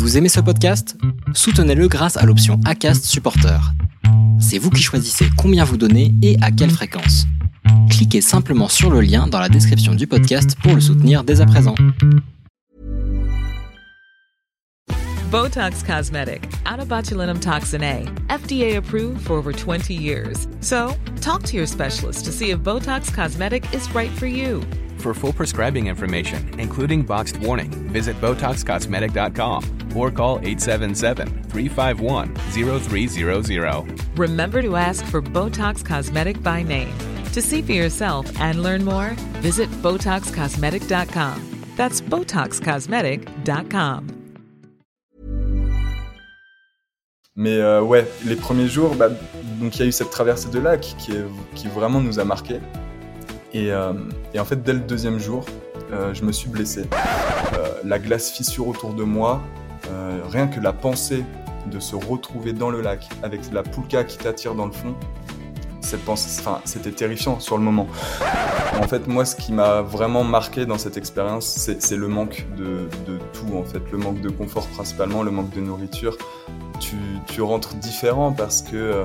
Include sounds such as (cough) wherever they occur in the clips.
Vous aimez ce podcast? Soutenez-le grâce à l'option ACAST Supporter. C'est vous qui choisissez combien vous donnez et à quelle fréquence. Cliquez simplement sur le lien dans la description du podcast pour le soutenir dès à présent. Botox Cosmetic, out of botulinum toxin A, FDA approved for over 20 years. So, talk to your specialist to see if Botox Cosmetic is right for you. For full prescribing information, including boxed warning, visit BotoxCosmetic.com or call 877-351-0300. Remember to ask for Botox Cosmetic by name. To see for yourself and learn more, visit BotoxCosmetic.com. That's BotoxCosmetic.com. Mais euh, ouais, les premiers jours, bah, donc il y a eu cette traversée de lac qui, est- qui vraiment nous a marqué. Et, euh, et en fait, dès le deuxième jour, euh, je me suis blessé. Euh, la glace fissure autour de moi, rien que la pensée de se retrouver dans le lac avec la poulka qui t'attire dans le fond, cette pensée, c'était terrifiant sur le moment. En fait, moi, ce qui m'a vraiment marqué dans cette expérience, c'est le manque de, tout, en fait. Le manque de confort principalement, le manque de nourriture. Tu, rentres différent parce que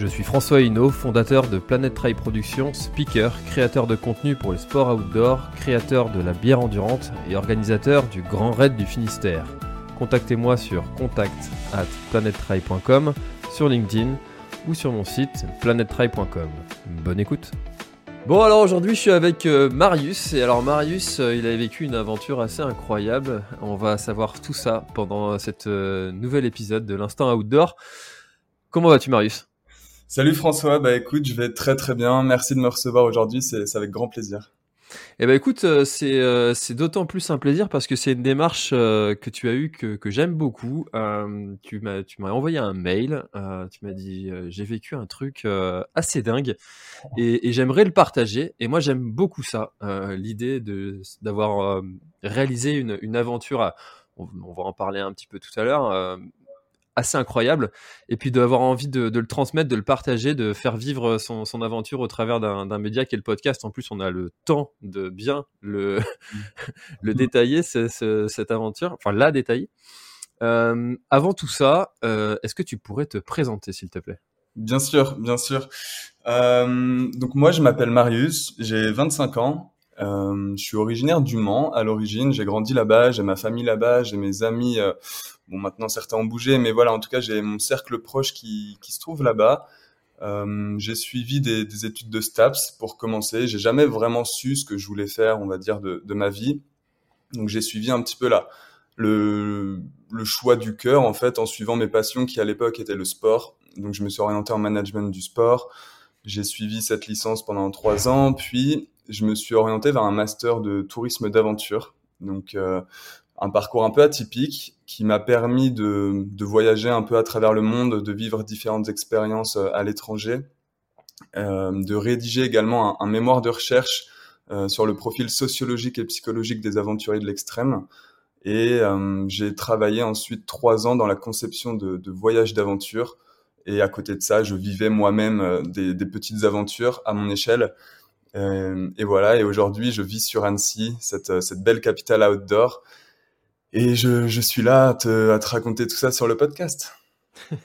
Je suis François Hinault, fondateur de Planet Trail Productions, speaker, créateur de contenu pour les sports outdoor, créateur de la bière endurante et organisateur du Grand Raid du Finistère. Contactez-moi sur contact at sur LinkedIn ou sur mon site planettrail.com. Bonne écoute Bon alors aujourd'hui je suis avec euh, Marius et alors Marius euh, il a vécu une aventure assez incroyable. On va savoir tout ça pendant cet nouvel épisode de l'instant outdoor. Comment vas-tu Marius? Salut François, bah écoute, je vais très très bien. Merci de me recevoir aujourd'hui, c'est avec grand plaisir. Eh ben écoute, euh, c'est euh, c'est d'autant plus un plaisir parce que c'est une démarche euh, que tu as eue que, que j'aime beaucoup. Tu m'as envoyé un mail, tu m'as dit j'ai vécu un truc assez dingue et, et j'aimerais le partager. Et moi j'aime beaucoup ça, l'idée d'avoir réalisé une, une aventure. on va en parler un petit peu tout à l'heure. Assez incroyable et puis d'avoir envie de, de le transmettre, de le partager, de faire vivre son, son aventure au travers d'un média qui est le podcast. En plus, on a le temps de bien le, (laughs) le détailler, ce- ce- cette aventure, enfin la détailler. Euh, avant tout ça, euh, est-ce que tu pourrais te présenter, s'il te plaît? Bien sûr, bien sûr. Euh, donc moi, je m'appelle Marius, j'ai 25 ans. Je suis originaire du Mans à l'origine. J'ai grandi là-bas, j'ai ma famille là-bas, j'ai mes amis. Bon, maintenant certains ont bougé, mais voilà, en tout cas, j'ai mon cercle proche qui, se trouve là-bas. Euh, j'ai suivi des, des études de STAPS pour commencer. J'ai jamais vraiment su ce que je voulais faire, on va dire, de, ma vie. Donc j'ai suivi un petit peu là le, le choix du cœur en fait en suivant mes passions qui à l'époque étaient le sport. Donc je me suis orienté en management du sport. J'ai suivi cette licence pendant trois ans, puis je me suis orienté vers un master de tourisme d'aventure. Donc euh, un parcours un peu atypique qui m'a permis de, de voyager un peu à travers le monde, de vivre différentes expériences euh, à l'étranger, euh, de rédiger également un, mémoire de recherche euh, sur le profil sociologique et psychologique des aventuriers de l'extrême. Et euh, j'ai travaillé ensuite trois ans dans la conception de, de voyages d'aventure. Et à côté de ça, je vivais moi-même euh, des, des petites aventures à mon échelle. Euh, et voilà, et aujourd'hui, je vis sur Annecy, cette, cette belle capitale outdoor. Et je, je suis là à te, à te raconter tout ça sur le podcast. (laughs)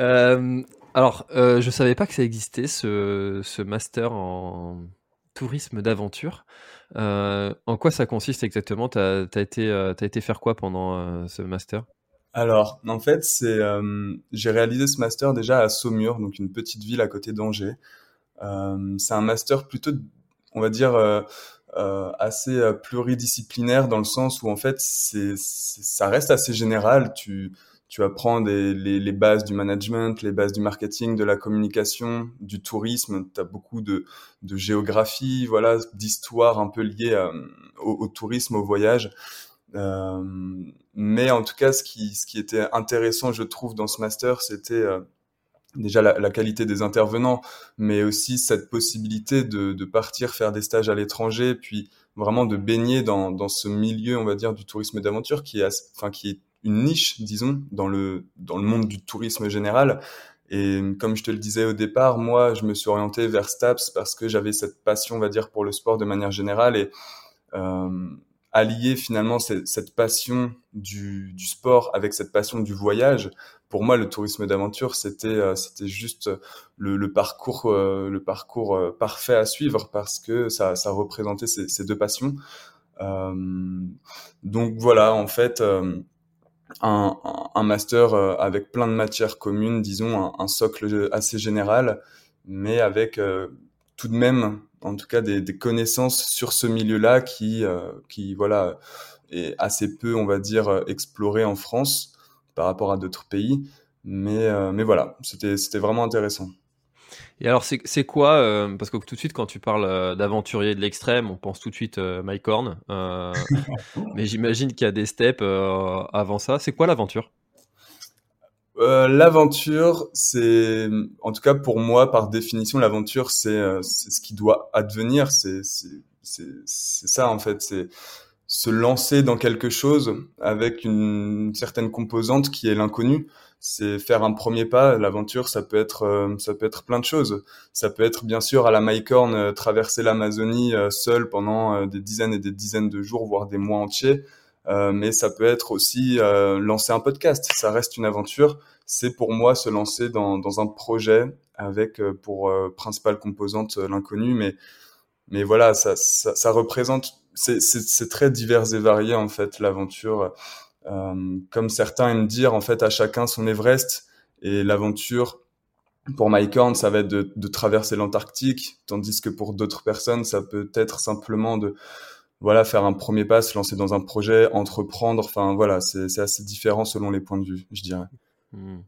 Euh, Alors, euh, je savais pas que ça existait, ce, ce master en tourisme d'aventure. Euh, en quoi ça consiste exactement? T'as as été, euh, t'as été faire quoi pendant ce master? Alors, en fait, c'est, euh, j'ai réalisé ce master déjà à Saumur, donc une petite ville à côté d'Angers. Euh, c'est un master plutôt, on va dire, euh, assez euh, pluridisciplinaire dans le sens où en fait, c'est, ça reste assez général. Tu, tu apprends des, les, les bases du management, les bases du marketing, de la communication, du tourisme. Tu as beaucoup de, de géographie, voilà, d'histoire un peu liée euh, au, au tourisme, au voyage. mais en tout cas, ce qui, ce qui était intéressant, je trouve, dans ce master, c'était déjà la, qualité des intervenants, mais aussi cette possibilité de, de partir faire des stages à l'étranger, puis vraiment de baigner dans, dans ce milieu, on va dire, du tourisme d'aventure, qui est, enfin, qui est une niche, disons, dans le, dans le monde du tourisme général. Et comme je te le disais au départ, moi, je me suis orienté vers STAPS parce que j'avais cette passion, on va dire, pour le sport de manière générale et euh, allier finalement cette, passion du, du, sport avec cette passion du voyage. Pour moi, le tourisme d'aventure, c'était euh, c'était juste le, parcours euh, le parcours euh, parfait à suivre parce que ça représentait ces, deux passions. donc voilà, en fait un, master euh, avec plein de matières communes, disons un, socle assez général, mais avec euh, tout de même, en tout cas, des, connaissances sur ce milieu-là qui, euh, qui, voilà, est assez peu, on va dire, exploré en France par rapport à d'autres pays. Mais, mais voilà, c'était, c'était vraiment intéressant. Et alors, c'est quoi euh, Parce que tout de suite, quand tu parles euh, d'aventurier de l'extrême, on pense tout de suite euh, Mike Horn. Euh, (laughs) mais j'imagine qu'il y a des steps avant ça. C'est quoi l'aventure? L'aventure, c'est, en tout cas pour moi, par définition, l'aventure, c'est ce qui doit advenir. C'est ça, en fait. C'est se lancer dans quelque chose avec une certaine composante qui est l'inconnu c'est faire un premier pas. L'aventure, ça peut être, euh, ça peut être plein de choses. Ça peut être bien sûr à la Mycorn euh, traverser l'Amazonie euh, seul pendant des dizaines et des dizaines de jours, voire des mois entiers. mais ça peut être aussi lancer un podcast. Ça reste une aventure. C'est pour moi se lancer dans, dans un projet avec pour principale composante l'inconnu. Mais mais voilà, ça, ça, ça représente. C'est très divers et varié en fait l'aventure. Euh, comme certains aiment dire, en fait, à chacun son Everest. Et l'aventure, pour Mike Horn, ça va être de, traverser l'Antarctique, tandis que pour d'autres personnes, ça peut être simplement de voilà faire un premier pas, se lancer dans un projet, entreprendre. Enfin voilà, c'est assez différent selon les points de vue, je dirais. Hmm.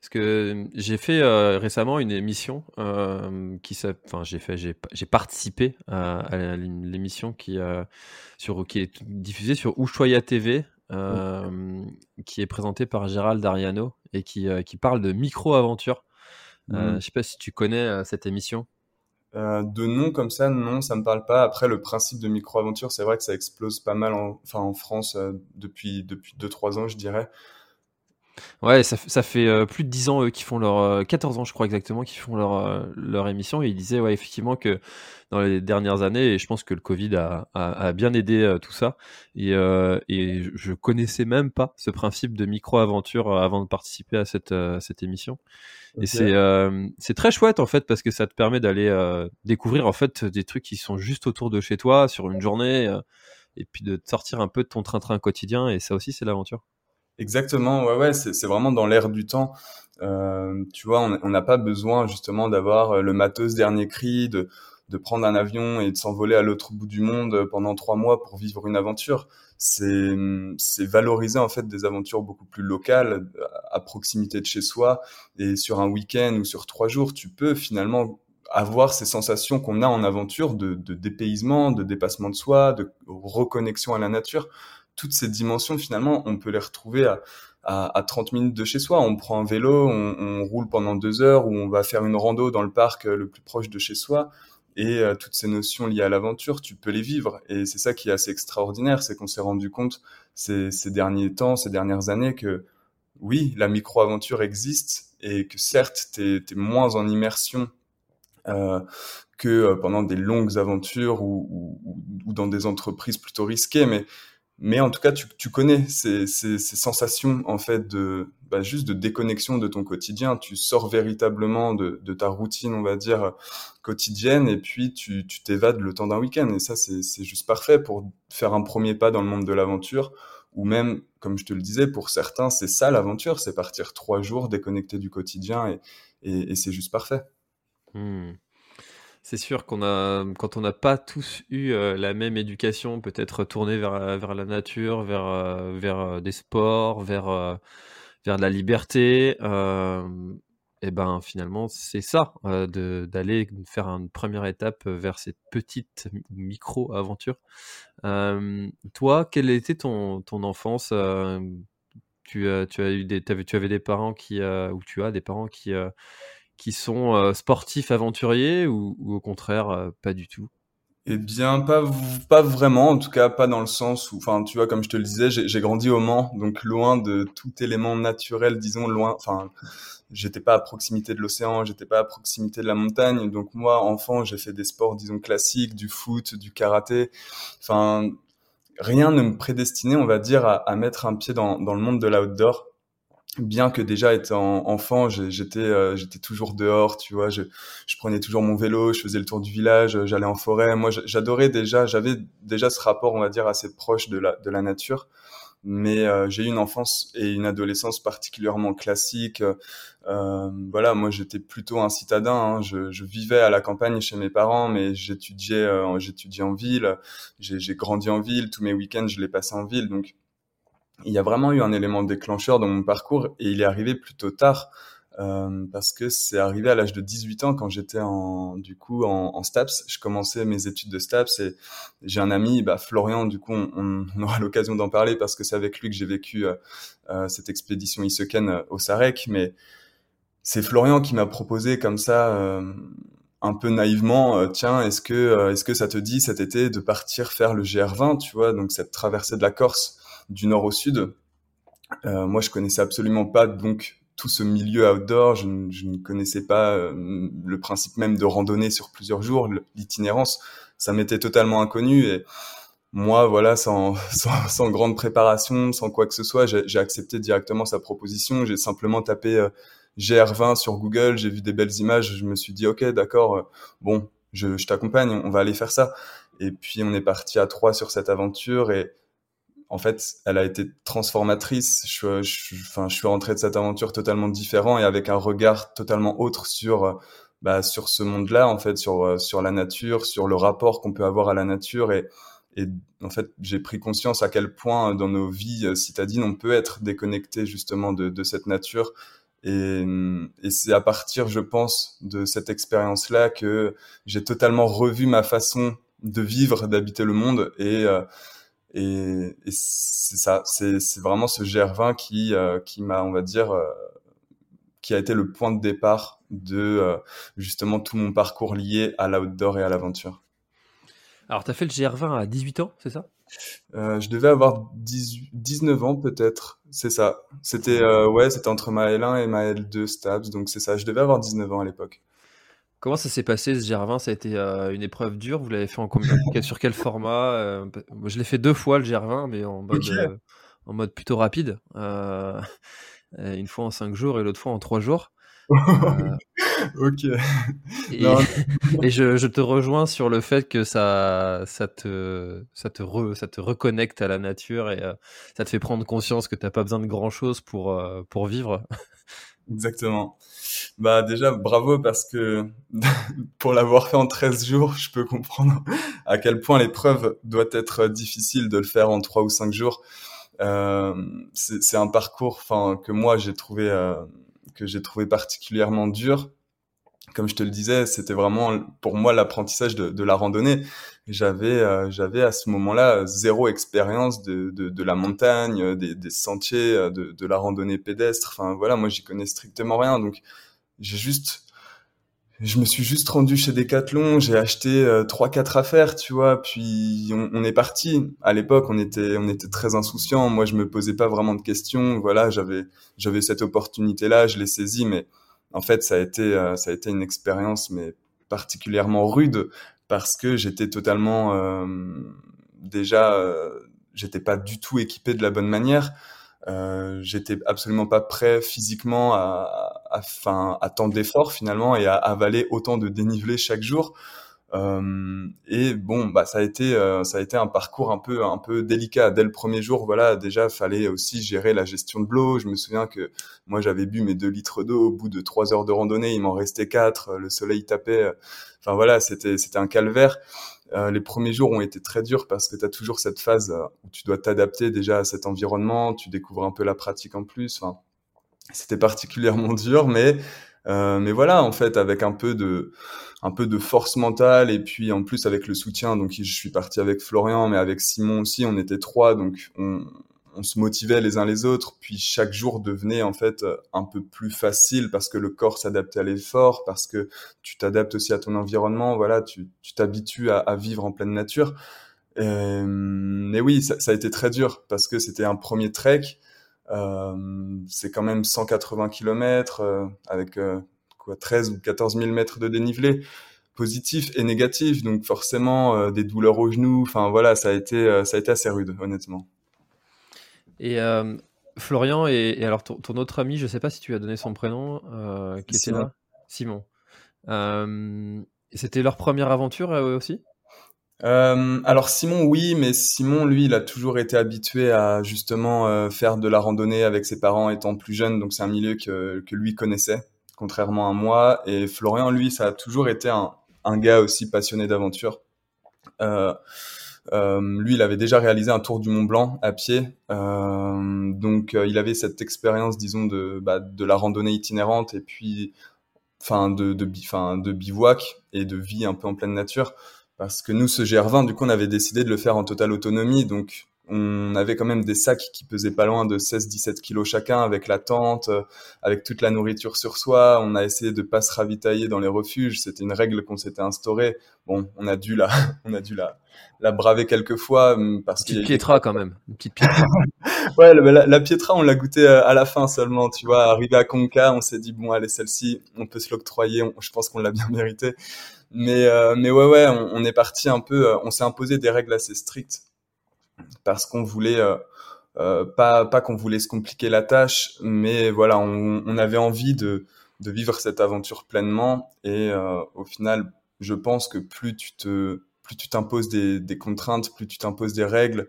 Parce que j'ai fait euh, récemment une émission euh, qui enfin j'ai fait j'ai participé à, l'émission qui euh, sur qui est diffusée sur Ushuaia TV euh, qui est présenté par Gérald Ariano et qui, euh, qui parle de micro-aventure. Euh, mmh. Je sais pas si tu connais cette émission. de nom comme ça, non, ça me parle pas. Après, le principe de micro-aventure, c'est vrai que ça explose pas mal en, enfin, en France depuis, depuis 2-3 ans, je dirais. Ouais, ça, ça fait euh, plus de 10 ans eux qui font leur 14 euh, ans je crois exactement qui font leur euh, leur émission et ils disaient ouais effectivement que dans les dernières années et je pense que le Covid a, a, a bien aidé tout ça et et je connaissais même pas ce principe de micro aventure avant de participer à cette cette émission. Et c'est c'est très chouette en fait parce que ça te permet d'aller découvrir en fait des trucs qui sont juste autour de chez toi sur une journée et puis de sortir un peu de ton train-train quotidien et ça aussi c'est l'aventure. Exactement, ouais, ouais, c'est vraiment dans l'air du temps. Euh, tu vois, on n'a pas besoin justement d'avoir euh, le matos dernier cri, de, de prendre un avion et de s'envoler à l'autre bout du monde pendant trois mois pour vivre une aventure. C'est valoriser en fait des aventures beaucoup plus locales, à proximité de chez soi, et sur un week-end ou sur trois jours, tu peux finalement avoir ces sensations qu'on a en aventure de, de dépaysement, de dépassement de soi, de reconnexion à la nature toutes ces dimensions, finalement, on peut les retrouver à, à, 30 minutes de chez soi. On prend un vélo, on, roule pendant deux heures ou on va faire une rando dans le parc euh, le plus proche de chez soi. Et euh, toutes ces notions liées à l'aventure, tu peux les vivre. Et c'est ça qui est assez extraordinaire, c'est qu'on s'est rendu compte ces, ces, derniers temps, ces dernières années que oui, la micro-aventure existe et que certes, tu es, moins en immersion euh, que euh, pendant des longues aventures ou, ou, ou, dans des entreprises plutôt risquées, mais mais en tout cas, tu, tu connais ces, ces, ces, sensations en fait de bah, juste de déconnexion de ton quotidien. Tu sors véritablement de, de ta routine, on va dire quotidienne, et puis tu t'évades le temps d'un week-end. Et ça, c'est juste parfait pour faire un premier pas dans le monde de l'aventure. Ou même, comme je te le disais, pour certains, c'est ça l'aventure, c'est partir trois jours déconnecté du quotidien, et, et, c'est juste parfait. Hmm. C'est sûr qu'on a, quand on n'a pas tous eu euh, la même éducation, peut-être tourné vers, euh, vers la nature, vers, euh, vers des sports, vers, vers la liberté, et ben finalement c'est ça, de d'aller faire une première étape vers cette petite micro aventure. toi, quelle était ton ton enfance? tu tu as eu des tu avais des parents qui, ou tu as des parents qui, qui sont, sportifs aventuriers ou ou au contraire, pas du tout? Eh bien, pas pas vraiment, en tout cas pas dans le sens où, enfin, tu vois, comme je te le disais, j'ai grandi au Mans, donc loin de tout élément naturel, disons loin. Enfin, j'étais pas à proximité de l'océan, j'étais pas à proximité de la montagne, donc moi, enfant, j'ai fait des sports, disons classiques, du foot, du karaté. Enfin, rien ne me prédestinait, on va dire, à, à mettre un pied dans dans le monde de l'outdoor bien que déjà étant enfant, j'étais euh, j'étais toujours dehors, tu vois, je, je prenais toujours mon vélo, je faisais le tour du village, j'allais en forêt. Moi, j'adorais déjà, j'avais déjà ce rapport, on va dire, assez proche de la de la nature. Mais euh, j'ai eu une enfance et une adolescence particulièrement classique. Euh, voilà, moi j'étais plutôt un citadin. Hein. Je, je, vivais à la campagne chez mes parents, mais j'étudiais euh, j'étudiais en ville. J'ai grandi en ville. Tous mes week-ends, je les passais en ville. Donc il y a vraiment eu un élément déclencheur dans mon parcours et il est arrivé plutôt tard euh, parce que c'est arrivé à l'âge de 18 ans quand j'étais en du coup en, en, STAPS. Je commençais mes études de STAPS et j'ai un ami, bah, Florian. Du coup, on, on aura l'occasion d'en parler parce que c'est avec lui que j'ai vécu euh, euh cette expédition Iseken euh, au Sarek. Mais c'est Florian qui m'a proposé comme ça. Euh, un peu naïvement, tiens, est-ce que est-ce que ça te dit cet été de partir faire le GR20, tu vois, donc cette traversée de la Corse du nord au sud. Euh, moi, je connaissais absolument pas donc tout ce milieu outdoor. Je, ne connaissais pas euh, le principe même de randonnée sur plusieurs jours, l'itinérance. Ça m'était totalement inconnu et moi, voilà, sans, (laughs) sans, sans, grande préparation, sans quoi que ce soit, j'ai accepté directement sa proposition. J'ai simplement tapé euh, GR20 sur Google, j'ai vu des belles images, je me suis dit, ok, d'accord, bon, je, je t'accompagne, on va aller faire ça. Et puis on est parti à trois sur cette aventure et en fait, elle a été transformatrice. Je, je, enfin, je suis rentré de cette aventure totalement différent et avec un regard totalement autre sur, bah, sur ce monde-là, en fait, sur, sur la nature, sur le rapport qu'on peut avoir à la nature. Et, et en fait, j'ai pris conscience à quel point dans nos vies citadines, on peut être déconnecté justement de, de cette nature. Et, et c'est à partir, je pense, de cette expérience-là que j'ai totalement revu ma façon de vivre, d'habiter le monde et euh, et, et c'est ça, c'est vraiment ce GR20 qui, euh, qui m'a, on va dire, euh, qui a été le point de départ de euh, justement tout mon parcours lié à l'outdoor et à l'aventure. Alors, tu as fait le GR20 à 18 ans, c'est ça? Je devais avoir 18, 19 ans peut-être, c'est ça. C'était ouais, c'était entre ma L1 et ma L2 Stabs, donc c'est ça. Je devais avoir 19 ans à l'époque. Comment ça s'est passé ce GR20 Ça a été euh, une épreuve dure? Vous l'avez fait en combien? Sur quel format? Euh, Je l'ai fait deux fois le GR20, mais en mode, euh, en mode plutôt rapide. (laughs) une fois en cinq jours et l'autre fois en trois jours. (laughs) ok. Et, (laughs) et je, je, te rejoins sur le fait que ça, ça, te, ça, te ça te reconnecte à la nature et ça te fait prendre conscience que tu n'as pas besoin de grand chose pour, pour vivre. Exactement. Bah déjà bravo parce que (laughs) pour l'avoir fait en 13 jours, je peux comprendre à quel point l'épreuve doit être difficile de le faire en 3 ou 5 jours. Euh, c'est un parcours enfin que moi j'ai trouvé euh, que j'ai trouvé particulièrement dur comme je te le disais, c'était vraiment pour moi l'apprentissage de, de, la randonnée. J'avais, euh, j'avais à ce moment-là zéro expérience de, de, de, la montagne, des, des sentiers, de, la randonnée pédestre. Enfin voilà, moi j'y connais strictement rien. Donc j'ai juste, je me suis juste rendu chez Decathlon, j'ai acheté euh, trois quatre affaires, tu vois, puis on, est parti. À l'époque, on était on était très insouciants. Moi, je me posais pas vraiment de questions. Voilà, j'avais j'avais cette opportunité-là, je l'ai saisie, mais en fait, ça a été, euh, ça a été une expérience, mais particulièrement rude parce que j'étais totalement euh, déjà, euh, j'étais pas du tout équipé de la bonne manière. Euh, j'étais absolument pas prêt physiquement à, à, à, à tant d'efforts finalement et à avaler autant de dénivelé chaque jour. Euh, et bon, bah ça a été euh, ça a été un parcours un peu un peu délicat dès le premier jour. Voilà, déjà fallait aussi gérer la gestion de l'eau. Je me souviens que moi j'avais bu mes deux litres d'eau au bout de trois heures de randonnée, il m'en restait quatre. Le soleil tapait. Enfin voilà, c'était c'était un calvaire. Euh, les premiers jours ont été très durs parce que tu as toujours cette phase où tu dois t'adapter déjà à cet environnement, tu découvres un peu la pratique en plus. C'était particulièrement (laughs) dur, mais Euh, mais voilà, en fait, avec un peu de un peu de force mentale et puis en plus avec le soutien. Donc je suis parti avec Florian, mais avec Simon aussi, on était trois, donc on, on se motivait les uns les autres. Puis chaque jour devenait en fait un peu plus facile parce que le corps s'adaptait à l'effort, parce que tu t'adaptes aussi à ton environnement. Voilà, tu t'habitues à, à, vivre en pleine nature. Euh, mais oui, ça, ça, a été très dur parce que c'était un premier trek. Euh, c'est quand même 180 km euh, avec euh, quoi 13 ou 14 000 mètres de dénivelé positif et négatif. Donc forcément euh, des douleurs aux genoux enfin voilà ça a été ça a été assez rude honnêtement. Et Florian et, et alors ton, ton, autre ami je sais pas si tu as donné son prénom qui Simon. était là. Simon. C'était leur première aventure aussi? Euh, alors Simon, oui, mais Simon, lui, il a toujours été habitué à justement euh, faire de la randonnée avec ses parents étant plus jeune, donc c'est un milieu que, que lui connaissait, contrairement à moi. Et Florian, lui, ça a toujours été un, un gars aussi passionné d'aventure. Euh, lui, il avait déjà réalisé un tour du Mont Blanc à pied, donc il avait cette expérience, disons, de, bah, de la randonnée itinérante et puis, enfin, de, de bivouac et de vie un peu en pleine nature parce que nous, ce GR20, du coup, on avait décidé de le faire en totale autonomie, donc on avait quand même des sacs qui pesaient pas loin de 16-17 kilos chacun avec la tente, euh, avec toute la nourriture sur soi. On a essayé de pas se ravitailler dans les refuges. C'était une règle qu'on s'était instaurée. Bon, on a dû la, (laughs) on a dû la, la braver quelques fois hum, parce une petite pietra quand même, une petite pietra. (laughs) ouais, la, la, pietra, on l'a goûté euh, à la fin seulement. Tu vois, arrivé à Conca, on s'est dit bon, allez, celle-ci, on peut se l'octroyer. Je pense qu'on l'a bien (laughs) mérité. Mais, euh, mais ouais, ouais, on, est parti un peu, on s'est imposé des règles assez strictes parce qu'on voulait euh, euh, pas pas qu'on voulait se compliquer la tâche, mais voilà, on, avait envie de de vivre cette aventure pleinement et euh, au final, je pense que plus tu te plus tu t'imposes des, contraintes, plus tu t'imposes des règles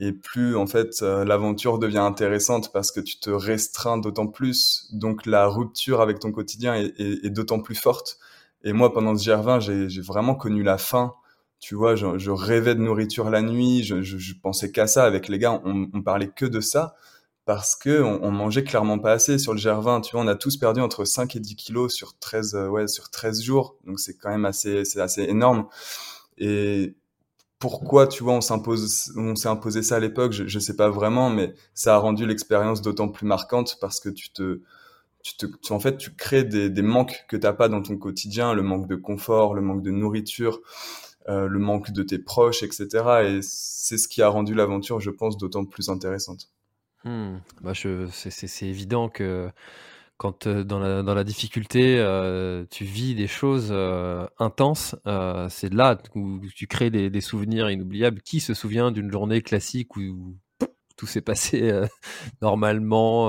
et plus en fait l'aventure devient intéressante parce que tu te restreins d'autant plus, donc la rupture avec ton quotidien est d'autant plus forte. Et moi, pendant ce GR20, j'ai vraiment connu la fin tu vois, je, rêvais de nourriture la nuit, je, pensais qu'à ça avec les gars, on, parlait que de ça parce que on, on, mangeait clairement pas assez sur le GR20. Tu vois, on a tous perdu entre 5 et 10 kilos sur 13, euh, ouais, sur 13 jours. Donc c'est quand même assez, c'est assez énorme. Et pourquoi, tu vois, on s'impose, on s'est imposé ça à l'époque, je, je sais pas vraiment, mais ça a rendu l'expérience d'autant plus marquante parce que tu te, tu en fait, tu crées des, manques que t'as pas dans ton quotidien, le manque de confort, le manque de nourriture. Euh, le manque de tes proches, etc. Et c'est ce qui a rendu l'aventure, je pense, d'autant plus intéressante. Hmm. Bah c'est évident que quand euh, dans, la, difficulté, euh, tu vis des choses intenses, c'est là où tu crées des, des, souvenirs inoubliables. Qui se souvient d'une journée classique où tout s'est passé euh, (laughs) normalement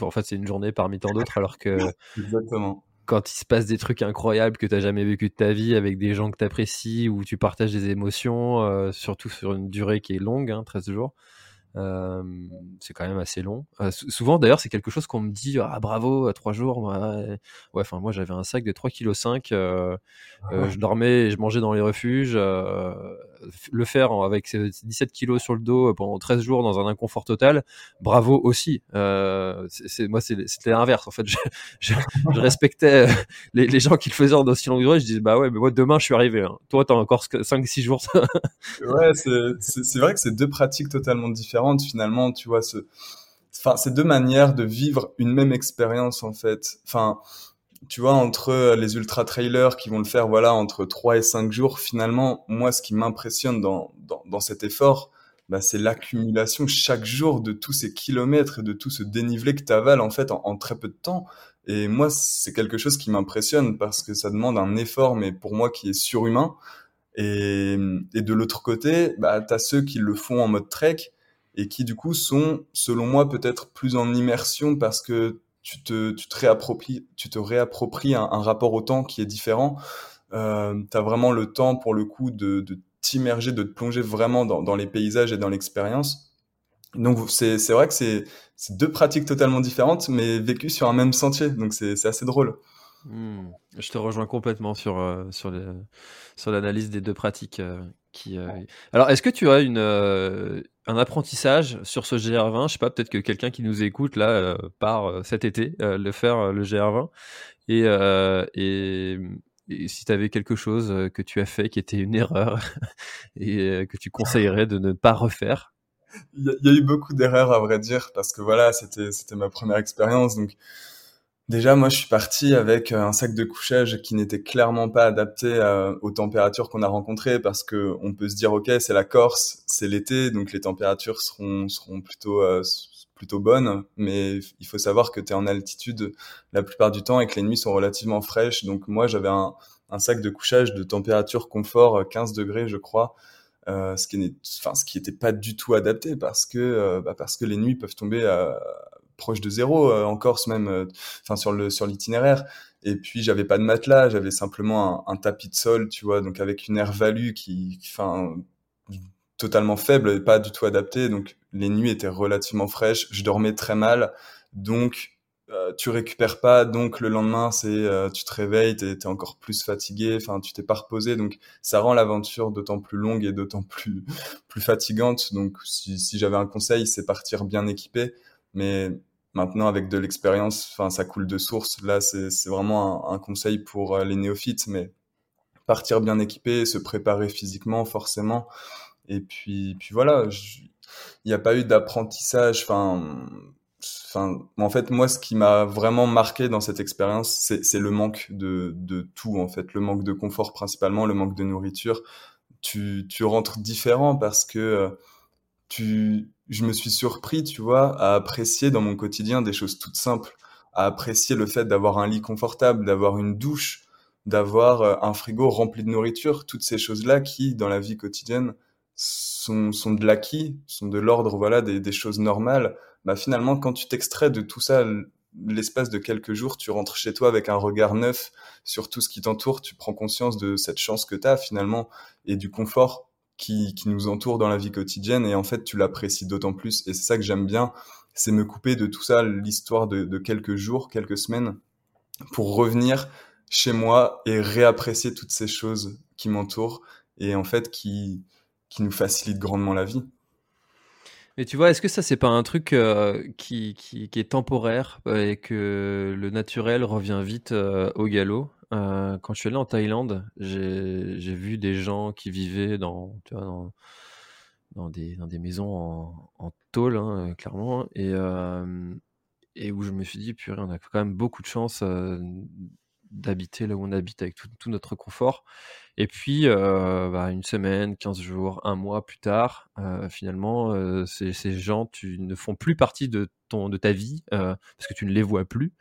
En fait, c'est une journée parmi tant d'autres, alors que (laughs) Exactement quand il se passe des trucs incroyables que tu n'as jamais vécu de ta vie avec des gens que tu apprécies ou tu partages des émotions, euh, surtout sur une durée qui est longue, hein, 13 jours. Euh, c'est quand même assez long. Euh, souvent, d'ailleurs, c'est quelque chose qu'on me dit Ah, bravo, à 3 jours. Ouais, enfin, moi, j'avais un sac de 3,5 kg. Euh, euh, je dormais et je mangeais dans les refuges. Euh, le faire avec 17 kilos sur le dos pendant 13 jours dans un inconfort total, bravo aussi. Euh, c'est, moi, c'était l'inverse. En fait, (laughs) je, respectais les, les, gens qui le faisaient en aussi longue durée. Je disais, bah ouais, mais moi, demain, je suis arrivé. Hein. Toi, t'as encore 5-6 jours. (laughs) ouais, c'est, vrai que c'est deux pratiques totalement différentes. Finalement, tu vois, enfin, c'est deux manières de vivre une même expérience, en fait. Enfin, tu vois, entre les ultra trailers qui vont le faire, voilà, entre 3 et 5 jours, finalement, moi, ce qui m'impressionne dans, dans, dans, cet effort, bah, c'est l'accumulation chaque jour de tous ces kilomètres et de tout ce dénivelé que tu avales, en fait, en, en, très peu de temps. Et moi, c'est quelque chose qui m'impressionne parce que ça demande un effort, mais pour moi, qui est surhumain. Et, et de l'autre côté, bah, tu as ceux qui le font en mode trek et qui, du coup, sont, selon moi, peut-être plus en immersion parce que tu te, tu te réappropries, tu te réappropries un, rapport au temps qui est différent. Euh, tu as vraiment le temps, pour le coup, de, de t'immerger, de te plonger vraiment dans, dans les paysages et dans l'expérience. Donc c'est vrai que c'est deux pratiques totalement différentes, mais vécues sur un même sentier. Donc c'est assez drôle. Mmh. Je te rejoins complètement sur, euh, sur l'analyse des deux pratiques. Euh, qui. Alors, est-ce que tu as une un apprentissage sur ce GR20 Je sais pas, peut-être que quelqu'un qui nous écoute là part cet été le faire le GR20 et, et et si tu avais quelque chose euh, que tu as fait qui était une (laughs) erreur et euh, que tu conseillerais de ne pas refaire? Il y, a eu beaucoup d'erreurs à vrai dire parce que voilà, c'était c'était ma première expérience. Donc déjà moi je suis parti avec euh, un sac de couchage qui n'était clairement pas adapté aux températures qu'on a rencontrées parce que on peut se dire OK, c'est la Corse, c'est l'été donc les températures seront seront plutôt plutôt bonne, mais il faut savoir que tu es en altitude la plupart du temps et que les nuits sont relativement fraîches. Donc moi, j'avais un, sac de couchage de température confort 15 euh, degrés, je crois, euh, ce qui n'est, enfin, ce qui était pas du tout adapté parce que, euh, bah, parce que les nuits peuvent tomber à, proche de zéro en Corse même, enfin sur le sur l'itinéraire. Et puis j'avais pas de matelas, j'avais simplement un, tapis de sol, tu vois, donc avec une air value qui, enfin, totalement faible et pas du tout adapté. Donc les nuits étaient relativement fraîches, je dormais très mal, donc euh, tu récupères pas, donc le lendemain c'est euh, tu te réveilles, t'es es encore plus fatigué, enfin tu t'es pas reposé, donc ça rend l'aventure d'autant plus longue et d'autant plus (laughs) plus fatigante. Donc si j'avais un conseil, c'est partir bien équipé, mais maintenant avec de l'expérience, enfin ça coule de source. Là c'est vraiment un, conseil pour euh, les néophytes, mais partir bien équipé, se préparer physiquement forcément. Et puis, puis voilà, il n'y a pas eu d'apprentissage. Enfin, en fait, moi, ce qui m'a vraiment marqué dans cette expérience, c'est le manque de, de tout, en fait, le manque de confort principalement, le manque de nourriture. Tu, tu rentres différent parce que euh, tu, je me suis surpris, tu vois, à apprécier dans mon quotidien des choses toutes simples, à apprécier le fait d'avoir un lit confortable, d'avoir une douche, d'avoir euh, un frigo rempli de nourriture, toutes ces choses-là qui, dans la vie quotidienne, sont, sont de l'acquis, sont de l'ordre voilà des, choses normales, bah finalement quand tu t'extrais de tout ça l'espace de quelques jours, tu rentres chez toi avec un regard neuf sur tout ce qui t'entoure, tu prends conscience de cette chance que tu as finalement et du confort qui, nous entoure dans la vie quotidienne et en fait tu l'apprécies d'autant plus et c'est ça que j'aime bien, c'est me couper de tout ça l'histoire de, quelques jours, quelques semaines pour revenir chez moi et réapprécier toutes ces choses qui m'entourent et en fait qui nous facilite grandement la vie. Mais tu vois, est-ce que ça, c'est pas un truc euh, qui, est temporaire et que le naturel revient vite euh, au galop? Quand je suis allé en Thaïlande, j'ai vu des gens qui vivaient dans, dans, des, maisons en, tôle, hein, clairement, et, et où je me suis dit, purée, on a quand même beaucoup de chance d'habiter là où on habite avec tout, notre confort. Et puis, euh, bah, une semaine, 15 jours, un mois plus tard, euh, finalement, euh, ces, gens tu, ne font plus partie de, de ta vie parce que tu ne les vois plus.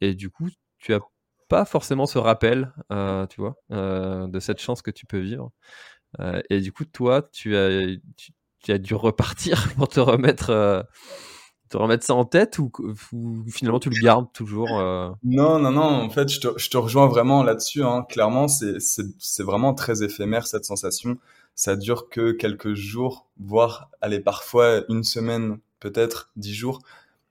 Et du coup, tu as pas forcément ce rappel, tu vois, de cette chance que tu peux vivre. et du coup, toi, tu as, dû repartir (laughs) pour te remettre te remettre ça en tête ou, finalement tu le gardes toujours euh? Non, non, non. En fait, je te, je te rejoins vraiment là-dessus. Hein. Clairement, c'est vraiment très éphémère cette sensation. Ça dure que quelques jours, voire, allez, parfois une semaine, peut-être dix jours.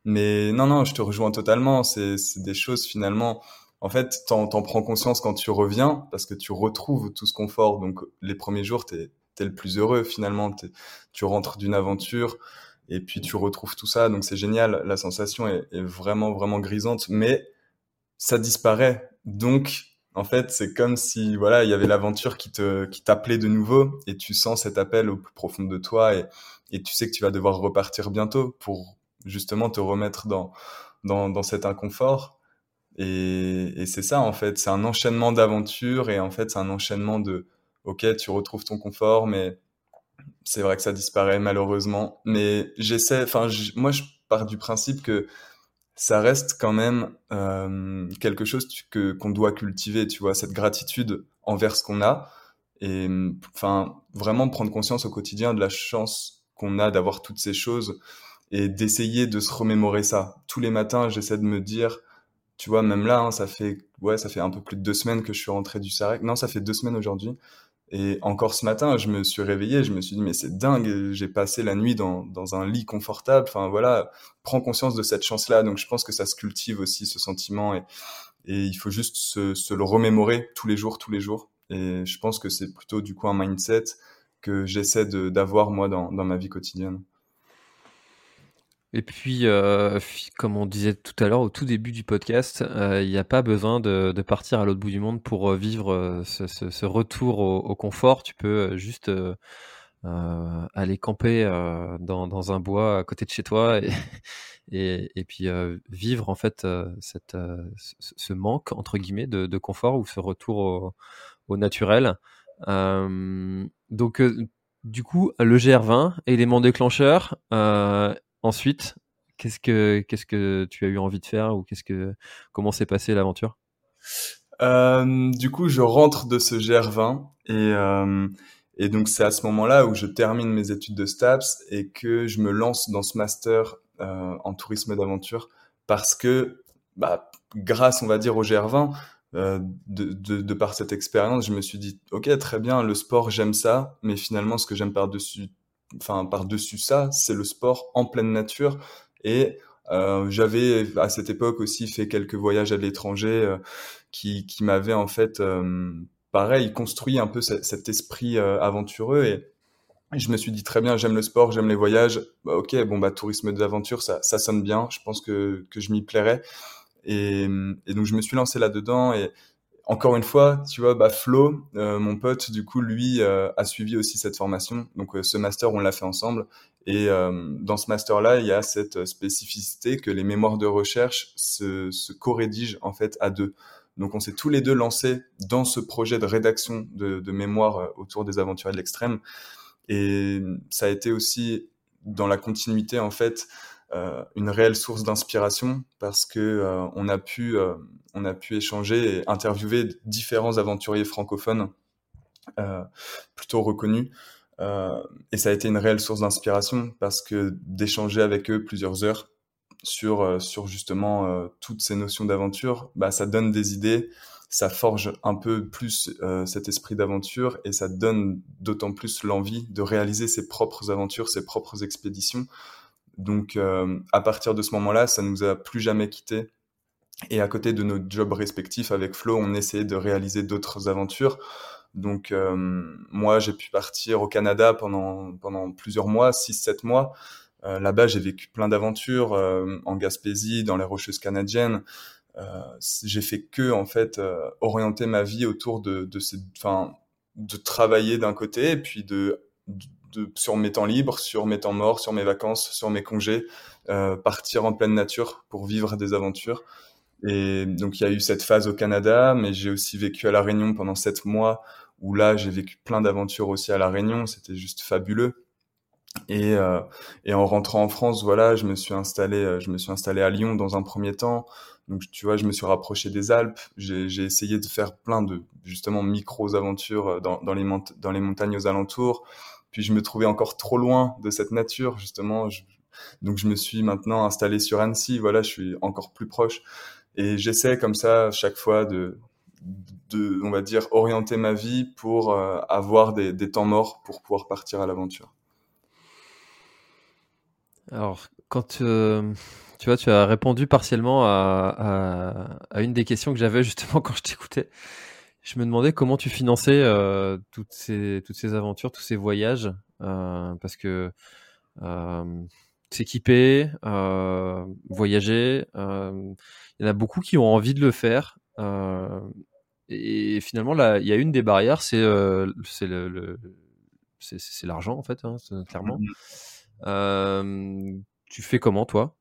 Mais non, non, je te rejoins totalement. C'est des choses finalement. En fait, t'en en prends conscience quand tu reviens parce que tu retrouves tout ce confort. Donc, les premiers jours, t'es es le plus heureux finalement. Tu rentres d'une aventure et puis tu retrouves tout ça, donc c'est génial, la sensation est, vraiment, vraiment grisante, mais ça disparaît. Donc, en fait, c'est comme si, voilà, il y avait l'aventure qui te, qui t'appelait de nouveau, et tu sens cet appel au plus profond de toi, et, et tu sais que tu vas devoir repartir bientôt pour justement te remettre dans, dans, dans cet inconfort. Et, c'est ça, en fait, c'est un enchaînement d'aventures, et en fait, c'est un enchaînement de, ok, tu retrouves ton confort, mais c'est vrai que ça disparaît malheureusement, mais j'essaie. Enfin, moi, je pars du principe que ça reste quand même euh, quelque chose que qu'on doit cultiver. Tu vois, cette gratitude envers ce qu'on a, et enfin, vraiment prendre conscience au quotidien de la chance qu'on a d'avoir toutes ces choses et d'essayer de se remémorer ça. Tous les matins, j'essaie de me dire, tu vois, même là, hein, ça fait ouais, ça fait un peu plus de deux semaines que je suis rentré du Sarek. Non, ça fait deux semaines aujourd'hui. Et encore ce matin, je me suis réveillé, je me suis dit, mais c'est dingue, j'ai passé la nuit dans, dans un lit confortable. Enfin voilà, prends conscience de cette chance-là. Donc je pense que ça se cultive aussi, ce sentiment. Et, et il faut juste se, se, le remémorer tous les jours, tous les jours. Et je pense que c'est plutôt du coup un mindset que j'essaie d'avoir moi dans, dans ma vie quotidienne. Et puis, euh, comme on disait tout à l'heure au tout début du podcast, euh, il n'y a pas besoin de, de partir à l'autre bout du monde pour euh, vivre euh, ce, ce, ce, retour au, au, confort. Tu peux juste euh, aller camper dans, dans, un bois à côté de chez toi et, (laughs) et, puis vivre en fait cette, ce manque entre guillemets de, de, confort ou ce retour au, au naturel. donc du coup, le GR20, élément déclencheur, euh, Ensuite, qu'est-ce que qu'est-ce que tu as eu envie de faire ou qu'est-ce que comment s'est passée l'aventure? Euh, Du coup, je rentre de ce GR20 et euh, et donc c'est à ce moment-là où je termine mes études de STAPS et que je me lance dans ce master euh, en tourisme d'aventure parce que bah, grâce on va dire au GR20 euh, de, de, de, par cette expérience, je me suis dit, ok, très bien, le sport, j'aime ça, mais finalement, ce que j'aime par-dessus enfin par-dessus ça, c'est le sport en pleine nature. Et euh, j'avais à cette époque aussi fait quelques voyages à l'étranger euh, qui, qui m'avaient en fait, euh, pareil, construit un peu cet, esprit euh, aventureux. Et je me suis dit très bien, j'aime le sport, j'aime les voyages. Bah, ok, bon bah tourisme d'aventure, ça, ça sonne bien. Je pense que, que je m'y plairais. Et, et donc je me suis lancé là-dedans et encore une fois, tu vois, bah Flo, euh, mon pote, du coup, lui euh, a suivi aussi cette formation. Donc, euh, ce master, on l'a fait ensemble. Et dans ce master-là, il y a cette spécificité que les mémoires de recherche se, se co-rédigent en fait à deux. Donc, on s'est tous les deux lancés dans ce projet de rédaction de, de mémoire autour des aventuriers de l'extrême. Et ça a été aussi dans la continuité en fait euh, une réelle source d'inspiration parce que euh, on a pu euh, on a pu échanger et interviewer différents aventuriers francophones plutôt reconnus et ça a été une réelle source d'inspiration parce que d'échanger avec eux plusieurs heures sur sur justement toutes ces notions d'aventure bah ça donne des idées ça forge un peu plus euh, cet esprit d'aventure et ça donne d'autant plus l'envie de réaliser ses propres aventures, ses propres expéditions. Donc, euh, à partir de ce moment-là, ça nous a plus jamais quittés. Et à côté de nos jobs respectifs avec Flo, on essayait de réaliser d'autres aventures. Donc, euh, moi, j'ai pu partir au Canada pendant, pendant plusieurs mois, 6-7 mois. Euh, Là-bas, j'ai vécu plein d'aventures en Gaspésie, dans les Rocheuses canadiennes. J'ai fait que, en fait, orienter ma vie autour de, de, ces, de travailler d'un côté et puis de de, sur mes temps libres, sur mes temps morts, sur mes vacances, sur mes congés, euh, partir en pleine nature pour vivre des aventures. Et donc il y a eu cette phase au Canada, mais j'ai aussi vécu à La Réunion pendant sept mois, où là j'ai vécu plein d'aventures aussi à La Réunion, c'était juste fabuleux. Et, euh, et en rentrant en France, voilà, je me suis installé, euh, je me suis installé à Lyon dans un premier temps. Donc tu vois, je me suis rapproché des Alpes. J'ai essayé de faire plein de justement micro aventures euh, dans, dans les montagnes aux alentours. Puis je me trouvais encore trop loin de cette nature, justement. Donc je me suis maintenant installé sur Annecy. Voilà, je suis encore plus proche. Et j'essaie comme ça chaque fois de, de, on va dire, orienter ma vie pour euh, avoir des, temps morts pour pouvoir partir à l'aventure. Alors, quand euh, tu vois, tu as répondu partiellement à une des questions que j'avais (laughs) justement quand je t'écoutais. Je me demandais comment tu finançais euh, toutes ces toutes ces aventures, tous ces voyages, euh, parce que euh, s'équiper, voyager, il y en a beaucoup qui ont envie de le faire. Et finalement, là, il y a une des barrières, c'est c'est le, le c'est l'argent en fait, hein, clairement. Mmh. tu fais comment toi?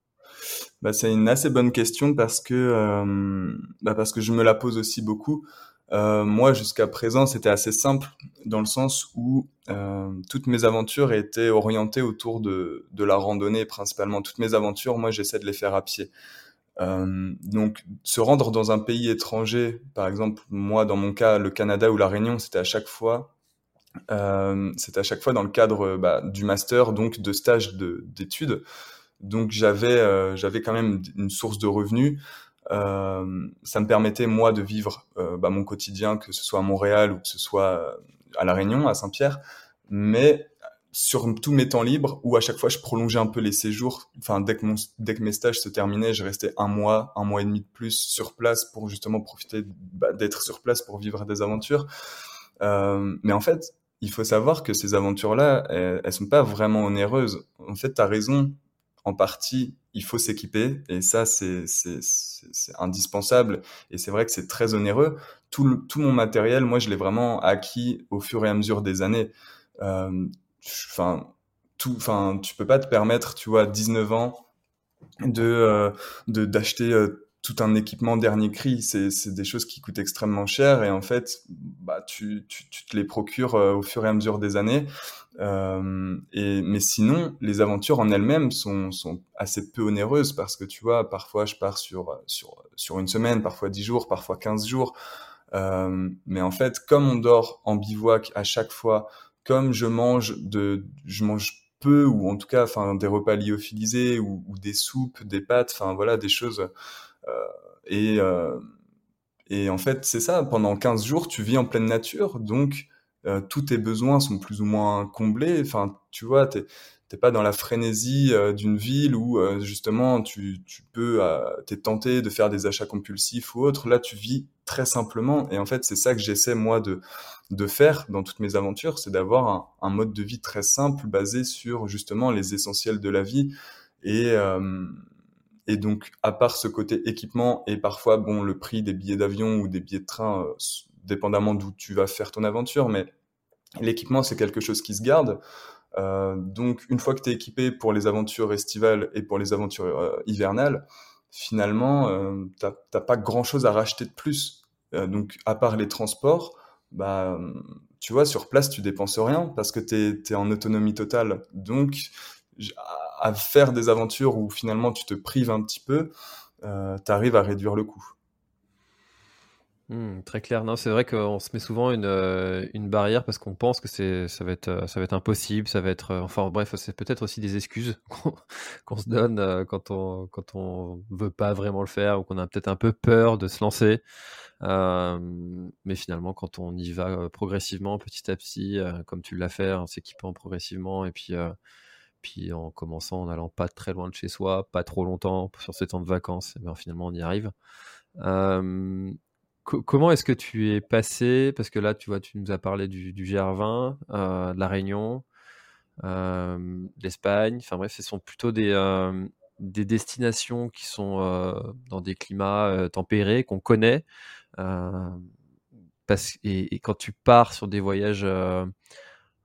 Bah, c'est une assez bonne question parce que bah, parce que je me la pose aussi beaucoup. Euh, moi, jusqu'à présent, c'était assez simple dans le sens où euh, toutes mes aventures étaient orientées autour de, de, la randonnée principalement. Toutes mes aventures, moi, j'essaie de les faire à pied. Euh, donc, se rendre dans un pays étranger, par exemple, moi, dans mon cas, le Canada ou la Réunion, c'était à chaque fois, euh, c'était à chaque fois dans le cadre bah, du master, donc de stage d'études. Donc, j'avais, euh, j'avais quand même une source de revenus. Euh, ça me permettait moi de vivre euh, bah, mon quotidien, que ce soit à Montréal ou que ce soit euh, à La Réunion, à Saint-Pierre, mais sur tous mes temps libres, où à chaque fois je prolongeais un peu les séjours. Enfin, dès que, mon, dès que mes stages se terminaient, je restais un mois, un mois et demi de plus sur place pour justement profiter bah, d'être sur place pour vivre des aventures. Euh, mais en fait, il faut savoir que ces aventures-là, elles, sont pas vraiment onéreuses. En fait, tu as raison, en partie, il faut s'équiper et ça, c'est indispensable. Et c'est vrai que c'est très onéreux. Tout, tout mon matériel, moi, je l'ai vraiment acquis au fur et à mesure des années. Euh, enfin, tout, enfin, tu peux pas te permettre, tu vois, à 19 ans, de euh, d'acheter euh, tout un équipement dernier cri. C'est des choses qui coûtent extrêmement cher et en fait, bah, tu, tu, tu te les procures euh, au fur et à mesure des années. Euh, et, mais sinon, les aventures en elles-mêmes sont, sont assez peu onéreuses parce que tu vois, parfois je pars sur, sur, sur une semaine, parfois 10 jours, parfois 15 jours. Euh, mais en fait, comme on dort en bivouac à chaque fois, comme je mange de, je mange peu ou en tout cas, enfin, des repas lyophilisés ou, ou des soupes, des pâtes, enfin voilà, des choses et, euh, et en fait, c'est ça, pendant 15 jours, tu vis en pleine nature, donc euh, tous tes besoins sont plus ou moins comblés. Enfin, tu vois, t'es t'es pas dans la frénésie d'une ville où justement tu, tu peux euh, t'es tenté de faire des achats compulsifs ou autre. Là, tu vis très simplement et en fait, c'est ça que j'essaie moi de de faire dans toutes mes aventures, c'est d'avoir un, un, mode de vie très simple basé sur justement les essentiels de la vie et et donc, à part ce côté équipement et parfois, bon, le prix des billets d'avion ou des billets de train, euh, dépendamment d'où tu vas faire ton aventure, mais l'équipement, c'est quelque chose qui se garde. Euh, donc, une fois que tu es équipé pour les aventures estivales et pour les aventures euh, hivernales, finalement, euh, t'as pas grand-chose à racheter de plus. Donc, à part les transports, bah, tu vois, sur place, tu dépenses rien parce que tu es, en autonomie totale. Donc, à faire des aventures où finalement tu te prives un petit peu, euh, tu arrives à réduire le coût. Hmm, très clair. Non, c'est vrai qu'on se met souvent une, euh, barrière parce qu'on pense que c'est ça va être euh, impossible, ça va être enfin bref, c'est peut-être aussi des excuses (laughs) qu'on se donne quand on quand on veut pas vraiment le faire ou qu'on a peut-être un peu peur de se lancer. mais finalement, quand on y va progressivement, petit à petit, comme tu l'as fait, en s'équipant progressivement et puis puis en commençant en allant pas très loin de chez soi, pas trop longtemps sur ces temps de vacances, eh ben, finalement on y arrive. comment est-ce que tu es passé? Parce que là, tu vois, tu nous as parlé du, GR20, euh, de la Réunion, l'Espagne. Enfin bref, ce sont plutôt des, des destinations qui sont dans des climats tempérés qu'on connaît. Et, et, quand tu pars sur des voyages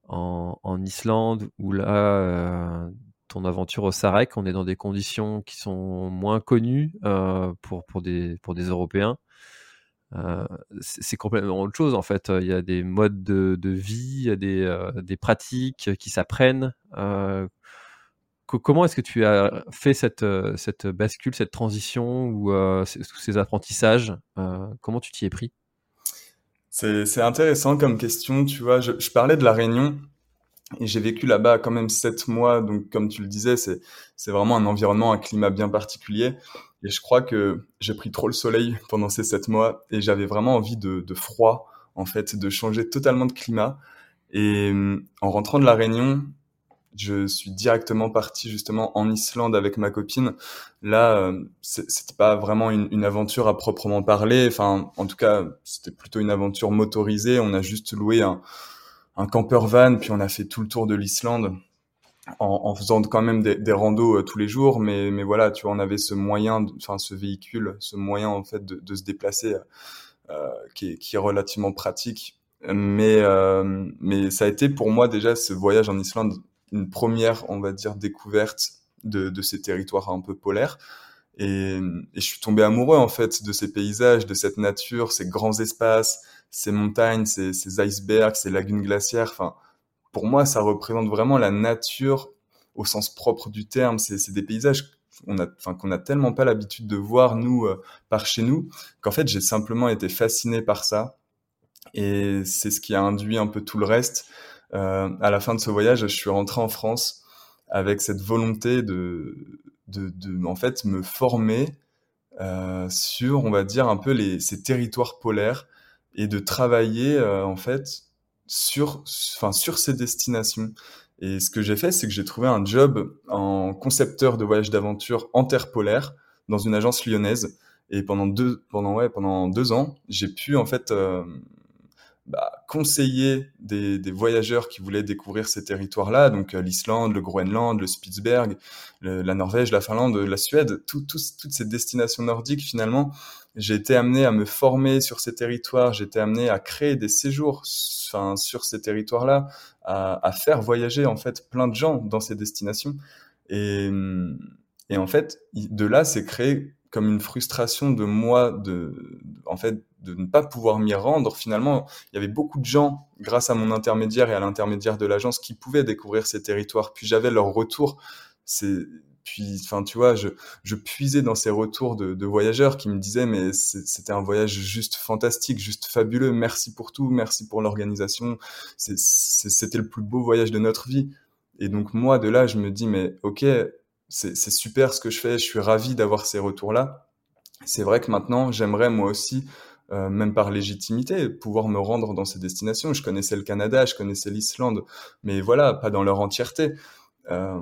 en, Islande où là, euh, ton aventure au Sarek, on est dans des conditions qui sont moins connues euh, pour, pour, des, pour des Européens. Euh, c'est complètement autre chose en fait. Il y a des modes de, vie, il y a des, des pratiques qui s'apprennent. comment est-ce que tu as fait cette, cette bascule, cette transition ou ces apprentissages? Comment tu t'y es pris? C'est intéressant comme question, tu vois. Je, je parlais de la Réunion et j'ai vécu là-bas quand même sept mois. Donc, comme tu le disais, c'est vraiment un environnement, un climat bien particulier. Et je crois que j'ai pris trop le soleil (laughs) pendant ces sept mois et j'avais vraiment envie de, de froid, en fait, de changer totalement de climat. Et en rentrant de la Réunion, je suis directement parti justement en Islande avec ma copine. Là, euh, c'était pas vraiment une, aventure à proprement parler. Enfin, en tout cas, c'était plutôt une aventure motorisée. On a juste loué un, camper van, puis on a fait tout le tour de l'Islande en, faisant quand même des, des randos euh, tous les jours. Mais, voilà, tu vois, on avait ce moyen, enfin ce véhicule, ce moyen en fait de, se déplacer euh, qui, est, qui est relativement pratique. Mais, euh, mais ça a été pour moi déjà ce voyage en Islande une première, on va dire, découverte de, de ces territoires un peu polaires. Et, et, je suis tombé amoureux en fait de ces paysages, de cette nature, ces grands espaces, ces montagnes, ces, ces icebergs, ces lagunes glaciaires. Enfin, pour moi, ça représente vraiment la nature au sens propre du terme. C'est des paysages qu'on a, enfin, qu'on a tellement pas l'habitude de voir nous euh, par chez nous qu'en fait j'ai simplement été fasciné par ça. Et c'est ce qui a induit un peu tout le reste. Euh, à la fin de ce voyage, je suis rentré en France avec cette volonté de, de, de en fait, me former euh, sur, on va dire, un peu les, ces territoires polaires et de travailler, euh, en fait, sur, enfin, sur ces destinations. Et ce que j'ai fait, c'est que j'ai trouvé un job en concepteur de voyage d'aventure interpolaire dans une agence lyonnaise. Et pendant deux, pendant, ouais, pendant deux ans, j'ai pu, en fait, euh, bah, conseiller des, des, voyageurs qui voulaient découvrir ces territoires-là, donc l'Islande, le Groenland, le Spitzberg, la Norvège, la Finlande, la Suède, tout, tout, toutes ces destinations nordiques finalement. J'ai été amené à me former sur ces territoires, j'ai été amené à créer des séjours enfin, sur ces territoires-là, à, à, faire voyager en fait plein de gens dans ces destinations. Et, et en fait, de là, c'est créé comme une frustration de moi de, en fait, de ne pas pouvoir m'y rendre. Finalement, il y avait beaucoup de gens, grâce à mon intermédiaire et à l'intermédiaire de l'agence, qui pouvaient découvrir ces territoires. Puis j'avais leur retour. C'est, puis, enfin, tu vois, je, je puisais dans ces retours de, de voyageurs qui me disaient, mais c'était un voyage juste fantastique, juste fabuleux. Merci pour tout, merci pour l'organisation. C'était le plus beau voyage de notre vie. Et donc moi, de là, je me dis, mais ok, c'est super ce que je fais, je suis ravi d'avoir ces retours-là. C'est vrai que maintenant, j'aimerais moi aussi, euh, même par légitimité, pouvoir me rendre dans ces destinations. Je connaissais le Canada, je connaissais l'Islande, mais voilà, pas dans leur entièreté. Euh,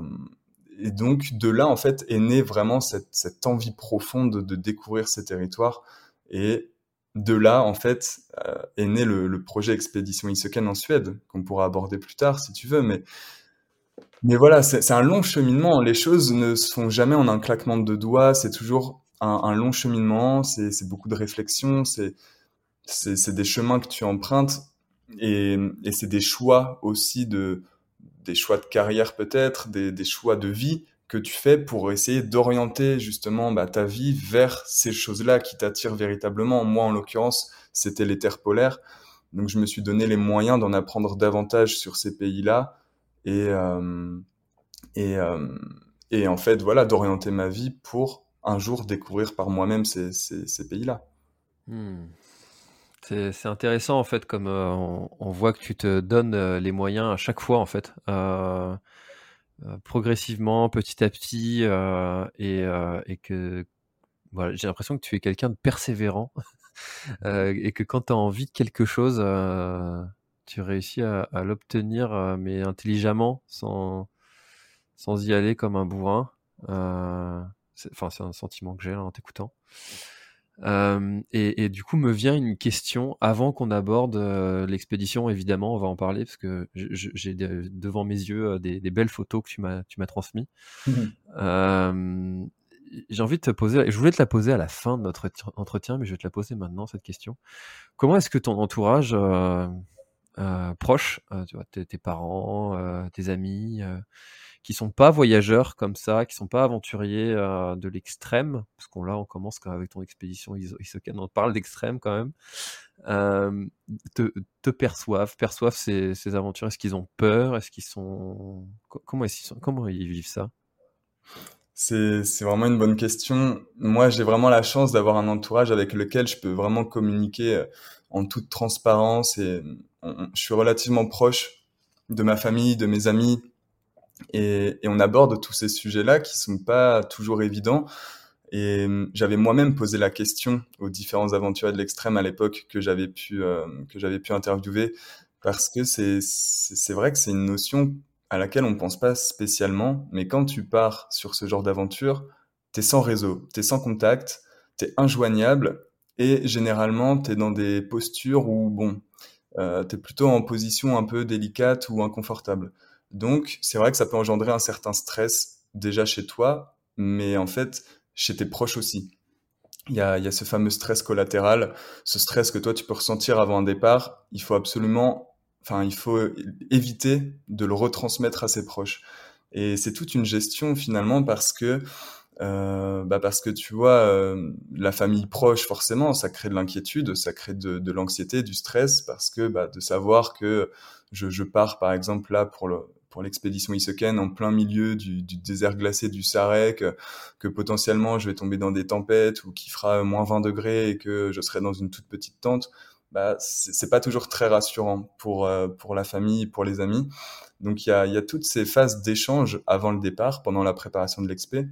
et donc de là, en fait, est née vraiment cette, cette envie profonde de découvrir ces territoires. Et de là, en fait, euh, est né le, le projet Expédition Iseken en Suède, qu'on pourra aborder plus tard si tu veux, mais mais voilà, c'est un long cheminement. Les choses ne se font jamais en un claquement de doigts. C'est toujours un, un, long cheminement. C'est beaucoup de réflexion. C'est des chemins que tu empruntes et, et c'est des choix aussi de des choix de carrière peut-être, des, des, choix de vie que tu fais pour essayer d'orienter justement bah, ta vie vers ces choses-là qui t'attirent véritablement. Moi, en l'occurrence, c'était les terres polaires. Donc, je me suis donné les moyens d'en apprendre davantage sur ces pays-là et, euh, et, euh, et en fait, voilà, d'orienter ma vie pour un jour découvrir par moi-même ces, ces, pays-là. Hmm. C'est intéressant en fait, comme euh, on, voit que tu te donnes les moyens à chaque fois en fait, progressivement, petit à petit, et, et, que voilà, j'ai l'impression que tu es quelqu'un de persévérant (laughs) et que quand tu as envie de quelque chose, tu réussis à, à l'obtenir, euh, mais intelligemment, sans, sans y aller comme un bourrin. Euh, enfin, c'est un sentiment que j'ai en t'écoutant. Euh, et, et, du coup, me vient une question avant qu'on aborde euh, l'expédition. Évidemment, on va en parler parce que j'ai devant mes yeux euh, des, des, belles photos que tu m'as tu m'as transmis. Mmh. j'ai envie de te poser. Je voulais te la poser à la fin de notre entretien, mais je vais te la poser maintenant cette question. Comment est-ce que ton entourage euh, proches, euh, tu vois, tes, parents, euh, tes amis, qui sont pas voyageurs comme ça, qui sont pas aventuriers de l'extrême, parce qu'on là on commence quand avec ton expédition Isoken, on parle d'extrême quand même, euh, te, perçoivent, perçoivent ces, aventures. Est-ce qu'ils ont peur Est-ce qu'ils sont comment est-ce qu'ils sont Comment ils vivent ça? C'est, c'est vraiment une bonne question. Moi, j'ai vraiment la chance d'avoir un entourage avec lequel je peux vraiment communiquer en toute transparence et je suis relativement proche de ma famille, de mes amis, et, on aborde tous ces sujets-là qui sont pas toujours évidents. Et j'avais moi-même posé la question aux différents aventuriers de l'extrême à l'époque que j'avais pu euh, que j'avais pu interviewer parce que c'est c'est vrai que c'est une notion à laquelle on pense pas spécialement, mais quand tu pars sur ce genre d'aventure, t'es sans réseau, t'es sans contact, t'es injoignable et généralement t'es dans des postures où bon euh, tu es plutôt en position un peu délicate ou inconfortable. Donc, c'est vrai que ça peut engendrer un certain stress déjà chez toi, mais en fait, chez tes proches aussi. Il y a ce fameux stress collatéral, ce stress que toi tu peux ressentir avant un départ. Il faut absolument, enfin, il faut éviter de le retransmettre à ses proches. Et c'est toute une gestion finalement parce que euh, bah parce que tu vois, euh, la famille proche, forcément, ça crée de l'inquiétude, ça crée de, de l'anxiété, du stress, parce que bah, de savoir que je, je, pars, par exemple, là, pour le pour l'expédition Iseken en plein milieu du, du, désert glacé du Sarek, que, que, potentiellement je vais tomber dans des tempêtes ou qu'il fera moins 20 degrés et que je serai dans une toute petite tente, bah, c'est pas toujours très rassurant pour, euh, pour la famille, pour les amis. Donc il y a, toutes ces phases d'échange avant le départ, pendant la préparation de l'expé,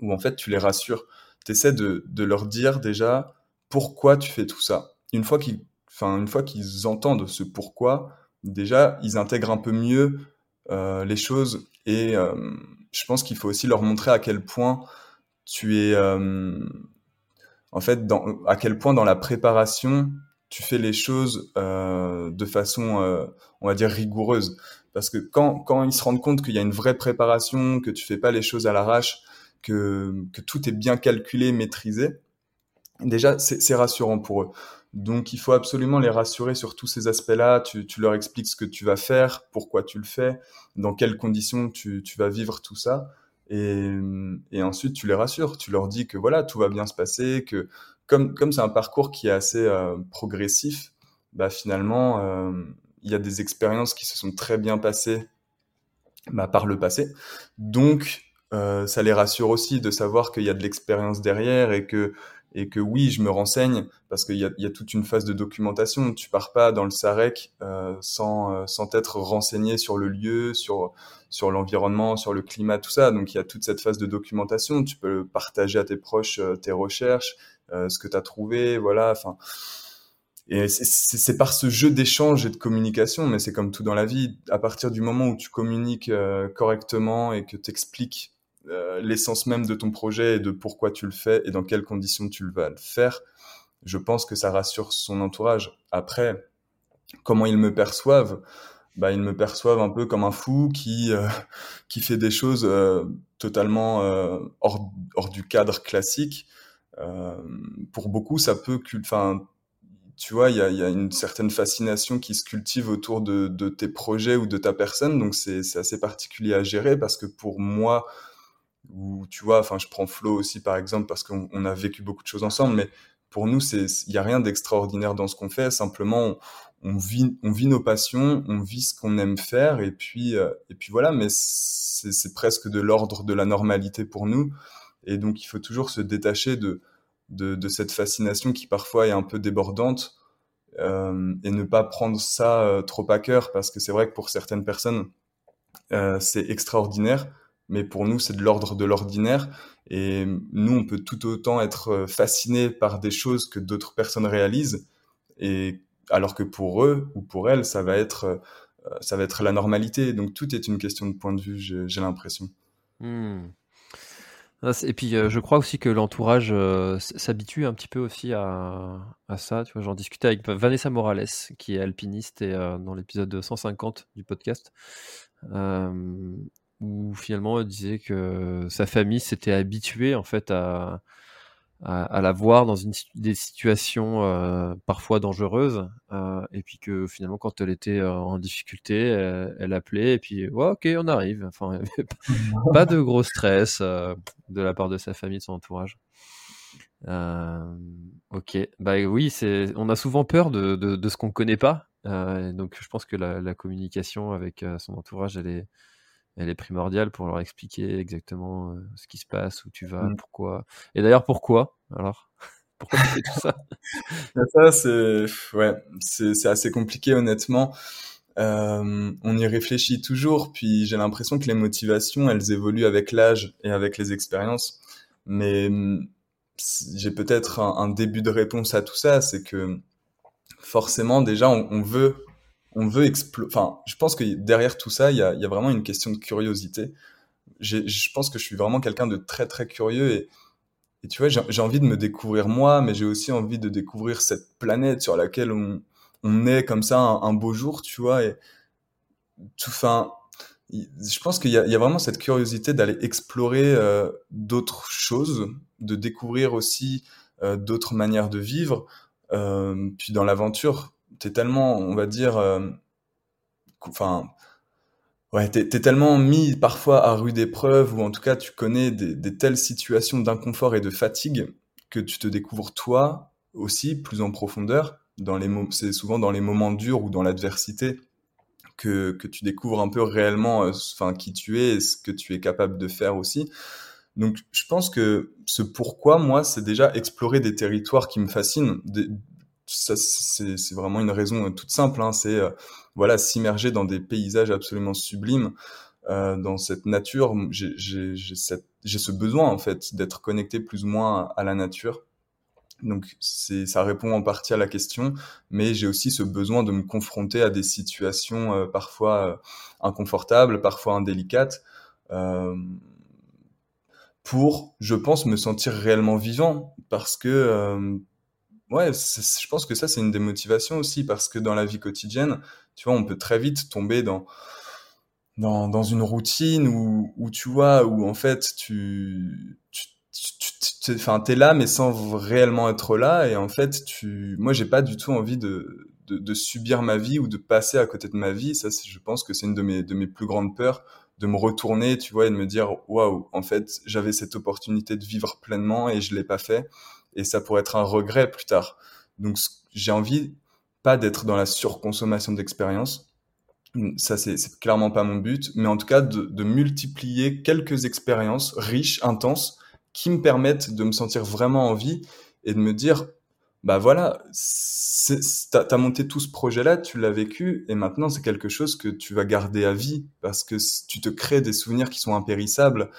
où en fait tu les rassures. Tu essaies de, leur dire déjà pourquoi tu fais tout ça. Une fois qu'ils enfin, une fois qu'ils entendent ce pourquoi, déjà ils intègrent un peu mieux euh, les choses et euh, je pense qu'il faut aussi leur montrer à quel point tu es en fait à quel point dans la préparation tu fais les choses euh, de façon, euh, on va dire, rigoureuse. Parce que quand, quand ils se rendent compte qu'il y a une vraie préparation, que tu fais pas les choses à l'arrache, que, que tout est bien calculé, maîtrisé, déjà, c'est rassurant pour eux. Donc, il faut absolument les rassurer sur tous ces aspects-là. Tu, tu, leur expliques ce que tu vas faire, pourquoi tu le fais, dans quelles conditions tu, tu vas vivre tout ça. Et, et, ensuite, tu les rassures. Tu leur dis que voilà, tout va bien se passer, que comme comme c'est un parcours qui est assez euh, progressif, bah finalement, euh, il y a des expériences qui se sont très bien passées bah, par le passé. Donc, euh, ça les rassure aussi de savoir qu'il y a de l'expérience derrière et que et que oui, je me renseigne parce qu'il y a, y a, toute une phase de documentation. Tu pars pas dans le Sarek euh, sans euh, sans être renseigné sur le lieu, sur sur l'environnement, sur le climat, tout ça. Donc il y a toute cette phase de documentation. Tu peux partager à tes proches tes recherches, ce que tu as trouvé, voilà. Enfin, et c'est par ce jeu d'échange et de communication, mais c'est comme tout dans la vie. À partir du moment où tu communiques euh, correctement et que tu expliques euh, l'essence même de ton projet et de pourquoi tu le fais et dans quelles conditions tu vas le faire, je pense que ça rassure son entourage. Après, comment ils me perçoivent bah, ils me perçoivent un peu comme un fou qui euh, qui fait des choses euh, totalement euh, hors, hors du cadre classique. Pour beaucoup, ça peut, enfin, tu vois, il y a, une certaine fascination qui se cultive autour de, tes projets ou de ta personne, donc c'est assez particulier à gérer parce que pour moi, ou tu vois, enfin, je prends Flo aussi par exemple parce qu'on on a vécu beaucoup de choses ensemble, mais pour nous, il y a rien d'extraordinaire dans ce qu'on fait. Simplement, on, vit, nos passions, on vit ce qu'on aime faire, et puis, euh, et puis voilà. Mais c'est presque de l'ordre de la normalité pour nous. Et donc, il faut toujours se détacher de, de, cette fascination qui parfois est un peu débordante euh, et ne pas prendre ça euh, trop à cœur parce que c'est vrai que pour certaines personnes, euh, c'est extraordinaire mais pour nous, c'est de l'ordre de l'ordinaire. Et nous, on peut tout autant être fasciné par des choses que d'autres personnes réalisent, et alors que pour eux ou pour elles, ça va être, ça va être la normalité. Donc tout est une question de point de vue, j'ai l'impression. Mmh. Et puis, euh, je crois aussi que l'entourage euh, s'habitue un petit peu aussi à, ça. Tu vois, j'en discutais avec Vanessa Morales, qui est alpiniste, et euh, dans l'épisode 150 du podcast. Où finalement elle disait que sa famille s'était habituée en fait à, à, la voir dans des situations euh, parfois dangereuses euh, et puis que finalement quand elle était euh, en difficulté elle, appelait et puis ok on arrive. Enfin pas de gros stress de la part de sa famille de son entourage. Ok. Bah oui on a souvent peur de, ce qu'on connaît pas donc je pense que la communication avec son entourage elle est elle est primordiale pour leur expliquer exactement euh, ce qui se passe, où tu vas, mmh. pourquoi. Et d'ailleurs, pourquoi Alors, (laughs) pourquoi tu fais tout ça? (laughs) Ça, c'est ouais, c'est assez compliqué, honnêtement. Euh, on y réfléchit toujours, puis j'ai l'impression que les motivations, elles évoluent avec l'âge et avec les expériences. Mais mmh, j'ai peut-être un, un, début de réponse à tout ça, c'est que forcément, déjà, on, on veut on veut explorer. Enfin, je pense que derrière tout ça, il y a, vraiment une question de curiosité. Je pense que je suis vraiment quelqu'un de très très curieux et, tu vois, j'ai envie de me découvrir moi, mais j'ai aussi envie de découvrir cette planète sur laquelle on, est comme ça un, beau jour, tu vois. Et tout, je pense qu'il y, y, a vraiment cette curiosité d'aller explorer euh, d'autres choses, de découvrir aussi euh, d'autres manières de vivre. Euh, puis dans l'aventure, t'es tellement, on va dire, euh, enfin, ouais, t'es es tellement mis parfois à rude épreuve, ou en tout cas, tu connais des, telles situations d'inconfort et de fatigue que tu te découvres toi aussi plus en profondeur. Dans les c'est souvent dans les moments durs ou dans l'adversité que, que tu découvres un peu réellement, euh, enfin, qui tu es et ce que tu es capable de faire aussi. Donc, je pense que ce pourquoi, moi, c'est déjà explorer des territoires qui me fascinent, des, ça c'est vraiment une raison euh, toute simple. Hein, c'est euh, voilà s'immerger dans des paysages absolument sublimes, euh, dans cette nature. J'ai ce besoin en fait d'être connecté plus ou moins à la nature. Donc ça répond en partie à la question, mais j'ai aussi ce besoin de me confronter à des situations parfois inconfortables, parfois indélicates. Pour, je pense, me sentir réellement vivant, parce que ouais, je pense que ça, c'est une des motivations aussi, parce que dans la vie quotidienne, tu vois, on peut très vite tomber dans, dans, dans une routine où, où, tu vois, où en fait, tu, tu, tu, t'es là, mais sans réellement être là. Et en fait, tu, moi, j'ai pas du tout envie de, de, de, subir ma vie ou de passer à côté de ma vie. Ça, je pense que c'est une de mes, de mes plus grandes peurs, de me retourner, tu vois, et de me dire, waouh, en fait, j'avais cette opportunité de vivre pleinement et je l'ai pas fait et ça pourrait être un regret plus tard. Donc j'ai envie pas d'être dans la surconsommation d'expériences. Ça c'est clairement pas mon but, mais en tout cas de, de multiplier quelques expériences riches, intenses, qui me permettent de me sentir vraiment en vie et de me dire bah voilà, t'as as monté tout ce projet-là, tu l'as vécu, et maintenant c'est quelque chose que tu vas garder à vie parce que tu te crées des souvenirs qui sont impérissables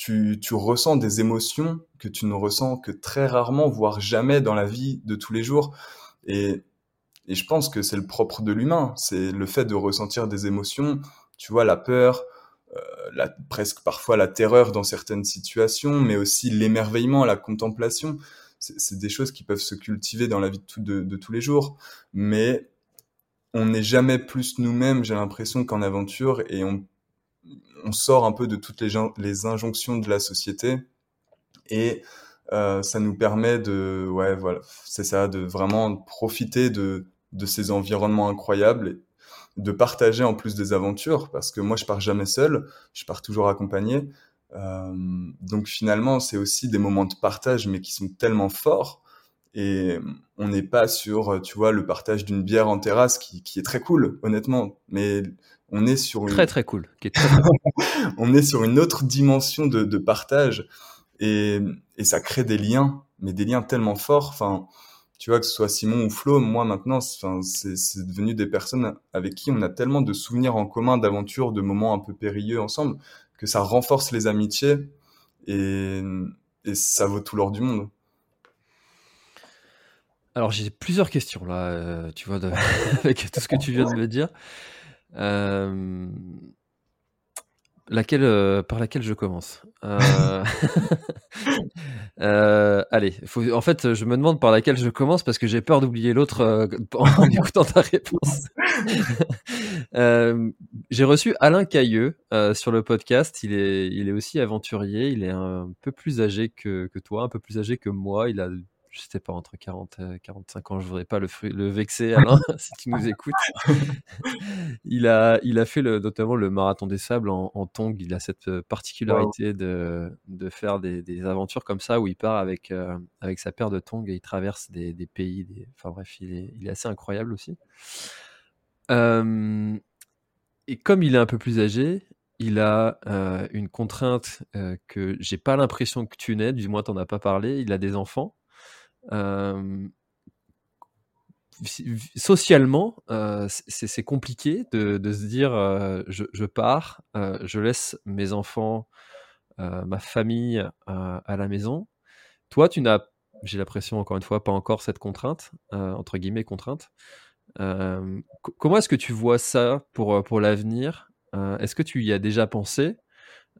tu, tu ressens des émotions que tu ne ressens que très rarement, voire jamais dans la vie de tous les jours. Et, et je pense que c'est le propre de l'humain, c'est le fait de ressentir des émotions, tu vois, la peur, euh, la, presque parfois la terreur dans certaines situations, mais aussi l'émerveillement, la contemplation. C'est des choses qui peuvent se cultiver dans la vie de, de tous les jours, mais on n'est jamais plus nous-mêmes, j'ai l'impression, qu'en aventure, et on on sort un peu de toutes les, les injonctions de la société et euh, ça nous permet de, ouais, voilà, c'est ça, de vraiment profiter de, de ces environnements incroyables et de partager en plus des aventures parce que moi je pars jamais seul, je pars toujours accompagné. Euh, donc finalement, c'est aussi des moments de partage, mais qui sont tellement forts. Et on n'est pas sur, tu vois, le partage d'une bière en terrasse qui, qui est très cool, honnêtement. Mais on est sur une... très très cool. (laughs) on est sur une autre dimension de, de partage et, et, ça crée des liens, mais des liens tellement forts. Enfin, tu vois que ce soit Simon ou Flo, moi maintenant, c'est devenu des personnes avec qui on a tellement de souvenirs en commun, d'aventures, de moments un peu périlleux ensemble, que ça renforce les amitiés et, et ça vaut tout l'or du monde. Alors j'ai plusieurs questions là, euh, tu vois, (laughs) avec tout ce que tu viens de me dire. Euh, laquelle, euh, par laquelle je commence (laughs) euh, Allez, faut, en fait, je me demande par laquelle je commence parce que j'ai peur d'oublier l'autre en écoutant ta réponse. (laughs) j'ai reçu Alain Cailleux sur le podcast. Il est, il est aussi aventurier. Il est un peu plus âgé que, que toi, un peu plus âgé que moi. Il a je sais pas, entre 40 et 45 ans, je voudrais pas le, le vexer, Alain, (laughs) si tu nous écoutes. (laughs) il, a, il a fait le, notamment le marathon des sables en, en tong. Il a cette euh, particularité de, de faire des, des, aventures comme ça où il part avec, euh, avec sa paire de tongs et il traverse des, des pays. Des... Enfin bref, il est, il est assez incroyable aussi. Euh, et comme il est un peu plus âgé, il a euh, une contrainte euh, que j'ai pas l'impression que tu n'aies, du moins t'en as pas parlé. Il a des enfants socialement, euh, c'est compliqué de, se dire euh, je, pars, euh, je laisse mes enfants, euh, ma famille à la maison. Toi, tu n'as, j'ai l'impression encore une fois, pas encore cette contrainte entre guillemets contrainte. comment est-ce que tu vois ça pour pour l'avenir? Est-ce que tu y as déjà pensé?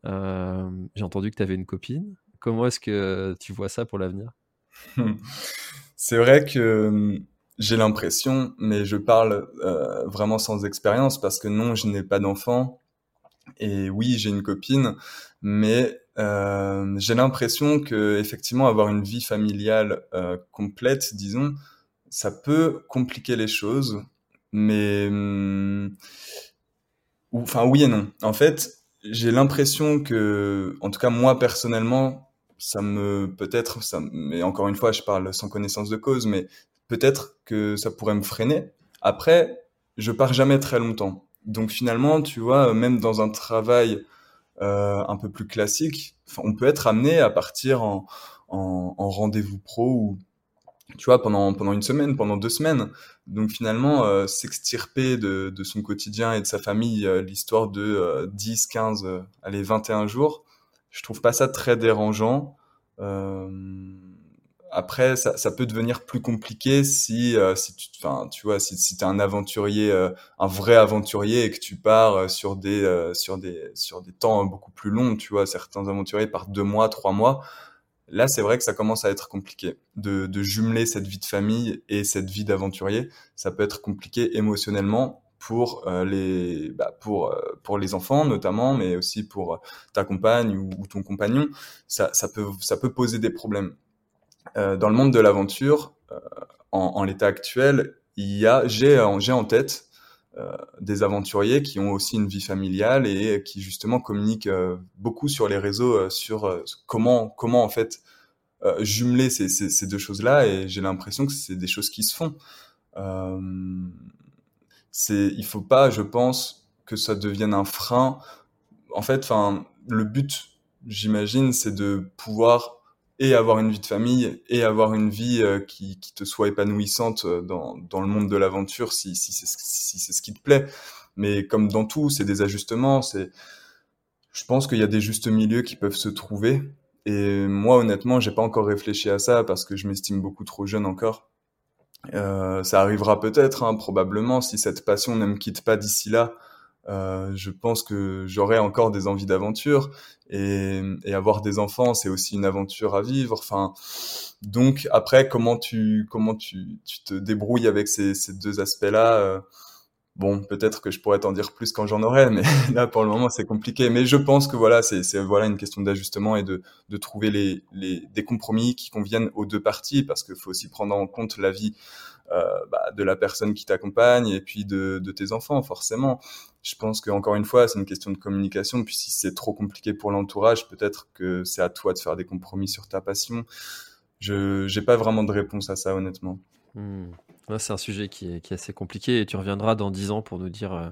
J'ai entendu que tu avais une copine. Comment est-ce que tu vois ça pour l'avenir? (laughs) C'est vrai que hum, j'ai l'impression, mais je parle euh, vraiment sans expérience parce que non, je n'ai pas d'enfant. Et oui, j'ai une copine, mais euh, j'ai l'impression que effectivement avoir une vie familiale euh, complète, disons, ça peut compliquer les choses. Mais hum, enfin oui et non. En fait, j'ai l'impression que, en tout cas moi personnellement, ça me peut-être ça mais encore une fois je parle sans connaissance de cause mais peut-être que ça pourrait me freiner. Après je pars jamais très longtemps. Donc finalement tu vois même dans un travail euh, un peu plus classique on peut être amené à partir en, en, en rendez-vous pro ou tu vois pendant pendant une semaine pendant deux semaines. Donc finalement euh, s'extirper de, de son quotidien et de sa famille euh, l'histoire de 10 15 allez 21 jours je trouve pas ça très dérangeant. Euh, après, ça, ça, peut devenir plus compliqué si, euh, si tu, enfin, tu vois, si, si t'es un aventurier, euh, un vrai aventurier et que tu pars sur des, sur des, sur des temps beaucoup plus longs, tu vois, certains aventuriers partent deux mois, trois mois. Là, c'est vrai que ça commence à être compliqué de, de jumeler cette vie de famille et cette vie d'aventurier. Ça peut être compliqué émotionnellement pour euh, les bah, pour euh, pour les enfants notamment mais aussi pour euh, ta compagne ou, ton compagnon ça ça peut ça peut poser des problèmes. Dans le monde de l'aventure en, l'état actuel il y a j'ai j'ai en tête des aventuriers qui ont aussi une vie familiale et qui justement communiquent beaucoup sur les réseaux sur comment comment en fait jumeler ces deux choses là et j'ai l'impression que c'est des choses qui se font c'est il faut pas je pense que ça devienne un frein. En fait enfin le but j'imagine c'est de pouvoir et avoir une vie de famille et avoir une vie euh, qui, te soit épanouissante euh, dans, le monde de l'aventure si, si c'est ce qui te plaît. Mais comme dans tout c'est des ajustements c'est je pense qu'il y a des justes milieux qui peuvent se trouver. Et moi honnêtement j'ai pas encore réfléchi à ça parce que je m'estime beaucoup trop jeune encore euh, ça arrivera peut-être, hein, probablement, si cette passion ne me quitte pas d'ici là. Euh, je pense que j'aurai encore des envies d'aventure et, et, avoir des enfants, c'est aussi une aventure à vivre. Enfin, donc après, comment tu comment tu, tu te débrouilles avec ces, ces deux aspects-là euh, Bon, peut-être que je pourrais t'en dire plus quand j'en aurai, mais (laughs) là pour le moment c'est compliqué. Mais je pense que voilà, c'est voilà une question d'ajustement et de, de trouver les, les, des compromis qui conviennent aux deux parties, parce qu'il faut aussi prendre en compte la vie euh, bah, de la personne qui t'accompagne et puis de, de, tes enfants, forcément. Je pense que encore une fois, c'est une question de communication. Puis si c'est trop compliqué pour l'entourage, peut-être que c'est à toi de faire des compromis sur ta passion. Je n'ai pas vraiment de réponse à ça, honnêtement. C'est un sujet qui est, assez compliqué et tu reviendras dans 10 ans pour nous dire. Euh,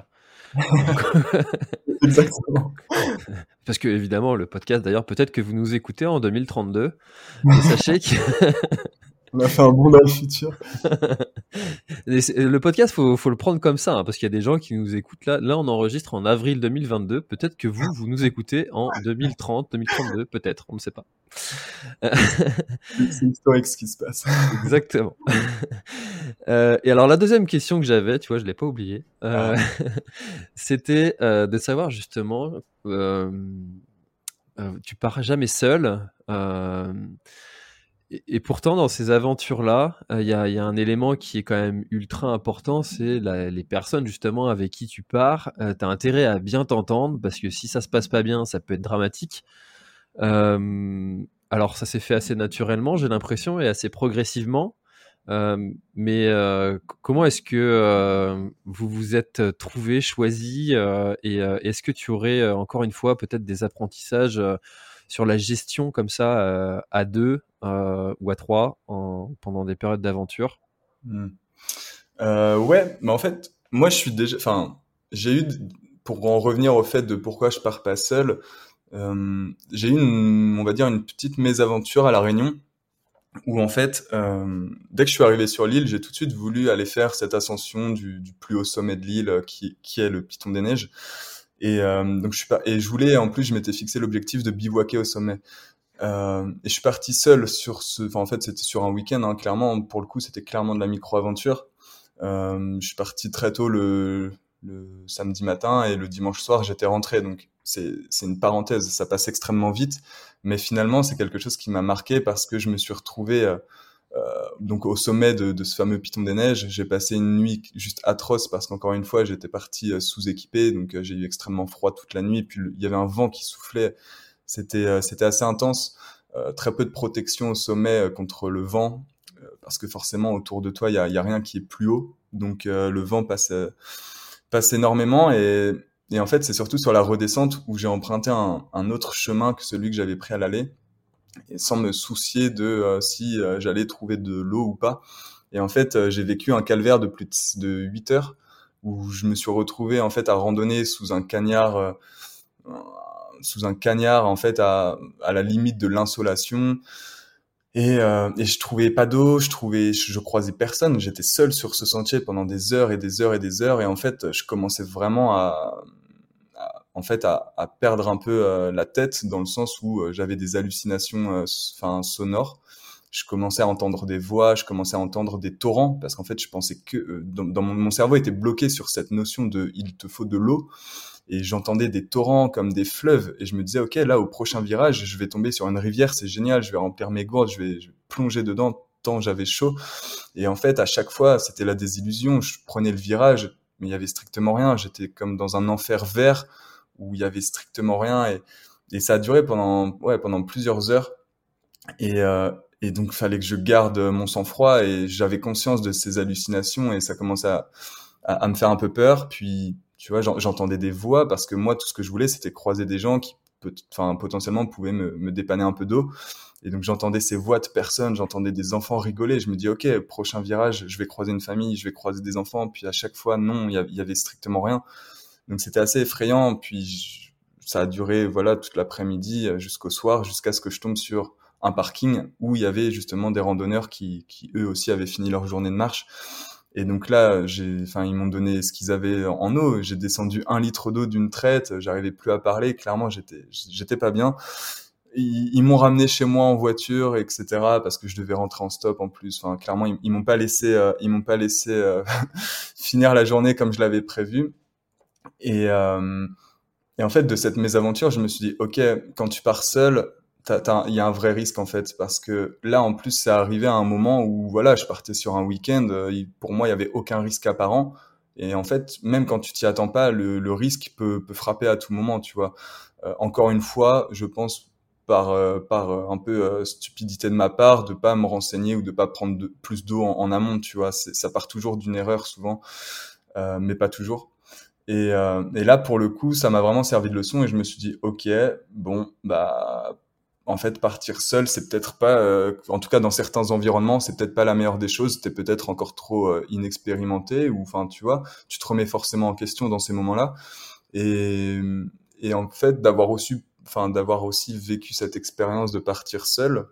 Exactement. (laughs) Parce que, évidemment, le podcast, d'ailleurs, peut-être que vous nous écoutez en 2032. Mais sachez que. On a fait un bond dans le futur. (laughs) le podcast, faut, faut le prendre comme ça, hein, parce qu'il y a des gens qui nous écoutent là. Là, on enregistre en avril 2022. Peut-être que vous, vous nous écoutez en 2030, 2032, peut-être. On ne sait pas. C'est historique ce qui se passe. (laughs) Exactement. (laughs) Euh, et alors, la deuxième question que j'avais, tu vois, je l'ai pas oublié, euh, ah. c'était euh, de savoir justement, euh, euh, tu pars jamais seul. Euh, et, pourtant, dans ces aventures-là, il y, a, un élément qui est quand même ultra important, c'est les personnes justement avec qui tu pars. Euh, tu as intérêt à bien t'entendre, parce que si ça se passe pas bien, ça peut être dramatique. Euh, alors ça s'est fait assez naturellement, j'ai l'impression, et assez progressivement. Euh, mais euh, comment est-ce que euh, vous vous êtes trouvé, choisi, et est-ce que tu aurais encore une fois peut-être des apprentissages sur la gestion comme ça euh, à deux euh, ou à trois pendant des périodes d'aventure hmm. euh, Ouais, mais en fait, moi je suis déjà, enfin, j'ai eu, pour en revenir au fait de pourquoi je pars pas seul, j'ai eu, on va dire, une petite mésaventure à la Réunion où en fait, dès que je suis arrivé sur l'île, j'ai tout de suite voulu aller faire cette ascension du, du plus haut sommet de l'île, qui, qui, est le Piton des Neiges. Et euh, donc je suis pas et je voulais en plus je m'étais fixé l'objectif de bivouaquer au sommet. Euh, et je suis parti seul sur ce. Enfin en fait c'était sur un week-end hein, clairement pour le coup c'était clairement de la micro-aventure. Euh, je suis parti très tôt le, le samedi matin et le dimanche soir j'étais rentré donc c'est une parenthèse ça passe extrêmement vite mais finalement c'est quelque chose qui m'a marqué parce que je me suis retrouvé euh, donc au sommet de, de, ce fameux Piton des Neiges, j'ai passé une nuit juste atroce parce qu'encore une fois j'étais parti euh, sous-équipé, donc euh, j'ai eu extrêmement froid toute la nuit. Puis il y avait un vent qui soufflait, c'était assez intense. très peu de protection au sommet contre le vent parce que forcément autour de toi il y a, a, rien qui est plus haut, donc le vent passe passe énormément. Et, et en fait c'est surtout sur la redescente où j'ai emprunté un, un autre chemin que celui que j'avais pris à l'aller et sans me soucier de euh, si euh, j'allais trouver de l'eau ou pas. Et en fait, euh, j'ai vécu un calvaire de plus de, 8 heures où je me suis retrouvé en fait à randonner sous un cagnard sous un cagnard en fait à, à la limite de l'insolation. Et, je trouvais pas d'eau, je trouvais, je croisais personne, j'étais seul sur ce sentier pendant des heures et des heures et des heures. Et en fait je commençais vraiment à, en fait à, à, perdre un peu euh, la tête dans le sens où euh, j'avais des hallucinations euh, enfin sonores. Je commençais à entendre des voix je commençais à entendre des torrents parce qu'en fait je pensais que dans, mon, mon, cerveau était bloqué sur cette notion de il te faut de l'eau et j'entendais des torrents comme des fleuves et je me disais ok là au prochain virage je vais tomber sur une rivière c'est génial je vais remplir mes gourdes je vais, je vais plonger dedans tant j'avais chaud et en fait à chaque fois c'était la désillusion. Je prenais le virage mais il y avait strictement rien. J'étais comme dans un enfer vert où il y avait strictement rien et, et ça a duré pendant ouais pendant plusieurs heures et euh, et donc fallait que je garde mon sang-froid et j'avais conscience de ces hallucinations et ça commençait à, à, à me faire un peu peur puis tu vois, j'entendais des voix parce que moi, tout ce que je voulais, c'était croiser des gens qui, enfin, potentiellement pouvaient me, me dépanner un peu d'eau. Et donc, j'entendais ces voix de personnes, j'entendais des enfants rigoler. Je me dis, OK, prochain virage, je vais croiser une famille, je vais croiser des enfants. Puis à chaque fois, non, il y, avait strictement rien. Donc, c'était assez effrayant. Puis, ça a duré, voilà, toute l'après-midi euh, jusqu'au soir, jusqu'à ce que je tombe sur un parking où il y avait justement des randonneurs qui, qui eux aussi avaient fini leur journée de marche et donc là, j'ai, enfin, ils m'ont donné ce qu'ils avaient en eau. J'ai descendu un litre d'eau d'une traite. J'arrivais plus à parler. Clairement, j'étais, j'étais pas bien. Ils, m'ont ramené chez moi en voiture, etc. Parce que je devais rentrer en stop en plus. Enfin, clairement, ils, m'ont pas laissé, euh, ils m'ont pas laissé euh, (laughs) finir la journée comme je l'avais prévu. Et, euh, et en fait, de cette mésaventure, je me suis dit, ok, quand tu pars seul, il y a un vrai risque en fait. Parce que là en plus c'est arrivé à un moment où voilà je partais sur un week-end euh, pour moi il y avait aucun risque apparent. Et en fait même quand tu t'y attends pas le, risque peut, peut, frapper à tout moment tu vois. Euh, encore une fois je pense par euh, par un peu stupidité de ma part de pas me renseigner ou de pas prendre plus d'eau en, en, amont tu vois. Ça part toujours d'une erreur souvent. Mais pas toujours et, et là pour le coup ça m'a vraiment servi de leçon et je me suis dit ok bon bah en fait, partir seul, c'est peut-être pas, euh, en tout cas dans certains environnements, c'est peut-être pas la meilleure des choses. T'es peut-être encore trop euh, inexpérimenté, ou enfin, tu vois, tu te remets forcément en question dans ces moments-là. Et, et en fait, d'avoir enfin, d'avoir aussi vécu cette expérience de partir seul,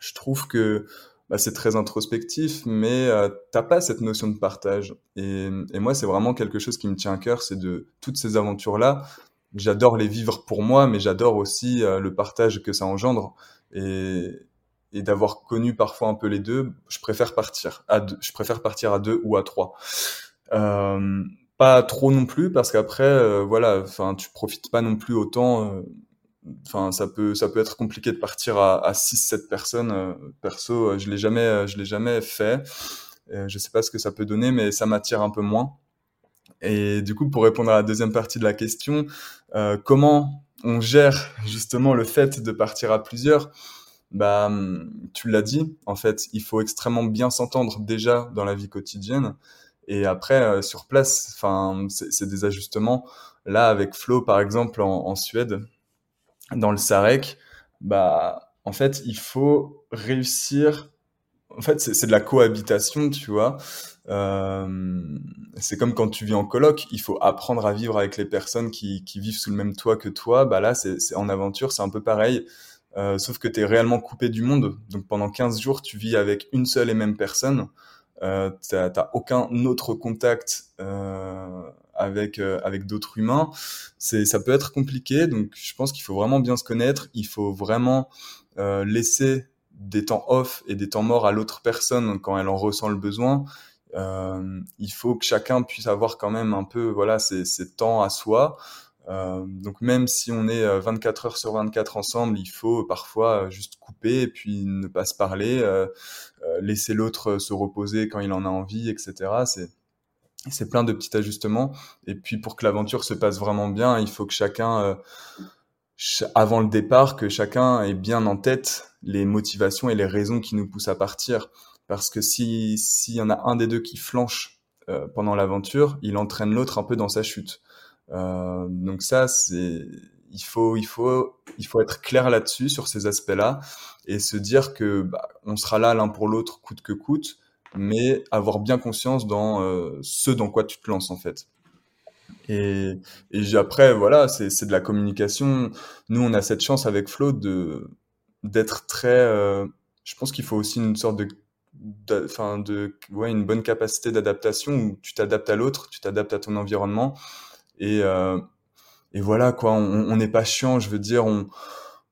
je trouve que bah, c'est très introspectif, mais euh, t'as pas cette notion de partage. Et, et moi, c'est vraiment quelque chose qui me tient à cœur, c'est de toutes ces aventures-là, j'adore les vivre pour moi, mais j'adore aussi euh, le partage que ça engendre. Et, et d'avoir connu parfois un peu les deux, je préfère partir à deux. Je préfère partir à deux ou à trois. Euh, pas trop non plus parce qu'après, euh, voilà, enfin, tu profites pas non plus autant. Euh, enfin, ça peut, ça peut être compliqué de partir à, à 6-7 personnes. perso, je l'ai jamais, je l'ai jamais fait. je sais pas ce que ça peut donner, mais ça m'attire un peu moins. Et du coup, pour répondre à la deuxième partie de la question, euh, comment on gère justement le fait de partir à plusieurs? Bah, tu l'as dit, en fait, il faut extrêmement bien s'entendre déjà dans la vie quotidienne. Et après, euh, sur place, enfin, c'est des ajustements. Là, avec Flo, par exemple, en, en Suède, dans le Sarek, bah, en fait, il faut réussir. En fait, c'est de la cohabitation, tu vois. Euh, c'est comme quand tu vis en coloc, il faut apprendre à vivre avec les personnes qui, qui vivent sous le même toit que toi. Bah là, c'est en aventure, c'est un peu pareil. Euh, sauf que tu es réellement coupé du monde. Donc pendant 15 jours, tu vis avec une seule et même personne. Euh, t'as aucun autre contact euh, avec euh, avec d'autres humains. C'est ça peut être compliqué. Donc je pense qu'il faut vraiment bien se connaître. Il faut vraiment euh, laisser des temps off et des temps morts à l'autre personne quand elle en ressent le besoin euh, il faut que chacun puisse avoir quand même un peu voilà ses, ses temps à soi. Euh, donc même si on est 24 euh, heures sur 24 ensemble, il faut parfois euh, juste couper et puis ne pas se parler, euh, laisser l'autre se reposer quand il en a envie, etc. C'est c'est plein de petits ajustements. Et puis pour que l'aventure se passe vraiment bien, il faut que chacun, avant le départ, que chacun ait bien en tête les motivations et les raisons qui nous poussent à partir. Parce que si s'il y en a un des deux qui flanche euh, pendant l'aventure, il entraîne l'autre un peu dans sa chute. Euh, donc ça, c'est il faut il faut il faut être clair là-dessus sur ces aspects-là et se dire que bah, on sera là l'un pour l'autre coûte que coûte, mais avoir bien conscience dans euh, ce dans quoi tu te lances en fait. Et, après voilà, c'est de la communication. Nous, on a cette chance avec Flo de d'être très. Euh, je pense qu'il faut aussi une sorte de enfin de ouais une bonne capacité d'adaptation où tu t'adaptes à l'autre tu t'adaptes à ton environnement et euh, et voilà quoi on n'est pas chiant je veux dire on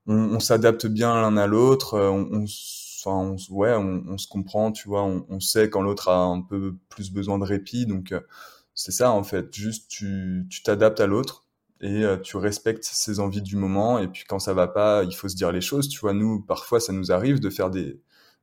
on, s'adapte bien l'un à l'autre on, on on, ouais on, se comprend tu vois on, sait quand l'autre a un peu plus besoin de répit donc euh, c'est ça en fait juste tu t'adaptes à l'autre et tu respectes ses envies du moment. Et puis quand ça va pas, il faut se dire les choses. Tu vois, nous, parfois, ça nous arrive de faire des,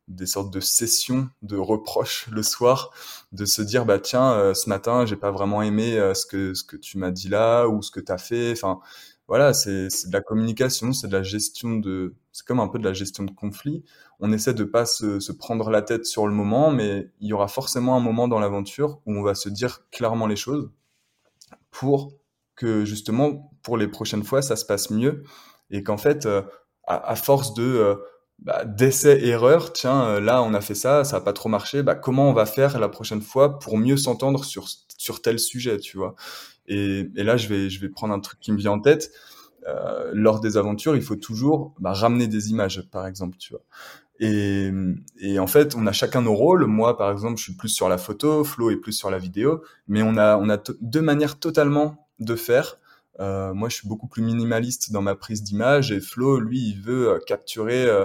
des sortes de sessions de reproches le soir, de se dire bah tiens ce matin j'ai pas vraiment aimé ce que ce que tu m'as dit là ou ce que tu as fait. Enfin voilà, c'est de la communication, c'est de la gestion de, c'est comme un peu de la gestion de conflit. On essaie de pas se, se, prendre la tête sur le moment, mais il y aura forcément un moment dans l'aventure où on va se dire clairement les choses pour que justement pour les prochaines fois ça se passe mieux et qu'en fait euh, à, force de euh, bah, d'essais erreurs, tiens là on a fait ça, ça a pas trop marché, bah comment on va faire la prochaine fois pour mieux s'entendre sur sur tel sujet, tu vois? Et, et, là, je vais, je vais prendre un truc qui me vient en tête. Euh, lors des aventures, il faut toujours bah, ramener des images, par exemple, tu vois. Et, et, en fait, on a chacun nos rôles. Moi, par exemple, je suis plus sur la photo, Flo est plus sur la vidéo, mais on a, on a deux manières totalement de faire. Euh, moi, je suis beaucoup plus minimaliste dans ma prise d'image et Flo, lui, il veut euh, capturer euh,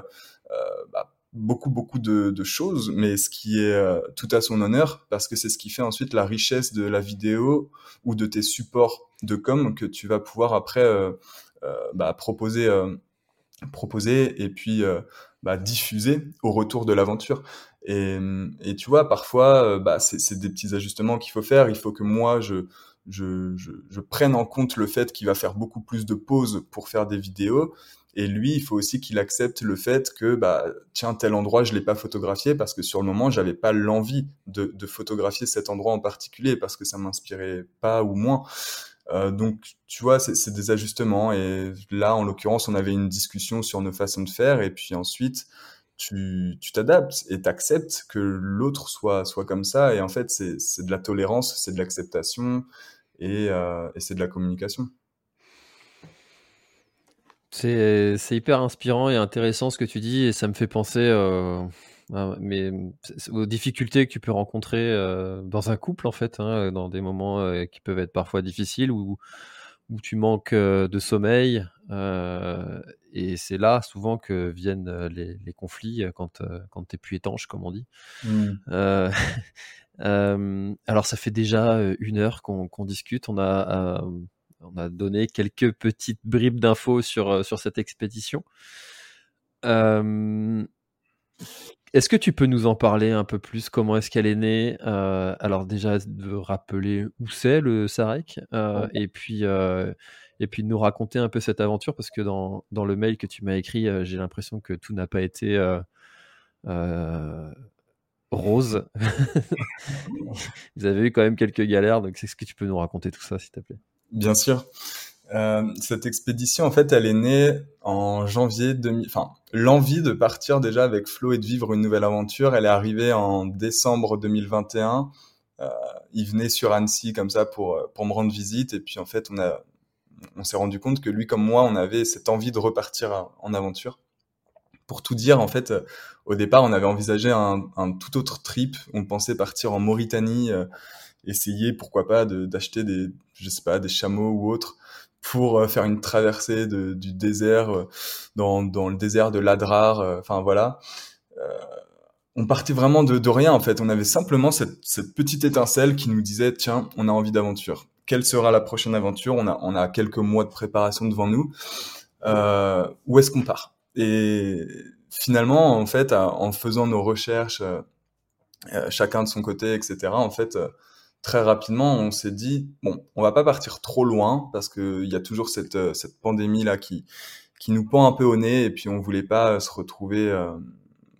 euh, bah, beaucoup beaucoup de, choses, mais ce qui est euh, tout à son honneur parce que c'est ce qui fait ensuite la richesse de la vidéo ou de tes supports de com que tu vas pouvoir après euh, euh, bah, proposer proposer et puis bah, diffuser au retour de l'aventure. Et, tu vois, parfois, bah, c'est des petits ajustements qu'il faut faire. Il faut que moi, je, je, je prenne en compte le fait qu'il va faire beaucoup plus de pauses pour faire des vidéos et lui, il faut aussi qu'il accepte le fait que, bah, tiens, tel endroit, je l'ai pas photographié parce que sur le moment, j'avais pas l'envie de, photographier cet endroit en particulier parce que ça m'inspirait pas ou moins. Euh, donc, tu vois, c'est des ajustements. Et là, en l'occurrence, on avait une discussion sur nos façons de faire. Et puis ensuite, tu t'adaptes et t'acceptes que l'autre soit, soit comme ça. Et en fait, c'est de la tolérance, c'est de l'acceptation et, euh, et c'est de la communication. C'est hyper inspirant et intéressant ce que tu dis et ça me fait penser euh, mais, aux difficultés que tu peux rencontrer euh, dans un couple en fait, hein, dans des moments euh, qui peuvent être parfois difficiles où, où tu manques de sommeil et c'est là souvent que viennent les, les conflits quand, quand tu es plus étanche comme on dit. Mmh. (laughs) alors ça fait déjà une heure qu'on discute, on a on a donné quelques petites bribes d'infos sur, euh, sur cette expédition. Euh, est-ce que tu peux nous en parler un peu plus? Comment est-ce qu'elle est née? Euh, Alors déjà de rappeler où c'est le Sarek et puis et puis nous raconter un peu cette aventure parce que dans, dans le mail que tu m'as écrit, j'ai l'impression que tout n'a pas été rose. (laughs) (laughs) Vous avez eu quand même quelques galères, donc est-ce que tu peux nous raconter tout ça, s'il te plaît? Bien sûr. Euh, cette expédition, en fait, elle est née en janvier 2000. Enfin, l'envie de partir déjà avec Flo et de vivre une nouvelle aventure, elle est arrivée en décembre 2021. Euh, il venait sur Annecy comme ça pour pour me rendre visite et puis en fait, on a on s'est rendu compte que lui comme moi, on avait cette envie de repartir en aventure. Pour tout dire, en fait, au départ, on avait envisagé un, un tout autre trip. On pensait partir en Mauritanie. Euh, essayer, pourquoi pas, d'acheter des, je sais pas, des chameaux ou autres pour euh, faire une traversée de, du désert euh, dans, dans le désert de l'Adrar. Euh, enfin voilà. on partait vraiment de, de, rien en fait. On avait simplement cette, cette, petite étincelle qui nous disait tiens, on a envie d'aventure. Quelle sera la prochaine aventure? On a on a quelques mois de préparation devant nous. Où est-ce qu'on part? Et finalement, en fait, en faisant nos recherches, chacun de son côté, etc. En fait très rapidement, on s'est dit bon, on va pas partir trop loin parce que il y a toujours cette euh, cette pandémie là qui qui nous pend un peu au nez et puis on voulait pas euh, se retrouver euh,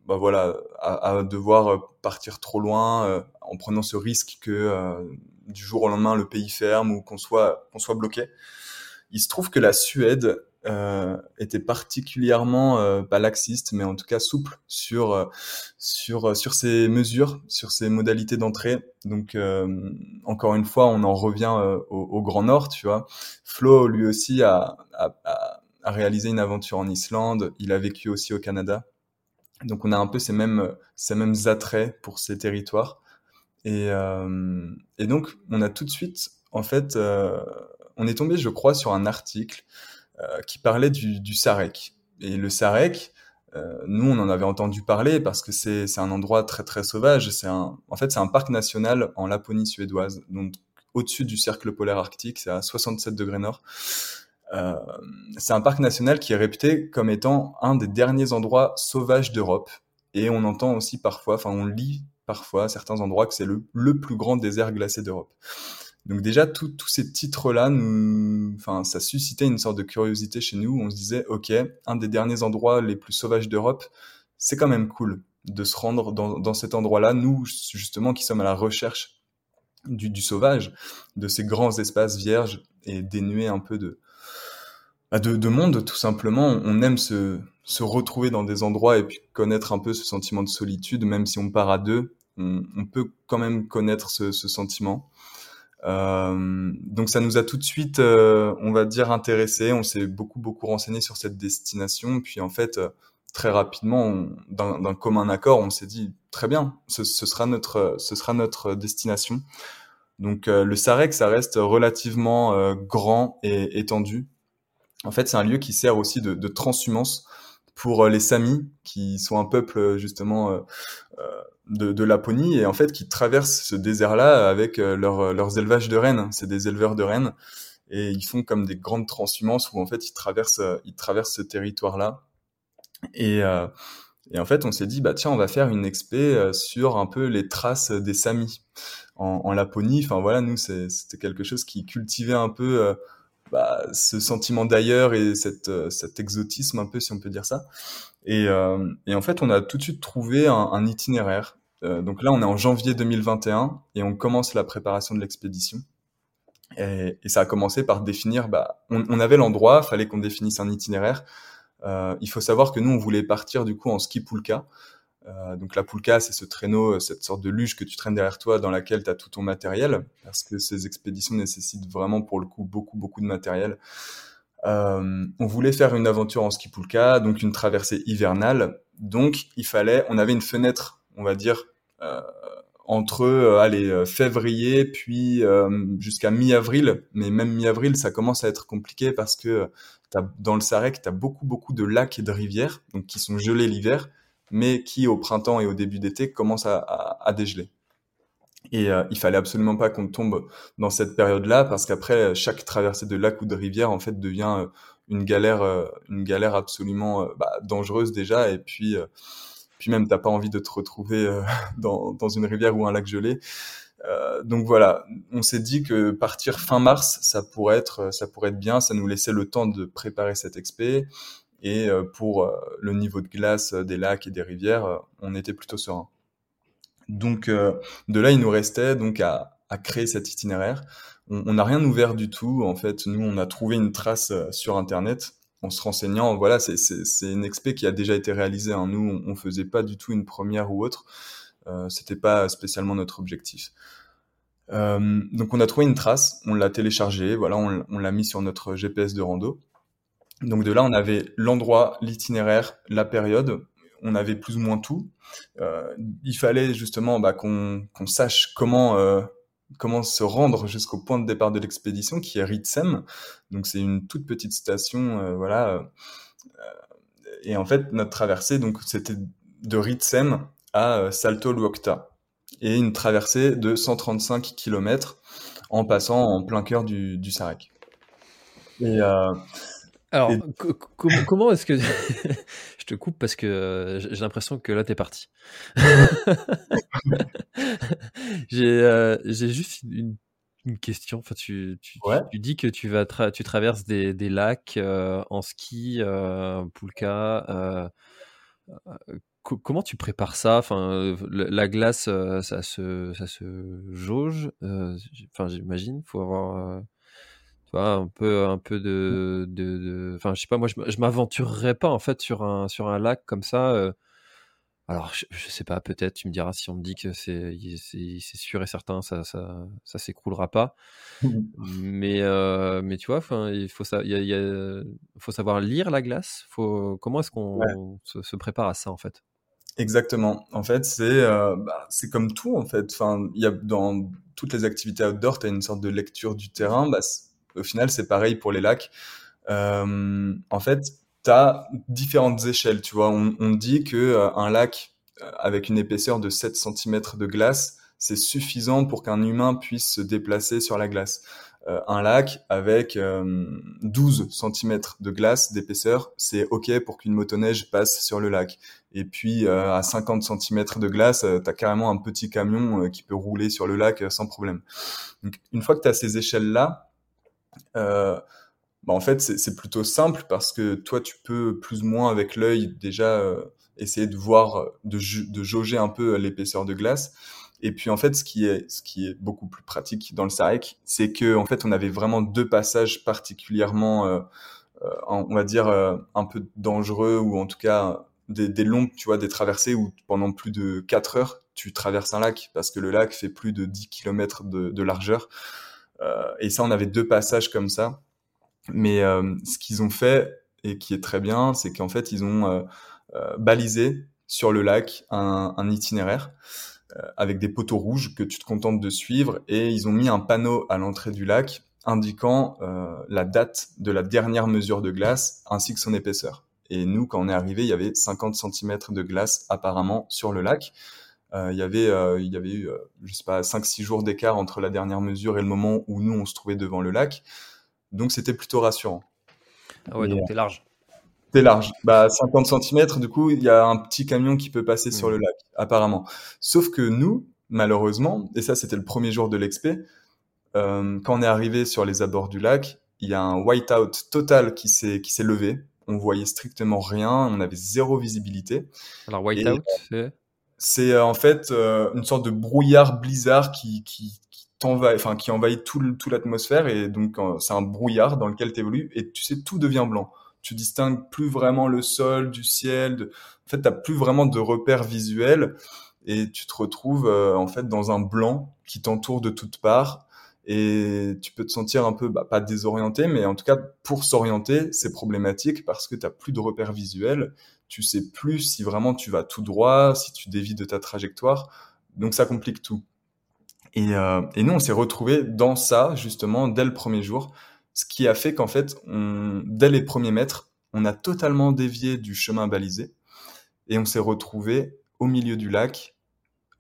bah voilà à, à, devoir partir trop loin en prenant ce risque que du jour au lendemain le pays ferme ou qu'on soit qu'on soit bloqué. Il se trouve que la Suède euh, était particulièrement euh, pas laxiste, mais en tout cas souple sur euh, sur sur ces mesures, sur ces modalités d'entrée. Donc encore une fois, on en revient au, Grand Nord, tu vois. Flo lui aussi a, a, a, réalisé une aventure en Islande. Il a vécu aussi au Canada. Donc on a un peu ces mêmes ces mêmes attraits pour ces territoires. Et, et donc on a tout de suite, en fait, on est tombé, je crois, sur un article euh, qui parlait du, du Sarek. Et le Sarek, euh, nous, on en avait entendu parler parce que c'est un endroit très très sauvage. C'est en fait, c'est un parc national en Laponie suédoise. Donc, au-dessus du cercle polaire arctique, c'est à 67 degrés nord. Euh, c'est un parc national qui est réputé comme étant un des derniers endroits sauvages d'Europe. Et on entend aussi parfois, enfin on lit parfois certains endroits que c'est le, le plus grand désert glacé d'Europe. Donc déjà, tous ces titres-là, enfin, ça suscitait une sorte de curiosité chez nous. On se disait, ok, un des derniers endroits les plus sauvages d'Europe, c'est quand même cool de se rendre dans, dans cet endroit-là. Nous, justement, qui sommes à la recherche du, du, sauvage, de ces grands espaces vierges et dénués un peu de, bah, de, de monde, tout simplement. On aime se, se retrouver dans des endroits et puis connaître un peu ce sentiment de solitude, même si on part à deux, on, on peut quand même connaître ce, ce sentiment. Euh, donc ça nous a tout de suite, euh, on va dire, intéressé. On s'est beaucoup beaucoup renseigné sur cette destination. Puis en fait, euh, très rapidement, d'un commun accord, on s'est dit très bien, ce, ce, sera notre, ce sera notre destination. Donc le Sarek, ça reste relativement grand et étendu. En fait, c'est un lieu qui sert aussi de, de transhumance pour les Samis, qui sont un peuple justement de, de, Laponie et en fait qui traversent ce désert-là avec euh, leur, leurs élevages de rennes. C'est des éleveurs de rennes et ils font comme des grandes transhumances où en fait ils traversent euh, ils traversent ce territoire-là. Et, euh, et en fait on s'est dit bah tiens on va faire une expé sur un peu les traces des Samis en, en Laponie. Enfin voilà nous c'était quelque chose qui cultivait un peu bah, ce sentiment d'ailleurs et cette, cet exotisme un peu si on peut dire ça. Et, et, en fait, on a tout de suite trouvé un, un itinéraire euh, donc là, on est en janvier 2021 et on commence la préparation de l'expédition. Et, et, ça a commencé par définir, bah, on, on avait l'endroit, fallait qu'on définisse un itinéraire. Euh, il faut savoir que nous, on voulait partir du coup en ski poulka. Euh, donc la poulka, c'est ce traîneau, cette sorte de luge que tu traînes derrière toi dans laquelle tu as tout ton matériel, parce que ces expéditions nécessitent vraiment pour le coup beaucoup, beaucoup de matériel. Euh, on voulait faire une aventure en ski poulka, donc une traversée hivernale. Donc il fallait, on avait une fenêtre on va dire, euh, entre euh, allez, euh, février puis jusqu'à mi-avril. Mais même mi-avril, ça commence à être compliqué parce que dans le Sarek, tu as beaucoup, beaucoup de lacs et de rivières donc qui sont gelés l'hiver, mais qui au printemps et au début d'été commencent à, dégeler. Et il fallait absolument pas qu'on tombe dans cette période-là parce qu'après chaque traversée de lac ou de rivière en fait devient une galère, une galère absolument bah, dangereuse déjà et puis puis même t'as pas envie de te retrouver euh, (laughs) dans, dans, une rivière ou un lac gelé. Euh, donc voilà, on s'est dit que partir fin mars, ça pourrait être, ça pourrait être bien, ça nous laissait le temps de préparer cette expé. Et euh, pour euh, le niveau de glace des lacs et des rivières, on était plutôt serein. Donc de là, il nous restait donc à, à créer cet itinéraire. On n'a rien ouvert du tout. En fait, nous, on a trouvé une trace sur Internet en se renseignant, voilà, c'est une expé qui a déjà été réalisée. Hein. Nous, on, on, faisait pas du tout une première ou autre. Euh, C'était pas spécialement notre objectif. Euh, donc, on a trouvé une trace, on l'a téléchargée, voilà, on, on l'a mis sur notre GPS de rando. Donc de là, on avait l'endroit, l'itinéraire, la période. On avait plus ou moins tout. Euh, il fallait justement bah, qu'on sache comment euh, comment se rendre jusqu'au point de départ de l'expédition, qui est Ritsem. Donc c'est une toute petite station, euh, voilà. Euh, et en fait, notre traversée, donc c'était de Ritsem à euh, Salto Luokta, et une traversée de 135 km en passant en plein cœur du, du Sarek. Et euh, alors, comment est-ce que (laughs) je te coupe parce que euh, j'ai l'impression que là t'es parti. (laughs) Euh, j'ai juste une, une, question. Enfin, tu, tu, tu, dis que tu vas tu traverses des, des lacs euh, en ski, euh, poulka. comment tu prépares ça? Enfin, la glace, ça se ça se jauge. Enfin, j'imagine. Faut avoir tu vois, un peu, un peu de, de, enfin, je sais pas, moi, je, je m'aventurerais pas en fait sur un, sur un lac comme ça. Euh. alors, je, je, sais pas, peut-être, tu me diras si on me dit que c'est, c'est sûr et certain, ça, ça, ça s'écroulera pas. Mmh. (laughs) mais, euh, mais tu vois, enfin, il faut ça, y a, y a, faut savoir lire la glace. Faut, comment est-ce qu'on ouais. se, se, prépare à ça en fait? Exactement. En fait, c'est, euh, bah, c'est comme tout en fait. Enfin, il y a dans toutes les activités outdoor, tu as une sorte de lecture du terrain. Bah, au final, c'est pareil pour les lacs. Euh, en fait, tu as différentes échelles, tu vois. On, on dit que euh, un lac euh, avec une épaisseur de 7 cm de glace, c'est suffisant pour qu'un humain puisse se déplacer sur la glace. Euh, un lac avec 12 cm de glace d'épaisseur, c'est OK pour qu'une motoneige passe sur le lac. Et puis à 50 cm de glace, tu as carrément un petit camion qui peut rouler sur le lac sans problème. Donc, une fois que tu as ces échelles-là, bah en fait, c'est plutôt simple parce que toi, tu peux plus ou moins avec l'œil déjà euh, essayer de voir, de, jauger un peu l'épaisseur de glace. Et puis en fait, ce qui est, beaucoup plus pratique dans le Sarek, c'est que en fait, on avait vraiment deux passages particulièrement, euh, euh on va dire, euh, un peu dangereux ou en tout cas des, des longues, tu vois, des traversées où pendant plus de 4 heures, tu traverses un lac parce que le lac fait plus de 10 km de largeur. Euh, et ça, on avait deux passages comme ça. Mais euh, ce qu'ils ont fait et qui est très bien, c'est qu'en fait, ils ont euh, balisé sur le lac un, itinéraire avec des poteaux rouges que tu te contentes de suivre et ils ont mis un panneau à l'entrée du lac indiquant la date de la dernière mesure de glace ainsi que son épaisseur. Et nous, quand on est arrivé, il y avait 50 cm de glace apparemment sur le lac. Euh, il y avait, euh, il y avait eu, je sais pas, 5-6 jours d'écart entre la dernière mesure et le moment où nous, on se trouvait devant le lac. Donc, c'était plutôt rassurant. Ah ouais, donc t'es large. T'es large. Bah, 50 cm, du coup, il y a un petit camion qui peut passer sur le lac, apparemment. Sauf que nous, malheureusement, et ça, c'était le premier jour de l'expé, euh, quand on est arrivé sur les abords du lac, il y a un whiteout total qui s'est qui s'est levé. On voyait strictement rien, on avait zéro visibilité. Alors whiteout, c'est c'est euh, en fait euh, une sorte de brouillard blizzard qui qui, t'envahit, enfin qui envahit tout tout l'atmosphère et donc euh, c'est un brouillard dans lequel tu évolues et tu sais tout devient blanc. Tu distingues plus vraiment le sol du ciel. De... En fait, t'as plus vraiment de repères visuels et tu te retrouves en fait dans un blanc qui t'entoure de toutes parts et tu peux te sentir un peu bah, pas désorienté mais en tout cas pour s'orienter c'est problématique parce que tu n'as plus de repères visuels tu sais plus si vraiment tu vas tout droit si tu dévies de ta trajectoire. Donc ça complique tout. Et, euh, nous on s'est retrouvé dans ça justement dès le premier jour. Ce qui a fait qu'en fait dès les premiers mètres on a totalement dévié du chemin balisé et on s'est retrouvé au milieu du lac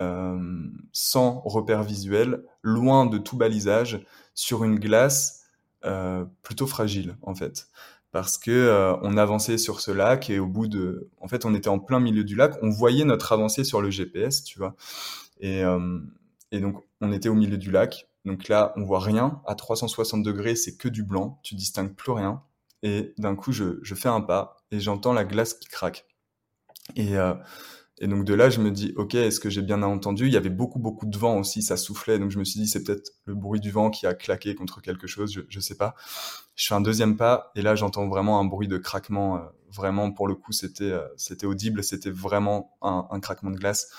euh, sans repère visuel, loin de tout balisage, sur une glace euh, plutôt fragile en fait. Parce que euh, on avançait sur ce lac et au bout de, en fait, on était en plein milieu du lac, on voyait notre avancée sur le GPS, tu vois. Et, euh, et donc on était au milieu du lac. Donc là, on voit rien. À 360 degrés, c'est que du blanc. Tu distingues plus rien. Et d'un coup, je, je fais un pas et j'entends la glace qui craque. Et euh, et donc de là, je me dis, ok, est-ce que j'ai bien entendu? Il y avait beaucoup, beaucoup de vent aussi, ça soufflait. Donc je me suis dit, c'est peut-être le bruit du vent qui a claqué contre quelque chose, je, je sais pas. Je fais un deuxième pas et là, j'entends vraiment un bruit de craquement. Euh, vraiment, pour le coup, c'était euh, c'était audible, c'était vraiment un, craquement de glace.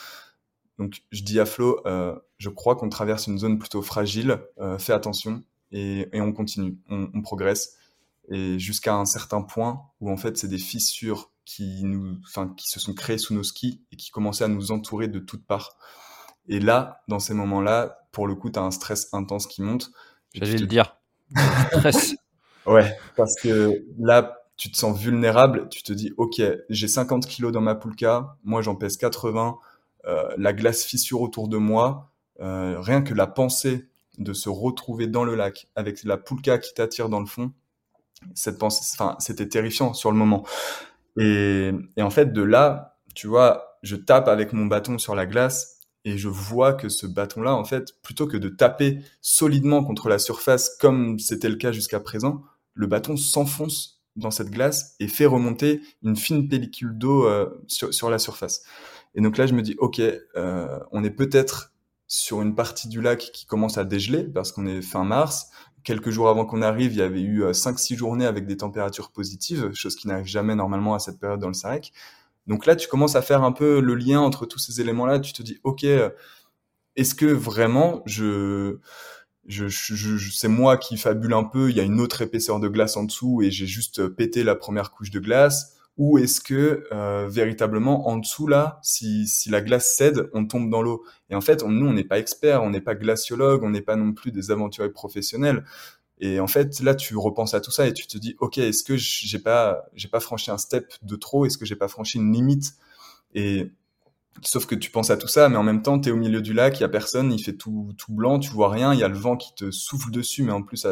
Donc je dis à Flo, euh, je crois qu'on traverse une zone plutôt fragile. Fais attention et, on continue, on, on progresse et jusqu'à un certain point où en fait c'est des fissures qui nous, enfin, qui se sont créés sous nos skis et qui commençaient à nous entourer de toutes parts. Et là, dans ces moments-là, pour le coup, tu as un stress intense qui monte. J'allais le dire. (laughs) stress. Ouais, parce que là, tu te sens vulnérable, tu te dis, ok, j'ai 50 kilos dans ma poulka, moi j'en pèse 80, euh, la glace fissure autour de moi, euh, rien que la pensée de se retrouver dans le lac avec la poulka qui t'attire dans le fond, cette pensée, enfin, c'était terrifiant sur le moment. Et, et, en fait, de là, tu vois, je tape avec mon bâton sur la glace et je vois que ce bâton-là, en fait, plutôt que de taper solidement contre la surface comme c'était le cas jusqu'à présent, le bâton s'enfonce dans cette glace et fait remonter une fine pellicule d'eau euh, sur, sur, la surface. Et donc là, je me dis, ok, euh, on est peut-être sur une partie du lac qui commence à dégeler parce qu'on est fin mars quelques jours avant qu'on arrive, il y avait eu 5-6 euh, journées avec des températures positives, chose qui n'arrive jamais normalement à cette période dans le Sarek. Donc là, tu commences à faire un peu le lien entre tous ces éléments-là. Tu te dis, OK, euh, est-ce que vraiment je, je, je, je c'est moi qui fabule un peu, il y a une autre épaisseur de glace en dessous et j'ai juste pété la première couche de glace? Ou est-ce que euh, véritablement en dessous là, si, si la glace cède, on tombe dans l'eau? Et en fait, on, nous, on n'est pas experts, on n'est pas glaciologue, on n'est pas non plus des aventuriers professionnels. Et en fait, là, tu repenses à tout ça et tu te dis, ok, est-ce que j'ai pas, j'ai pas franchi un step de trop? Est-ce que j'ai pas franchi une limite? Et Sauf que tu penses à tout ça, mais en même temps, tu es au milieu du lac, il y a personne, il fait tout, tout blanc, tu vois rien, il y a le vent qui te souffle dessus, mais en plus,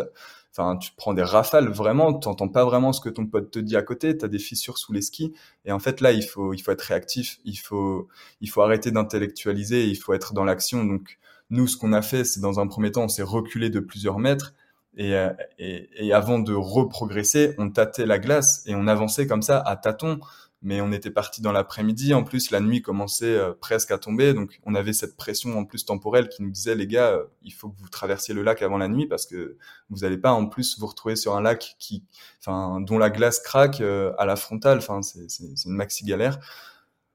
enfin, tu prends des rafales, vraiment, tu n'entends pas vraiment ce que ton pote te dit à côté, tu as des fissures sous les skis, et en fait, là, il faut, il faut être réactif, il faut, il faut arrêter d'intellectualiser, il faut être dans l'action. Donc, nous, ce qu'on a fait, c'est dans un premier temps, on s'est reculé de plusieurs mètres, et, euh, et, et avant de reprogresser, on tâtait la glace, et on avançait comme ça à tâtons mais on était parti dans l'après-midi. En plus, la nuit commençait euh, presque à tomber, donc on avait cette pression en plus temporelle qui nous disait les gars, euh, il faut que vous traversiez le lac avant la nuit parce que vous n'allez pas en plus vous retrouver sur un lac qui, enfin, dont la glace craque euh, à la frontale. Enfin, c'est une maxi galère.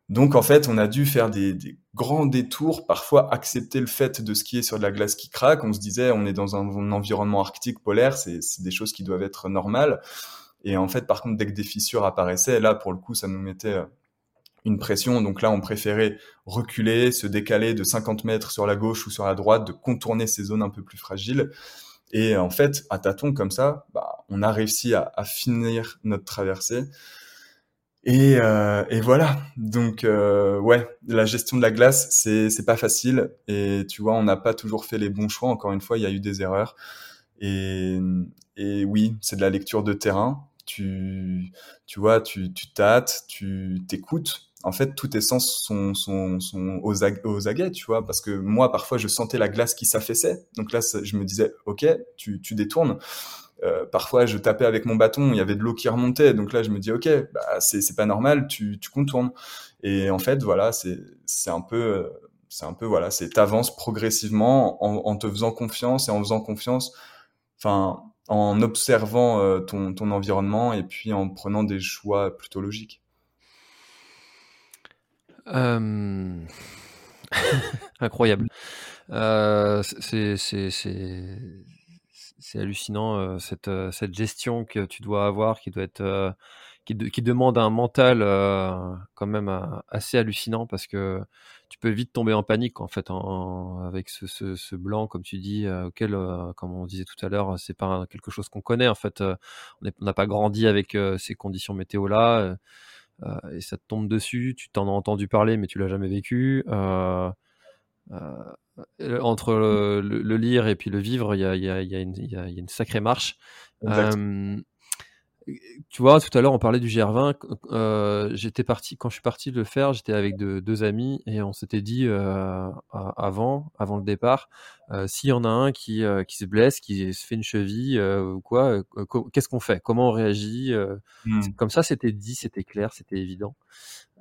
Donc en fait, on a dû faire des, des, grands détours, parfois accepter le fait de skier sur de la glace qui craque. On se disait, on est dans un environnement arctique polaire, c'est des choses qui doivent être normales. Et en fait, par contre, dès que des fissures apparaissaient, là, pour le coup, ça nous mettait euh, une pression. Donc là, on préférait reculer, se décaler de 50 mètres sur la gauche ou sur la droite, de contourner ces zones un peu plus fragiles. Et en fait, à tâtons comme ça, bah, on a réussi à, finir notre traversée. Et, euh, et voilà. Donc euh, ouais, la gestion de la glace, c'est c'est pas facile. Et tu vois, on n'a pas toujours fait les bons choix. Encore une fois, il y a eu des erreurs. Et oui, c'est de la lecture de terrain tu, tu vois, tu, tu tâtes, tu t'écoutes. En fait, tous tes sens sont, sont, sont aux, aux, aguets, tu vois, parce que moi, parfois, je sentais la glace qui s'affaissait. Donc là, je me disais, ok, tu, tu détournes. Euh, parfois, je tapais avec mon bâton, il y avait de l'eau qui remontait. Donc là, je me dis, ok, bah, c'est pas normal, tu, tu contournes. Et en fait, voilà, c'est un peu, c'est un peu, voilà, c'est t'avances progressivement en, en te faisant confiance et en faisant confiance. Enfin, en observant euh, ton, environnement et puis en prenant des choix plutôt logiques euh... (laughs) Incroyable. Euh, c'est hallucinant cette, cette gestion que tu dois avoir qui doit être qui, demande un mental quand même assez hallucinant parce que tu peux vite tomber en panique en fait en, avec ce, ce, ce, blanc comme tu dis euh, auquel euh, comme on disait tout à l'heure c'est pas quelque chose qu'on connaît en fait euh, on n'a pas grandi avec ces conditions météo là et ça te tombe dessus tu t'en as entendu parler mais tu l'as jamais vécu entre le, le, lire et puis le vivre il y a, y, a, y, a y a, une sacrée marche tu vois, tout à l'heure, on parlait du GR20. Euh, j'étais parti, quand je suis parti le faire, j'étais avec de, deux amis et on s'était dit euh, avant, avant le départ, euh, s'il y en a un qui, qui se blesse, qui se fait une cheville ou quoi, qu'est-ce qu'on fait? Comment on réagit mmh. Comme ça, c'était dit, c'était clair, c'était évident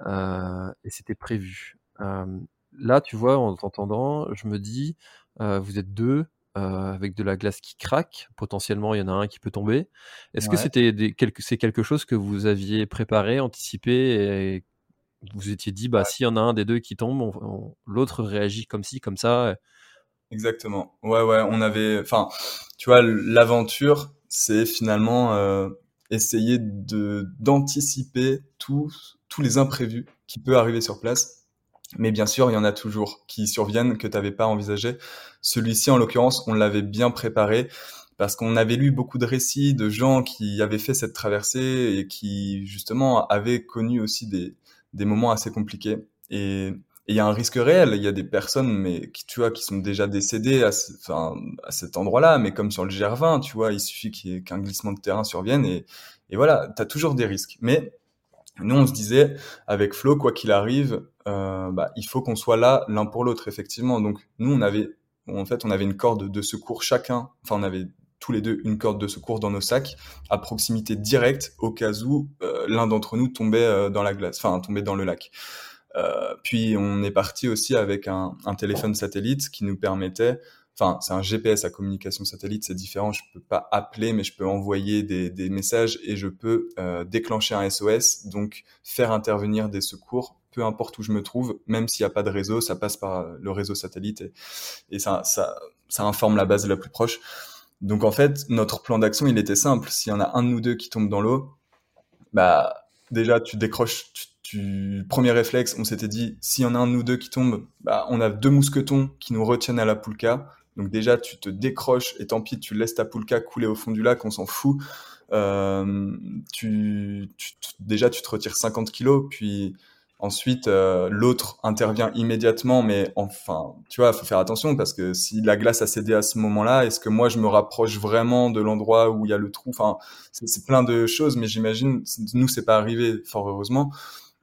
et c'était prévu. là, tu vois, en t'entendant, je me dis, vous êtes deux, euh, avec de la glace qui craque. Potentiellement, il y en a un qui peut tomber. Est-ce que c'était c'est quelque chose que vous aviez préparé, anticipé et vous étiez dit, bah, s'il y en a un des deux qui tombe, l'autre réagit comme ci, comme ça. Exactement. Ouais, ouais, on avait, enfin, tu vois, l'aventure, c'est finalement euh, essayer de d'anticiper tous tous les imprévus qui peuvent arriver sur place mais bien sûr, il y en a toujours qui surviennent que tu n'avais pas envisagé. Celui-ci, en l'occurrence, on l'avait bien préparé parce qu'on avait lu beaucoup de récits de gens qui avaient fait cette traversée et qui, justement, avaient connu aussi des, des moments assez compliqués. Et il y a un risque réel. Il y a des personnes, mais qui, tu vois, qui sont déjà décédées à, enfin, à cet endroit-là, mais comme sur le GR20, tu vois, il suffit qu'un glissement de terrain survienne et, et voilà, tu as toujours des risques. Mais nous, on se disait, avec Flo, quoi qu'il arrive, euh, bah, il faut qu'on soit là l'un pour l'autre, effectivement. Donc, nous, on avait, en fait, on avait une corde de secours chacun. Enfin, on avait tous les deux une corde de secours dans nos sacs, à proximité directe, au cas où euh, l'un d'entre nous tombait euh, dans la glace, enfin, tombait dans le lac. Euh, puis, on est parti aussi avec un, un téléphone satellite qui nous permettait enfin c'est un GPS à communication satellite, c'est différent. Je peux pas appeler, mais je peux envoyer des, des messages et je peux euh, déclencher un SOS, donc faire intervenir des secours, peu importe où je me trouve, même s'il n'y a pas de réseau, ça passe par le réseau satellite et, ça, informe la base la plus proche. Donc en fait, notre plan d'action, il était simple. S'il y en a un nous deux qui tombe dans l'eau, bah déjà tu décroches, premier réflexe, on s'était dit, s'il y en a un nous deux qui tombe, bah, on a deux mousquetons qui nous retiennent à la poulka. Donc déjà, tu te décroches et tant pis, tu laisses ta poulka couler au fond du lac, on s'en fout. Euh, tu, déjà, tu te retires 50 kilos, puis Ensuite, euh, l'autre intervient immédiatement, mais enfin, tu vois, faut faire attention parce que si la glace a cédé à ce moment-là, est-ce que moi je me rapproche vraiment de l'endroit où il y a le trou? Enfin, c'est plein de choses, mais j'imagine, nous c'est pas arrivé, fort heureusement,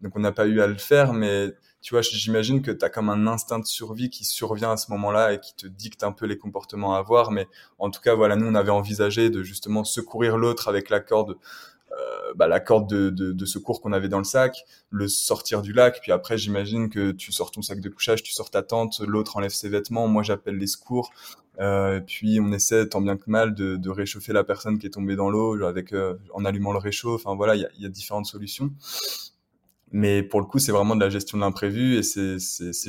donc on n'a pas eu à le faire, mais tu vois, j'imagine que tu comme un instinct de survie qui survient à ce moment-là et qui te dicte un peu les comportements à avoir. Mais en tout cas, voilà, nous, on avait envisagé de justement secourir l'autre avec la corde euh, bah, la corde de, de, de secours qu'on avait dans le sac, le sortir du lac, puis après j'imagine que tu sors ton sac de couchage, tu sors ta tente, l'autre enlève ses vêtements, moi j'appelle les secours, euh, puis on essaie tant bien que mal de, de réchauffer la personne qui est tombée dans l'eau avec euh, en allumant le réchaud. Enfin voilà, il y a, y a, différentes solutions. Mais pour le coup, c'est vraiment de la gestion de l'imprévu et c'est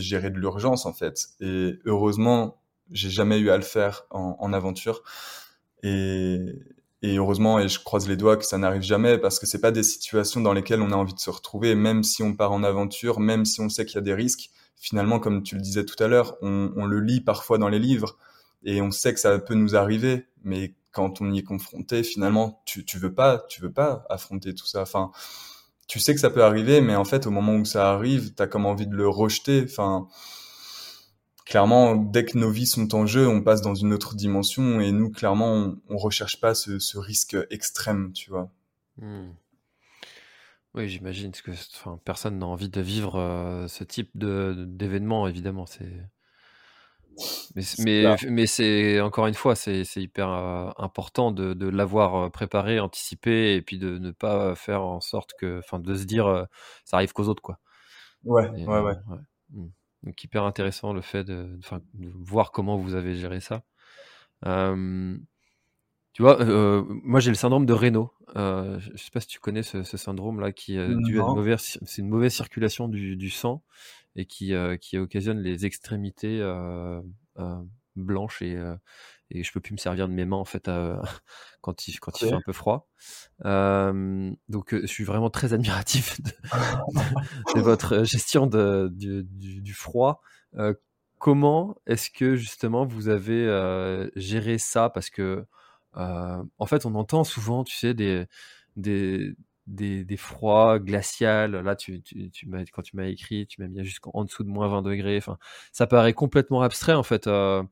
gérer de l'urgence en fait. Et heureusement, j'ai jamais eu à le faire en, en aventure. Et, et heureusement, et je croise les doigts que ça n'arrive jamais parce que c'est pas des situations dans lesquelles on a envie de se retrouver, même si on part en aventure, même si on sait qu'il y a des risques. Finalement, comme tu le disais tout à l'heure, on, on, le lit parfois dans les livres et on sait que ça peut nous arriver, mais quand on y est confronté, finalement, tu, tu veux pas, tu veux pas affronter tout ça. Enfin, tu sais que ça peut arriver, mais en fait, au moment où ça arrive, t'as comme envie de le rejeter. Enfin, clairement, dès que nos vies sont en jeu, on passe dans une autre dimension et nous, clairement, on, on recherche pas ce, ce, risque extrême, tu vois. Mmh. Oui, j'imagine que enfin, personne n'a envie de vivre euh, ce type d'événement, évidemment. C'est mais, mais, mais c'est encore une fois, c'est hyper euh, important de, de l'avoir euh, préparé, anticipé, et puis de ne pas faire en sorte que, enfin, de se dire, euh, ça arrive qu'aux autres, quoi. Ouais, et, ouais, ouais. ouais. Mmh. Donc hyper intéressant le fait de, de, voir comment vous avez géré ça. Euh, tu vois, euh, moi j'ai le syndrome de Raynaud. Euh, je sais pas si tu connais ce, ce syndrome là qui est dû à une mauvaise, c'est une mauvaise circulation du, du sang et qui, euh, qui occasionne les extrémités euh, blanches et, et je peux plus me servir de mes mains en fait (laughs) quand il quand il fait un peu froid. Euh, donc je suis vraiment très admiratif de, de, (laughs) de votre gestion de, du, du, du froid. Euh, comment est-ce que justement vous avez euh, géré ça? Parce que en fait on entend souvent, tu sais, des des des, des froids glaciales. Là, tu, tu, tu m'as, quand tu m'as écrit, tu m'as mis jusqu'en dessous de moins 20 degrés. Enfin, ça paraît complètement abstrait en fait. Euh,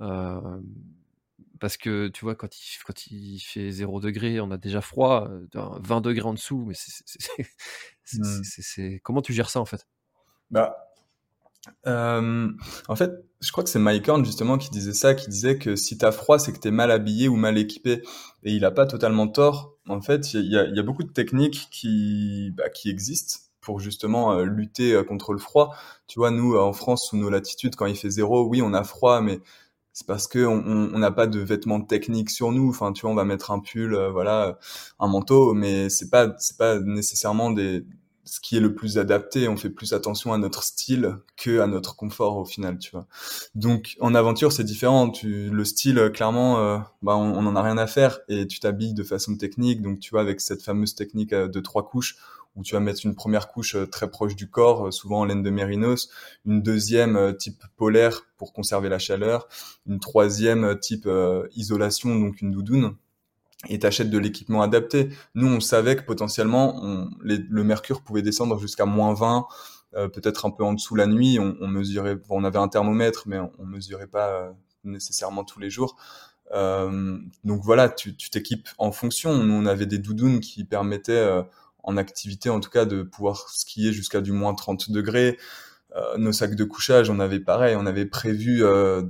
euh, parce que tu vois, quand il, quand il fait 0 degré, on a déjà froid, 20 degrés en dessous, mais c'est, mmh. comment tu gères ça en fait? Bah, euh, En fait, je crois que c'est Mike Horn justement qui disait ça, qui disait que si t'as froid, c'est que t'es mal habillé ou mal équipé. Et il a pas totalement tort. En fait, il y a, beaucoup de techniques qui, bah, qui existent pour justement euh, lutter contre le froid. Tu vois, nous, en France, sous nos latitudes, quand il fait zéro, oui, on a froid, mais c'est parce que on n'a pas de vêtements techniques sur nous. Enfin, tu vois, on va mettre un pull, euh, voilà, un manteau, mais c'est pas c'est pas nécessairement des ce qui est le plus adapté. On fait plus attention à notre style que à notre confort au final, tu vois. Donc en aventure, c'est différent. Tu, le style, clairement, euh, bah, on, on en a rien à faire et tu t'habilles de façon technique. Donc tu vois, avec cette fameuse technique euh, de trois couches où tu vas mettre une première couche euh, très proche du corps, euh, souvent en laine de mérinos, une deuxième euh, type polaire pour conserver la chaleur, une troisième type isolation, donc une doudoune, et t'achètes de l'équipement adapté. Nous, on savait que potentiellement, le mercure pouvait descendre jusqu'à moins 20, euh, peut-être un peu en dessous la nuit. On, mesurait, bon, on avait un thermomètre, mais on, mesurait pas euh, nécessairement tous les jours. Euh, donc voilà, tu t'équipes en fonction. Nous, on avait des doudounes qui permettaient en activité en tout cas de pouvoir skier jusqu'à du moins 30 degrés. Euh, nos sacs de couchage, on avait pareil, on avait prévu euh,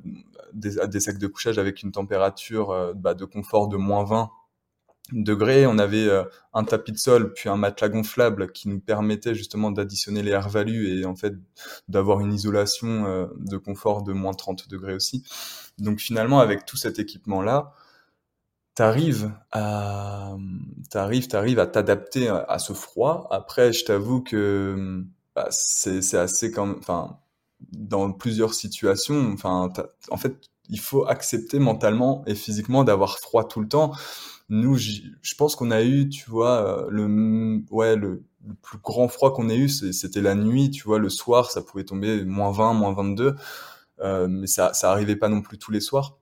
des, des, sacs de couchage avec une température euh, bah, de confort de moins 20 degrés. On avait euh, un tapis de sol puis un matelas gonflable qui nous permettait justement d'additionner les air values et en fait d'avoir une isolation euh, de confort de moins 30 degrés aussi. Donc finalement avec tout cet équipement là, t'arrives à t'arrives t'arrives à t'adapter à, ce froid après je t'avoue que bah, c'est c'est assez quand enfin dans plusieurs situations enfin en fait il faut accepter mentalement et physiquement d'avoir froid tout le temps nous je pense qu'on a eu tu vois le ouais le, plus grand froid qu'on ait eu c'était la nuit tu vois le soir ça pouvait tomber moins 20 moins 22 euh, mais ça ça arrivait pas non plus tous les soirs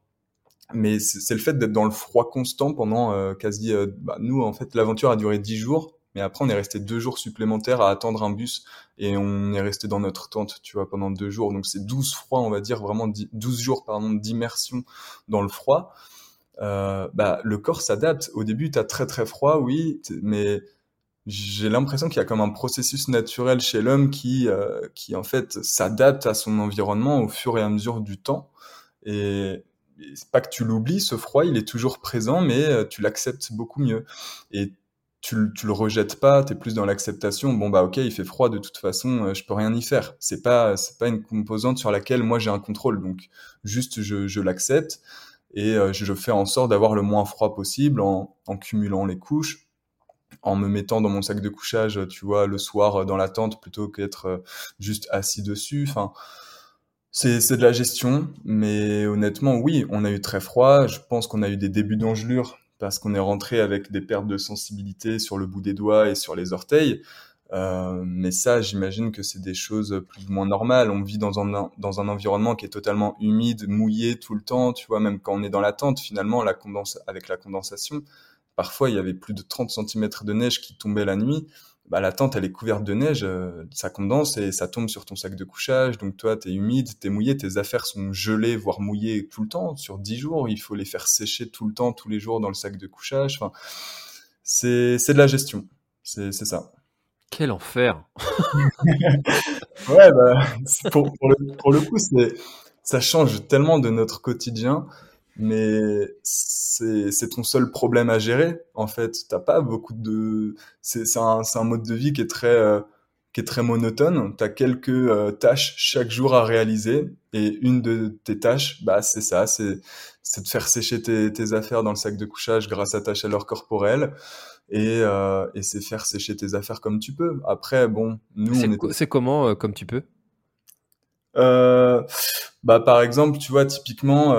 mais c'est le fait d'être dans le froid constant pendant euh, quasi euh, bah, nous en fait l'aventure a duré dix jours Mais après, on est resté deux jours supplémentaires à attendre un bus et on est resté dans notre tente, tu vois, pendant deux jours. Donc c'est 12 froids, on va dire, vraiment 12 jours, pardon, d'immersion dans le froid. Euh, bah, le corps s'adapte. Au début, tu as très très froid, oui, mais j'ai l'impression qu'il y a comme un processus naturel chez l'homme qui, euh, qui en fait s'adapte à son environnement au fur et à mesure du temps. Et, c'est pas que tu l'oublies, ce froid, il est toujours présent, mais euh, tu l'acceptes beaucoup mieux. Et tu, tu le rejettes pas, tu es plus dans l'acceptation. Bon bah ok, il fait froid de toute façon, euh, je peux rien y faire. C'est pas c'est pas une composante sur laquelle moi j'ai un contrôle. Donc juste je, je l'accepte et euh, je, fais en sorte d'avoir le moins froid possible en, cumulant les couches, en me mettant dans mon sac de couchage, tu vois, le soir dans la tente plutôt qu'être juste assis dessus. Enfin, c'est de la gestion, mais honnêtement, oui, on a eu très froid. Je pense qu'on a eu des débuts d'engelure parce qu'on est rentré avec des pertes de sensibilité sur le bout des doigts et sur les orteils. Euh, mais ça, j'imagine que c'est des choses plus ou moins normales. On vit dans un, dans un environnement qui est totalement humide, mouillé tout le temps. Tu vois, même quand on est dans la tente, finalement, la condense, avec la condensation, parfois il y avait plus de 30 cm de neige qui tombait la nuit bah, la tente, elle est couverte de neige, euh, ça condense et ça tombe sur ton sac de couchage. Donc toi, tu es humide, tu es mouillé, tes affaires sont gelées, voire mouillées tout le temps. Sur 10 jours, il faut les faire sécher tout le temps, tous les jours dans le sac de couchage. Enfin, c'est de la gestion, c'est ça. Quel enfer. Ouais, bah, pour, pour, le, pour le coup, ça change tellement de notre quotidien mais c'est ton seul problème à gérer en fait. T'as pas beaucoup de c'est un, un mode de vie qui est très euh, qui est très monotone. T'as quelques euh, tâches chaque jour à réaliser et une de tes tâches bah c'est ça c'est c'est de faire sécher tes, tes, affaires dans le sac de couchage grâce à ta chaleur corporelle et, euh, et c'est faire sécher tes affaires comme tu peux. Après bon nous c'est comment comme tu peux? Bah par exemple tu vois typiquement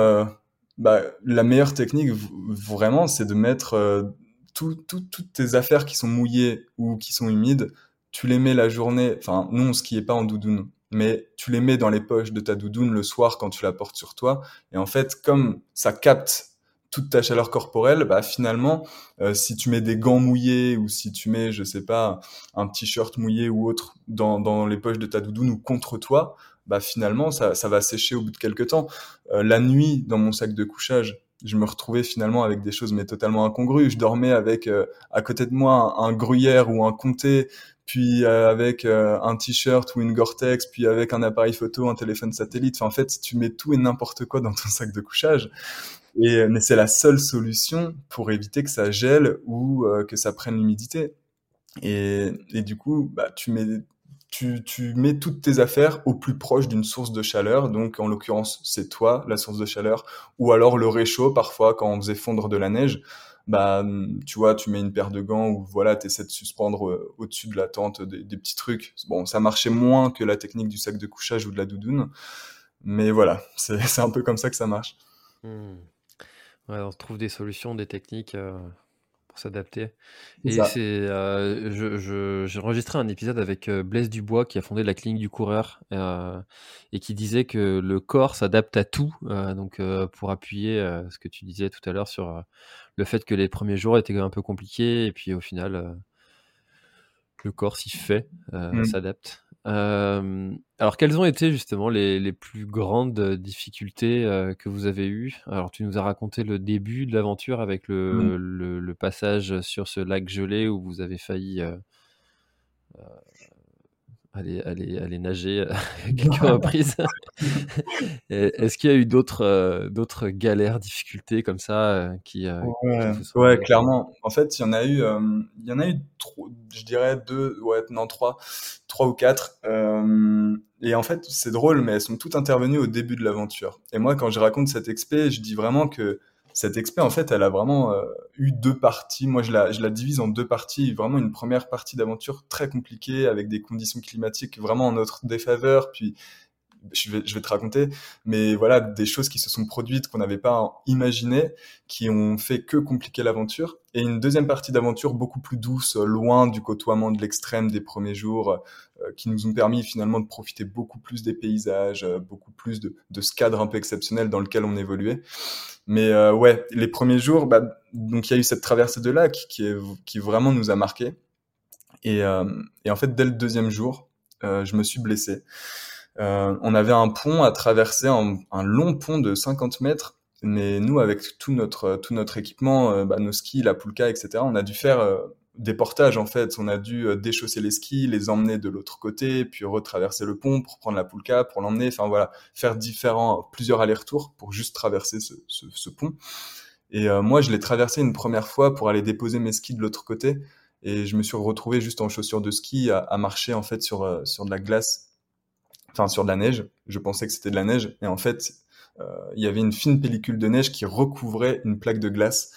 bah, la meilleure technique, vraiment, c'est de mettre euh, toutes tes affaires qui sont mouillées ou qui sont humides, tu les mets la journée, enfin, non, ce qui est pas en doudoune, mais tu les mets dans les poches de ta doudoune le soir quand tu la portes sur toi. Et en fait, comme ça capte toute ta chaleur corporelle, bah finalement, euh, si tu mets des gants mouillés ou si tu mets, je sais pas, un t-shirt mouillé ou autre dans, dans les poches de ta doudoune ou contre toi, bah finalement ça, ça va sécher au bout de quelques temps. Euh, la nuit, dans mon sac de couchage, je me retrouvais finalement avec des choses mais totalement incongrues. Je dormais avec euh, à côté de moi un, gruyère ou un comté, puis euh, avec un t-shirt ou une Gore-Tex, puis avec un appareil photo, un téléphone satellite. Enfin, en fait, tu mets tout et n'importe quoi dans ton sac de couchage. Et mais c'est la seule solution pour éviter que ça gèle ou que ça prenne l'humidité. Et, et, du coup, bah, tu mets tu, mets toutes tes affaires au plus proche d'une source de chaleur. Donc, en l'occurrence, c'est toi, la source de chaleur, ou alors le réchaud, parfois, quand on faisait fondre de la neige. Bah, tu vois, tu mets une paire de gants ou voilà, tu essaies de suspendre euh, au-dessus de la tente des, petits trucs. Bon, ça marchait moins que la technique du sac de couchage ou de la doudoune. Mais voilà, (laughs) c'est un peu comme ça que ça marche. Hmm. On trouve des solutions, des techniques. Euh, s'adapter. Et c'est, euh, j'ai enregistré un épisode avec euh, Blaise Dubois qui a fondé la clinique du coureur euh, et qui disait que le corps s'adapte à tout. donc pour appuyer ce que tu disais tout à l'heure sur le fait que les premiers jours étaient un peu compliqués et puis au final le corps s'y fait, mmh. s'adapte. Euh, alors, quelles ont été justement les, les plus grandes difficultés euh, que vous avez eues? Alors, tu nous as raconté le début de l'aventure avec le, mmh. le, le, passage sur ce lac gelé où vous avez failli euh, aller, aller, aller nager (laughs) à quelques reprises. (laughs) Est-ce qu'il y a eu d'autres euh, d'autres galères, difficultés comme ça euh, qui, euh, ouais, clairement. En fait, il y en a eu, il y en a eu, trop, je dirais deux, ouais, non trois, trois ou quatre. et en fait, c'est drôle, mais elles sont toutes intervenues au début de l'aventure. Et moi, quand je raconte cette expé, je dis vraiment que cette expé, en fait, elle a vraiment euh, eu deux parties. Moi, je la, je la divise en deux parties. Vraiment une première partie d'aventure très compliquée avec des conditions climatiques vraiment en notre défaveur, puis je vais, je vais te raconter, mais voilà, des choses qui se sont produites qu'on n'avait pas imaginées, qui ont fait que compliquer l'aventure. Et une deuxième partie d'aventure beaucoup plus douce, loin du côtoiement de l'extrême des premiers jours, euh, qui nous ont permis finalement de profiter beaucoup plus des paysages, euh, beaucoup plus de, de, ce cadre un peu exceptionnel dans lequel on évoluait. Mais euh, ouais, les premiers jours, bah, donc il y a eu cette traversée de lac qui, est, qui vraiment nous a marqué. Et, et en fait, dès le deuxième jour, je me suis blessé. On avait un pont à traverser, un, un long pont de 50 mètres mais nous, avec tout notre, tout notre équipement, bah, nos skis, la poulka, etc., on a dû faire des portages en fait. On a dû euh, déchausser les skis, les emmener de l'autre côté, puis retraverser le pont pour prendre la poulka, pour l'emmener. Enfin voilà, faire différents, plusieurs allers-retours pour juste traverser ce, ce, ce pont. Et euh, moi, je l'ai traversé une première fois pour aller déposer mes skis de l'autre côté, et je me suis retrouvé juste en chaussures de ski à, à marcher en fait sur euh, sur de la glace, enfin sur de la neige. Je pensais que c'était de la neige, et en fait, il y avait une fine pellicule de neige qui recouvrait une plaque de glace.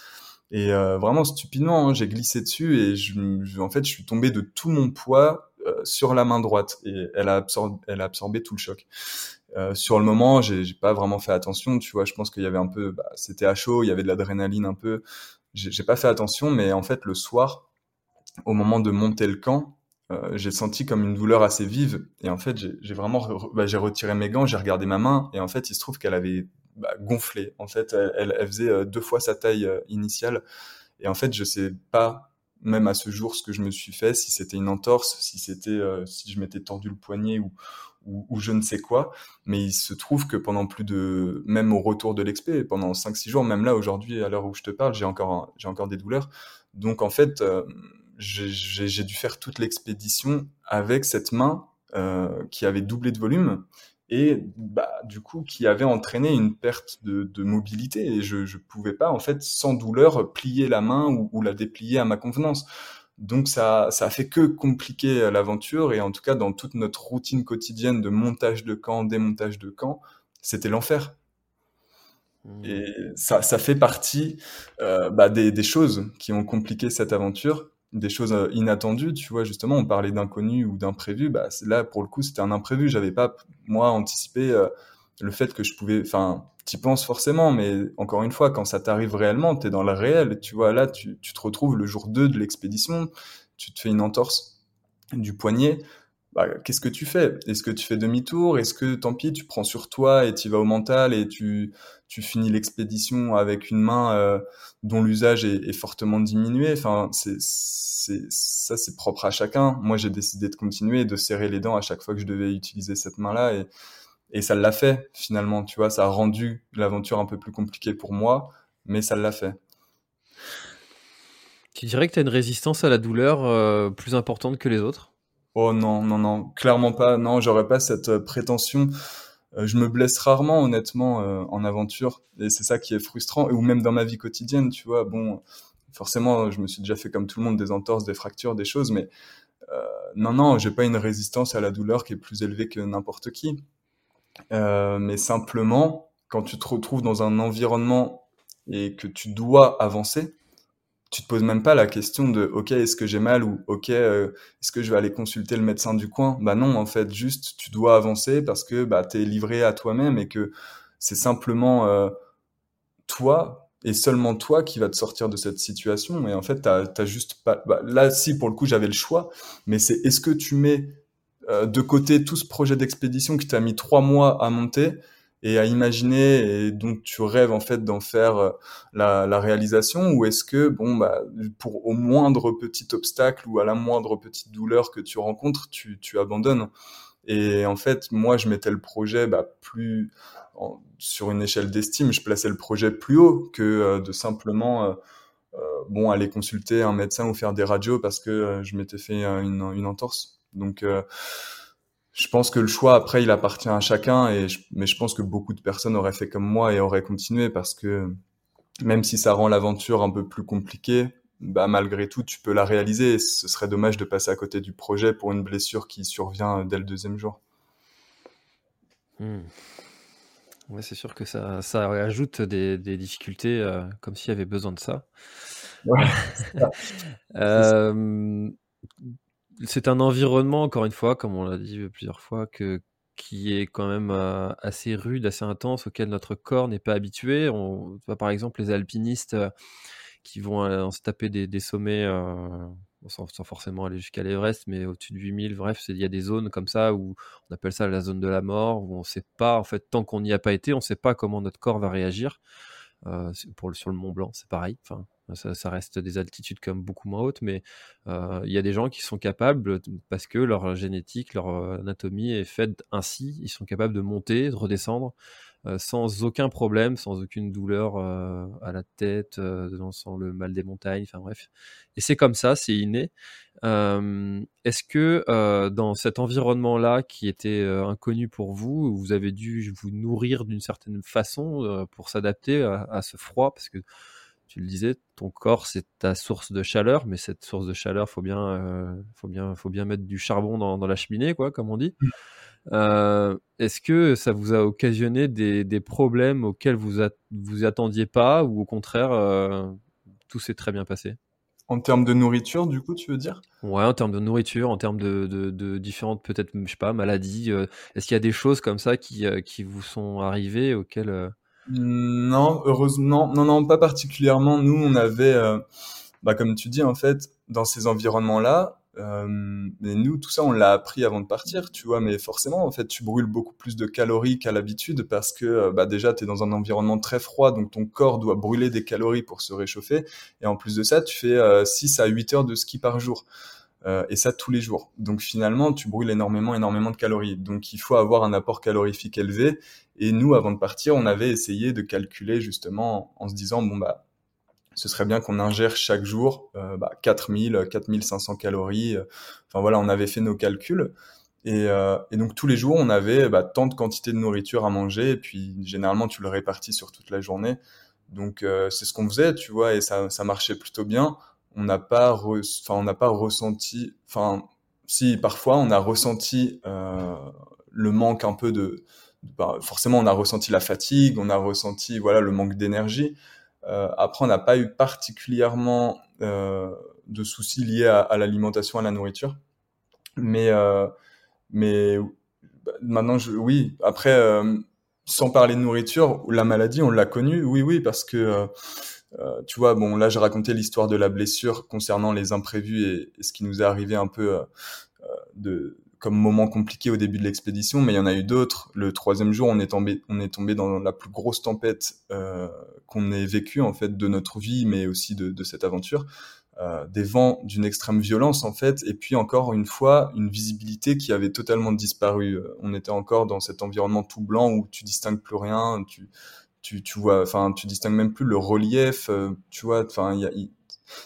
Et euh, vraiment stupidement, hein, j'ai glissé dessus et je, en fait, je suis tombé de tout mon poids euh, sur la main droite et elle a absorbé, elle a absorbé tout le choc. Euh, sur le moment, j'ai pas vraiment fait attention. Tu vois, je pense qu'il y avait un peu, bah, c'était à chaud, il y avait de l'adrénaline un peu. J'ai pas fait attention, mais en fait, le soir, au moment de monter le camp, euh, j'ai senti comme une douleur assez vive et en fait j'ai vraiment bah, j'ai retiré mes gants j'ai regardé ma main et en fait il se trouve qu'elle avait bah, gonflée. En fait, elle, elle, faisait euh, deux fois sa taille euh, initiale. Et en fait, je sais pas, même à ce jour, ce que je me suis fait, si c'était une entorse, si c'était, euh, si je m'étais tordu le poignet ou, ou, ou, je ne sais quoi. Mais il se trouve que pendant plus de, même au retour de l'expé, pendant 5-6 jours, même là, aujourd'hui, à l'heure où je te parle, j'ai encore, j'ai encore des douleurs. Donc, en fait, j'ai dû faire toute l'expédition avec cette main euh, qui avait doublé de volume et bah, du coup qui avait entraîné une perte de, de mobilité et je ne pouvais pas en fait sans douleur plier la main ou, ou, la déplier à ma convenance. Donc ça ça a fait que compliquer l'aventure et en tout cas dans toute notre routine quotidienne de montage de camp, démontage de camp, c'était l'enfer. Mmh. Et ça, ça fait partie euh, bah, des, des choses qui ont compliqué cette aventure des choses euh, inattendues, tu vois, justement, on parlait d'inconnu ou d'imprévu, bah, là, pour le coup, c'était un imprévu, j'avais pas, moi, anticipé euh, le fait que je pouvais, enfin, t'y penses forcément, mais encore une fois, quand ça t'arrive réellement, t'es dans le réel, tu vois, là, tu, tu te retrouves le jour 2 de l'expédition, tu te fais une entorse du poignet, bah, qu'est-ce que tu fais? Est-ce que tu fais demi-tour? Est-ce que tant pis, tu prends sur toi et tu vas au mental et tu, tu finis l'expédition avec une main euh, dont l'usage est, est, fortement diminué? Enfin, c'est, c'est, ça, c'est propre à chacun. Moi, j'ai décidé de continuer et de serrer les dents à chaque fois que je devais utiliser cette main-là et, et ça l'a fait finalement. Tu vois, ça a rendu l'aventure un peu plus compliquée pour moi, mais ça l'a fait. Tu dirais que tu as une résistance à la douleur euh, plus importante que les autres? Oh non, non, non, clairement pas. Non, j'aurais pas cette euh, prétention. Euh, je me blesse rarement, honnêtement, euh, en aventure, et c'est ça qui est frustrant. Ou même dans ma vie quotidienne, tu vois. Bon, forcément, je me suis déjà fait comme tout le monde des entorses, des fractures, des choses, mais non, non, j'ai pas une résistance à la douleur qui est plus élevée que n'importe qui. mais simplement, quand tu te retrouves dans un environnement et que tu dois avancer, tu te poses même pas la question de ok est-ce que j'ai mal ou ok euh, est-ce que je vais aller consulter le médecin du coin? Bah non en fait juste tu dois avancer parce que bah es livré à toi-même et que c'est simplement euh, toi et seulement toi qui va te sortir de cette situation et en fait t'as as juste pas bah, là si pour le coup j'avais le choix mais c'est est-ce que tu mets euh, de côté tout ce projet d'expédition qui t'a mis trois mois à monter et à imaginer et donc tu rêves en fait d'en faire euh, la, réalisation ou est-ce que bon bah pour au moindre petit obstacle ou à la moindre petite douleur que tu rencontres tu, tu abandonnes? Et en fait moi je mettais le projet bah, plus sur une échelle d'estime je plaçais le projet plus haut que euh, de simplement euh, bon aller consulter un médecin ou faire des radios parce que je m'étais fait une, une entorse. Donc je pense que le choix après il appartient à chacun et je, mais je pense que beaucoup de personnes auraient fait comme moi et auraient continué parce que même si ça rend l'aventure un peu plus compliquée bah malgré tout tu peux la réaliser et ce serait dommage de passer à côté du projet pour une blessure qui survient dès le deuxième jour mmh. ouais c'est sûr que ça, ça ajoute des, des difficultés euh, comme s'il y avait besoin de ça, ouais, (laughs) ça. euh, c'est un environnement, encore une fois, comme on l'a dit plusieurs fois, que, qui est quand même euh, assez rude, assez intense, auquel notre corps n'est pas habitué. On voit par exemple les alpinistes euh, qui vont euh, se taper des, sommets, sans, forcément aller jusqu'à l'Everest, mais au-dessus de 8000. Bref, il y a des zones comme ça où on appelle ça la zone de la mort, où on ne sait pas, en fait, tant qu'on n'y a pas été, on ne sait pas comment notre corps va réagir. pour sur le Mont Blanc, c'est pareil. Ça, reste des altitudes comme beaucoup moins hautes, mais il y a des gens qui sont capables, parce que leur génétique, leur anatomie est faite ainsi, ils sont capables de monter, de redescendre sans aucun problème, sans aucune douleur à la tête, sans le mal des montagnes, enfin bref. Et c'est comme ça, c'est inné. Est-ce que dans cet environnement-là qui était inconnu pour vous, vous avez dû vous nourrir d'une certaine façon pour s'adapter à, ce froid? Parce que tu le disais, ton corps c'est ta source de chaleur, mais cette source de chaleur, faut bien, euh, faut bien, faut bien mettre du charbon dans, la cheminée, quoi, comme on dit. Mmh. Euh, est-ce que ça vous a occasionné des, problèmes auxquels vous vous attendiez pas, ou au contraire, euh, tout s'est très bien passé? En termes de nourriture, du coup, tu veux dire? Ouais, en termes de nourriture, en termes de, différentes, peut-être, je sais pas, maladies. Est-ce qu'il y a des choses comme ça qui, qui vous sont arrivées auxquelles non, heureusement, non, non, pas particulièrement. Nous, on avait, euh, bah, comme tu dis, en fait, dans ces environnements-là, euh, mais nous, tout ça, on l'a appris avant de partir, tu vois, mais forcément, en fait, tu brûles beaucoup plus de calories qu'à l'habitude parce que, euh, bah, déjà, tu es dans un environnement très froid, donc ton corps doit brûler des calories pour se réchauffer. Et en plus de ça, tu fais 6 à 8 heures de ski par jour. Euh, et ça tous les jours. Donc finalement, tu brûles énormément, énormément de calories. Donc il faut avoir un apport calorifique élevé. Et nous, avant de partir, on avait essayé de calculer justement en se disant, bon, bah, ce serait bien qu'on ingère chaque jour euh, bah, 4000, 4500 calories. Enfin voilà, on avait fait nos calculs. Et, euh, et donc tous les jours, on avait bah, tant de quantité de nourriture à manger. Et puis généralement, tu le répartis sur toute la journée. Donc euh, c'est ce qu'on faisait, tu vois, et ça, ça marchait plutôt bien on n'a pas, enfin, on n'a pas ressenti, enfin, si parfois on a ressenti euh, le manque un peu de, bah, forcément on a ressenti la fatigue, on a ressenti voilà le manque d'énergie. Euh, après, on n'a pas eu particulièrement euh, de soucis liés à, l'alimentation, à la nourriture, mais mais bah, maintenant, oui. Après, sans parler de nourriture, la maladie, on l'a connue, oui, oui, parce que euh, tu vois, bon, là, j'ai raconté l'histoire de la blessure concernant les imprévus et, ce qui nous est arrivé un peu euh, euh, de comme moment compliqué au début de l'expédition, mais il y en a eu d'autres. Le troisième jour, on est tombé, on est tombé dans la plus grosse tempête euh, qu'on ait vécue en fait de notre vie, mais aussi de, de cette aventure. Euh, des vents d'une extrême violence en fait, et puis encore une fois une visibilité qui avait totalement disparu. On était encore dans cet environnement tout blanc où tu distingues plus rien, tu tu, tu vois, enfin, tu distingues même plus le relief, euh, tu vois, enfin, y a,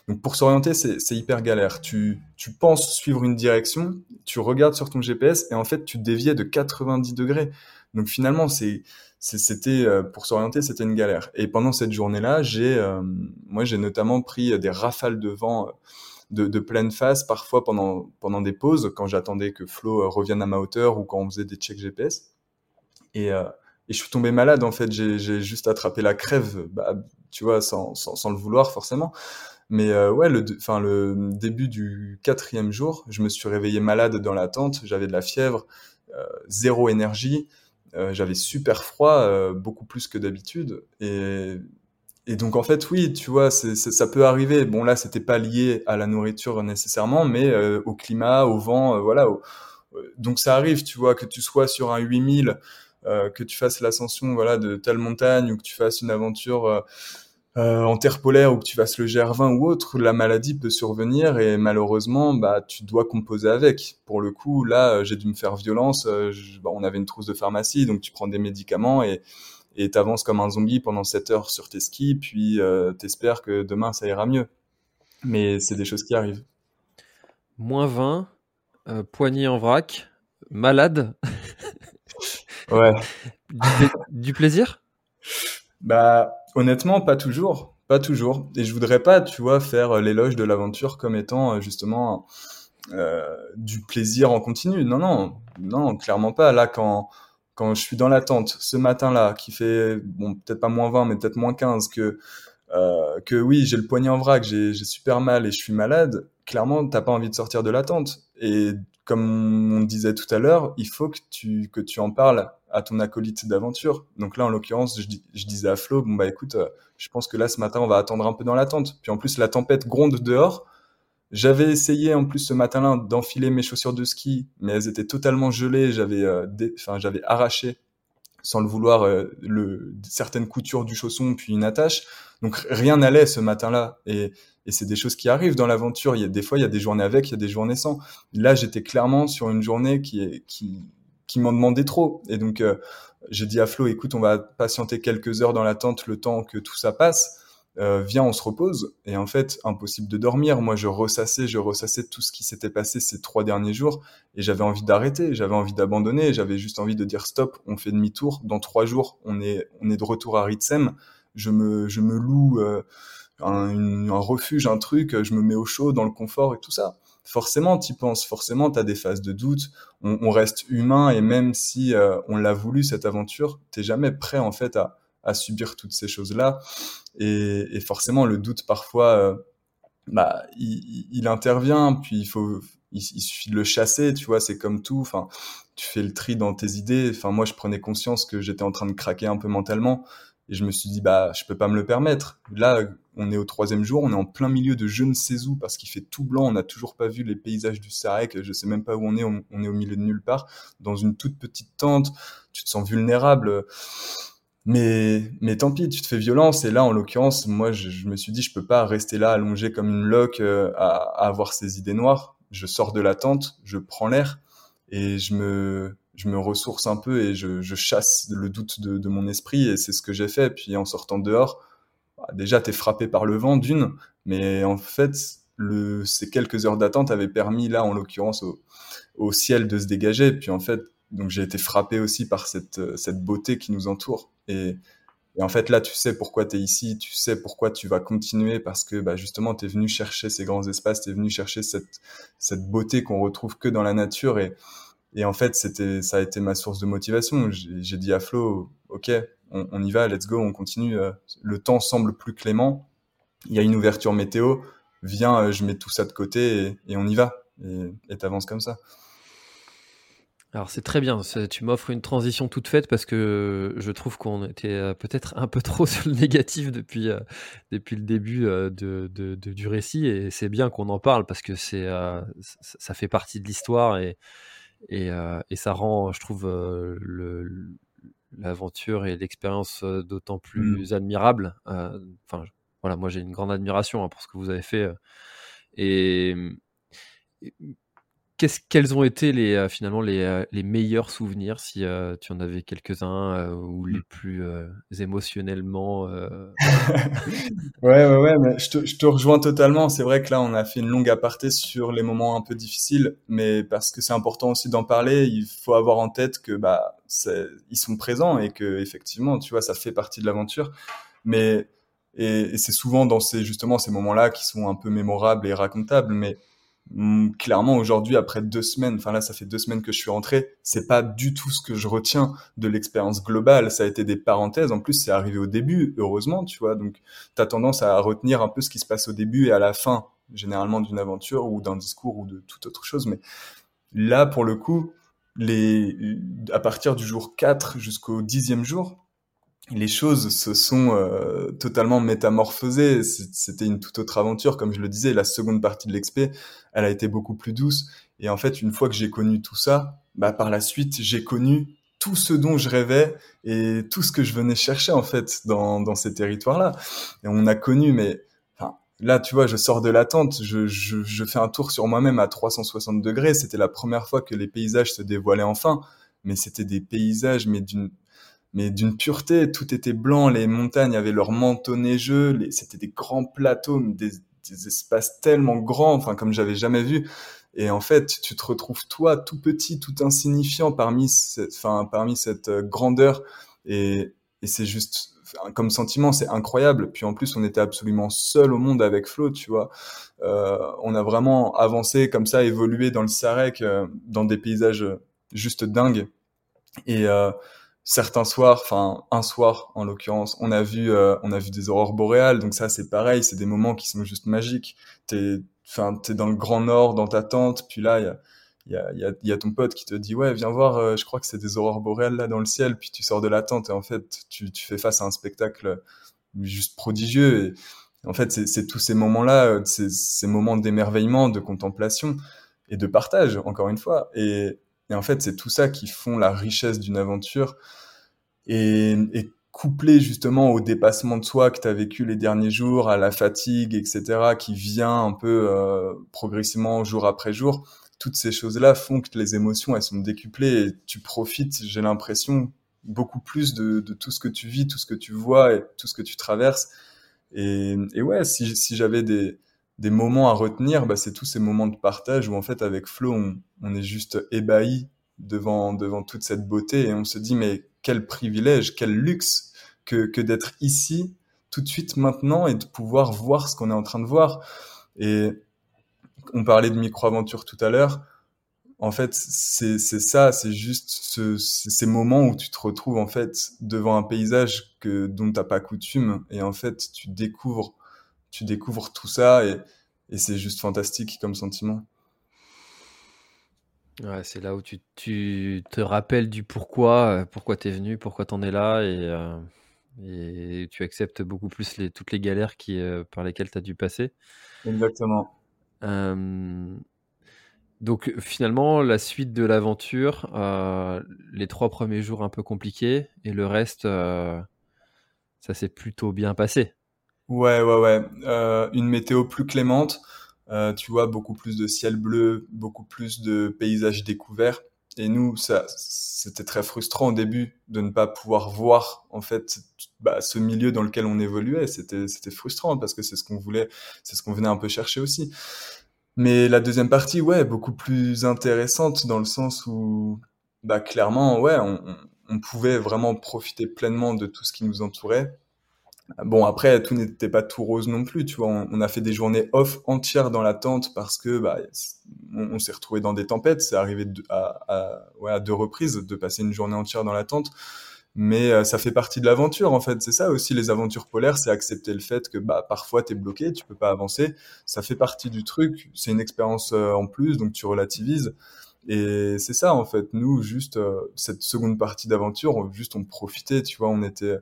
donc pour s'orienter, c'est hyper galère. Tu, tu penses suivre une direction, tu regardes sur ton GPS et en fait tu déviais de 90 degrés. Donc finalement, c'est c'était euh, pour s'orienter, c'était une galère. Et pendant cette journée-là, j'ai euh, moi j'ai notamment pris des rafales de vent de, de, pleine face parfois pendant pendant des pauses quand j'attendais que Flo revienne à ma hauteur ou quand on faisait des checks GPS. Et et je suis tombé malade en fait. J'ai juste attrapé la crève, bah, tu vois, sans, le vouloir forcément. Mais euh, ouais, le, enfin le début du quatrième jour, je me suis réveillé malade dans la tente. J'avais de la fièvre, euh, zéro énergie. Euh, j'avais super froid, beaucoup plus que d'habitude. Et, donc en fait, oui, tu vois, ça peut arriver. Bon là, c'était pas lié à la nourriture nécessairement, mais au climat, au vent, voilà. donc ça arrive, tu vois, que tu sois sur un 8000 euh, que tu fasses l'ascension voilà de telle montagne ou que tu fasses une aventure euh, euh, en terre polaire ou que tu fasses le GR20 ou autre, la maladie peut survenir et malheureusement, bah, tu dois composer avec. Pour le coup, là, j'ai dû me faire violence. bah, on avait une trousse de pharmacie, donc tu prends des médicaments et et t'avances comme un zombie pendant 7 heures sur tes skis, puis euh, t'espères que demain ça ira mieux. Mais c'est des choses qui arrivent. Moins 20, poignée en vrac, malade. (laughs) Ouais. Du, plaisir? Bah, honnêtement, pas toujours. Pas toujours. Et je voudrais pas, tu vois, faire l'éloge de l'aventure comme étant euh, justement euh, du plaisir en continu. Non, non, non, clairement pas. Là, quand, quand je suis dans la tente ce matin-là, qui fait, bon, peut-être pas moins 20, mais peut-être moins 15, que, euh, que oui, j'ai le poignet en vrac, j'ai super mal et je suis malade, clairement, t'as pas envie de sortir de la tente. Et comme on disait tout à l'heure, il faut que tu, que tu en parles à ton acolyte d'aventure. Donc là, en l'occurrence, je, disais à Flo, bon bah écoute, euh, je pense que là, ce matin, on va attendre un peu dans la tente. Puis en plus, la tempête gronde dehors. J'avais essayé en plus ce matin-là d'enfiler mes chaussures de ski, mais elles étaient totalement gelées. J'avais, euh, enfin, j'avais arraché sans le vouloir, le, certaines coutures du chausson, puis une attache. Donc rien n'allait ce matin-là. Et, et c'est des choses qui arrivent dans l'aventure. Il y a des fois, il y a des journées avec, il y a des journées sans. Là, j'étais clairement sur une journée qui est, qui, qui m'en demandait trop. Et donc, j'ai dit à Flo, écoute, on va patienter quelques heures dans l'attente, le temps que tout ça passe. Euh, viens, on se repose. Et en fait, impossible de dormir. Moi, je ressassais, je ressassais tout ce qui s'était passé ces trois derniers jours, et j'avais envie d'arrêter, j'avais envie d'abandonner, j'avais juste envie de dire stop, on fait demi-tour. Dans trois jours, on est, on est de retour à Ritsem. Je me, je me loue euh, un, refuge, un truc. Je me mets au chaud, dans le confort et tout ça. Forcément, tu penses. Forcément, t'as des phases de doute. On, reste humain, et même si euh, on l'a voulu cette aventure, t'es jamais prêt en fait à, subir toutes ces choses-là. Et, forcément, le doute parfois, euh, bah, il, intervient. Puis il faut, il, suffit de le chasser. Tu vois, c'est comme tout. Enfin, tu fais le tri dans tes idées. Enfin, moi, je prenais conscience que j'étais en train de craquer un peu mentalement. Et je me suis dit, bah, je peux pas me le permettre. Là, on est au troisième jour, on est en plein milieu de je ne sais où parce qu'il fait tout blanc, on n'a toujours pas vu les paysages du Sarek, je sais même pas où on est, on, est au milieu de nulle part, dans une toute petite tente, tu te sens vulnérable. Mais, mais tant pis, tu te fais violence. Et là, en l'occurrence, moi, je, me suis dit, je peux pas rester là allongé comme une loque euh, à, avoir ces idées noires. Je sors de la tente, je prends l'air et je me, je me ressource un peu et je, chasse le doute de mon esprit. Et c'est ce que j'ai fait. Puis en sortant dehors, bah, déjà, t'es frappé par le vent d'une, mais en fait, le, ces quelques heures d'attente avaient permis, là, en l'occurrence, au, ciel de se dégager. Puis en fait, donc j'ai été frappé aussi par cette, cette beauté qui nous entoure. Et, et en fait, là, tu sais pourquoi tu es ici, tu sais pourquoi tu vas continuer, parce que bah, justement, tu es venu chercher ces grands espaces, tu es venu chercher cette, cette beauté qu'on retrouve que dans la nature. Et, et en fait, ça a été ma source de motivation. J'ai dit à Flo, OK, on, y va, let's go, on continue. Le temps semble plus clément. Il y a une ouverture météo. Viens, je mets tout ça de côté et, on y va. Et t'avances comme ça. Alors c'est très bien, tu m'offres une transition toute faite parce que je trouve qu'on était euh, peut-être un peu trop (laughs) sur le négatif depuis, euh, depuis le début euh, du récit et c'est bien qu'on en parle parce que ça fait partie de l'histoire et, et, et, ça rend, je trouve, l'aventure et l'expérience d'autant plus mmh. admirable. Enfin, voilà, moi j'ai une grande admiration hein, pour ce que vous avez fait et qu'est-ce, quels ont été les, euh, finalement les, euh, les, meilleurs souvenirs, si euh, tu en avais quelques-uns, ou les mmh. plus émotionnellement (laughs) Ouais, ouais, ouais, mais je te, je te, rejoins totalement. C'est vrai que là, on a fait une longue aparté sur les moments un peu difficiles, mais parce que c'est important aussi d'en parler, il faut avoir en tête que bah, ils sont présents et que effectivement, tu vois, ça fait partie de l'aventure. Mais et, et c'est souvent dans ces justement ces moments-là qui sont un peu mémorables et racontables, mais clairement aujourd'hui après deux semaines enfin là ça fait deux semaines que je suis rentré c'est pas du tout ce que je retiens de l'expérience globale. Ça a été des parenthèses. En plus c'est arrivé au début heureusement tu vois. Donc t'as tendance à retenir un peu ce qui se passe au début et à la fin généralement d'une aventure ou d'un discours ou de toute autre chose. Mais là pour le coup les à partir du jour 4 jusqu'au dixième jour les choses se sont euh, totalement métamorphosées. C'était une toute autre aventure, comme je le disais. La seconde partie de l'expé, elle a été beaucoup plus douce. Et en fait, une fois que j'ai connu tout ça, bah, par la suite, j'ai connu tout ce dont je rêvais et tout ce que je venais chercher en fait dans, dans ces territoires-là. Et on a connu, mais enfin, là, tu vois, je sors de l'attente, je, je, je fais un tour sur moi-même à 360 degrés. C'était la première fois que les paysages se dévoilaient enfin, mais c'était des paysages, mais d'une mais d'une pureté, tout était blanc, les montagnes avaient leur manteau neigeux, c'était des grands plateaux, des, des, espaces tellement grands, enfin comme j'avais jamais vu. Et en fait, tu te retrouves toi tout petit, tout insignifiant parmi cette, enfin parmi cette euh, grandeur, et, et c'est juste comme sentiment, c'est incroyable. Puis en plus, on était absolument seul au monde avec Flo, tu vois. Euh, on a vraiment avancé comme ça, évolué dans le Sarek, euh, dans des paysages juste dingues. Et euh, certains soirs, enfin un soir en l'occurrence, on a vu euh, on a vu des aurores boréales, donc ça c'est pareil, c'est des moments qui sont juste magiques. T'es enfin t'es dans le grand nord dans ta tente, puis là il y a il y a, y, y a ton pote qui te dit ouais viens voir, euh, je crois que c'est des aurores boréales là dans le ciel, puis tu sors de la tente et en fait tu, tu fais face à un spectacle juste prodigieux. Et, en fait c'est tous ces moments là, euh, ces, ces moments d'émerveillement, de contemplation et de partage encore une fois. Et et en fait, c'est tout ça qui font la richesse d'une aventure. et, et couplé justement au dépassement de soi que tu as vécu les derniers jours, à la fatigue, etc., qui vient un peu euh, progressivement jour après jour, toutes ces choses-là font que les émotions, elles sont décuplées et tu profites, j'ai l'impression, beaucoup plus de, de, tout ce que tu vis, tout ce que tu vois et tout ce que tu traverses. Et, et ouais, si, si j'avais des, des moments à retenir, bah, c'est tous ces moments de partage où en fait avec Flo, on, est juste ébahi devant, devant toute cette beauté et on se dit mais quel privilège, quel luxe que, que d'être ici tout de suite maintenant et de pouvoir voir ce qu'on est en train de voir. Et on parlait de micro-aventure tout à l'heure. En fait, c'est ça, c'est juste ce, ces moments où tu te retrouves en fait devant un paysage que dont t'as pas coutume et en fait tu découvres, tu découvres tout ça et, et c'est juste fantastique comme sentiment. Ouais, c'est là où tu, tu, te rappelles du pourquoi, euh, pourquoi tu es venu, pourquoi tu en es là, et, euh, et, tu acceptes beaucoup plus les, toutes les galères qui, euh, par lesquelles tu as dû passer. Exactement. donc finalement, la suite de l'aventure, les trois premiers jours un peu compliqués, et le reste, ça s'est plutôt bien passé. Ouais, ouais, ouais. une météo plus clémente. Euh, tu vois, beaucoup plus de ciel bleu, beaucoup plus de paysages découverts. Et nous, ça, c'était très frustrant au début de ne pas pouvoir voir en fait bah, ce milieu dans lequel on évoluait. C'était, c'était frustrant parce que c'est ce qu'on voulait, c'est ce qu'on venait un peu chercher aussi. Mais la deuxième partie, ouais, beaucoup plus intéressante dans le sens où, bah, clairement, ouais, on, on pouvait vraiment profiter pleinement de tout ce qui nous entourait Bon, après, tout n'était pas tout rose non plus, tu vois. On, a fait des journées off entières dans la tente parce que bah, on, s'est retrouvé dans des tempêtes. C'est arrivé à, deux reprises de passer une journée entière dans la tente. Mais euh, ça fait partie de l'aventure, en fait. C'est ça aussi, les aventures polaires, c'est accepter le fait que bah, parfois, tu es bloqué, tu peux pas avancer. Ça fait partie du truc. C'est une expérience euh, en plus, donc tu relativises. Et c'est ça, en fait. Nous, juste euh, cette seconde partie d'aventure, juste on profitait, tu vois. On était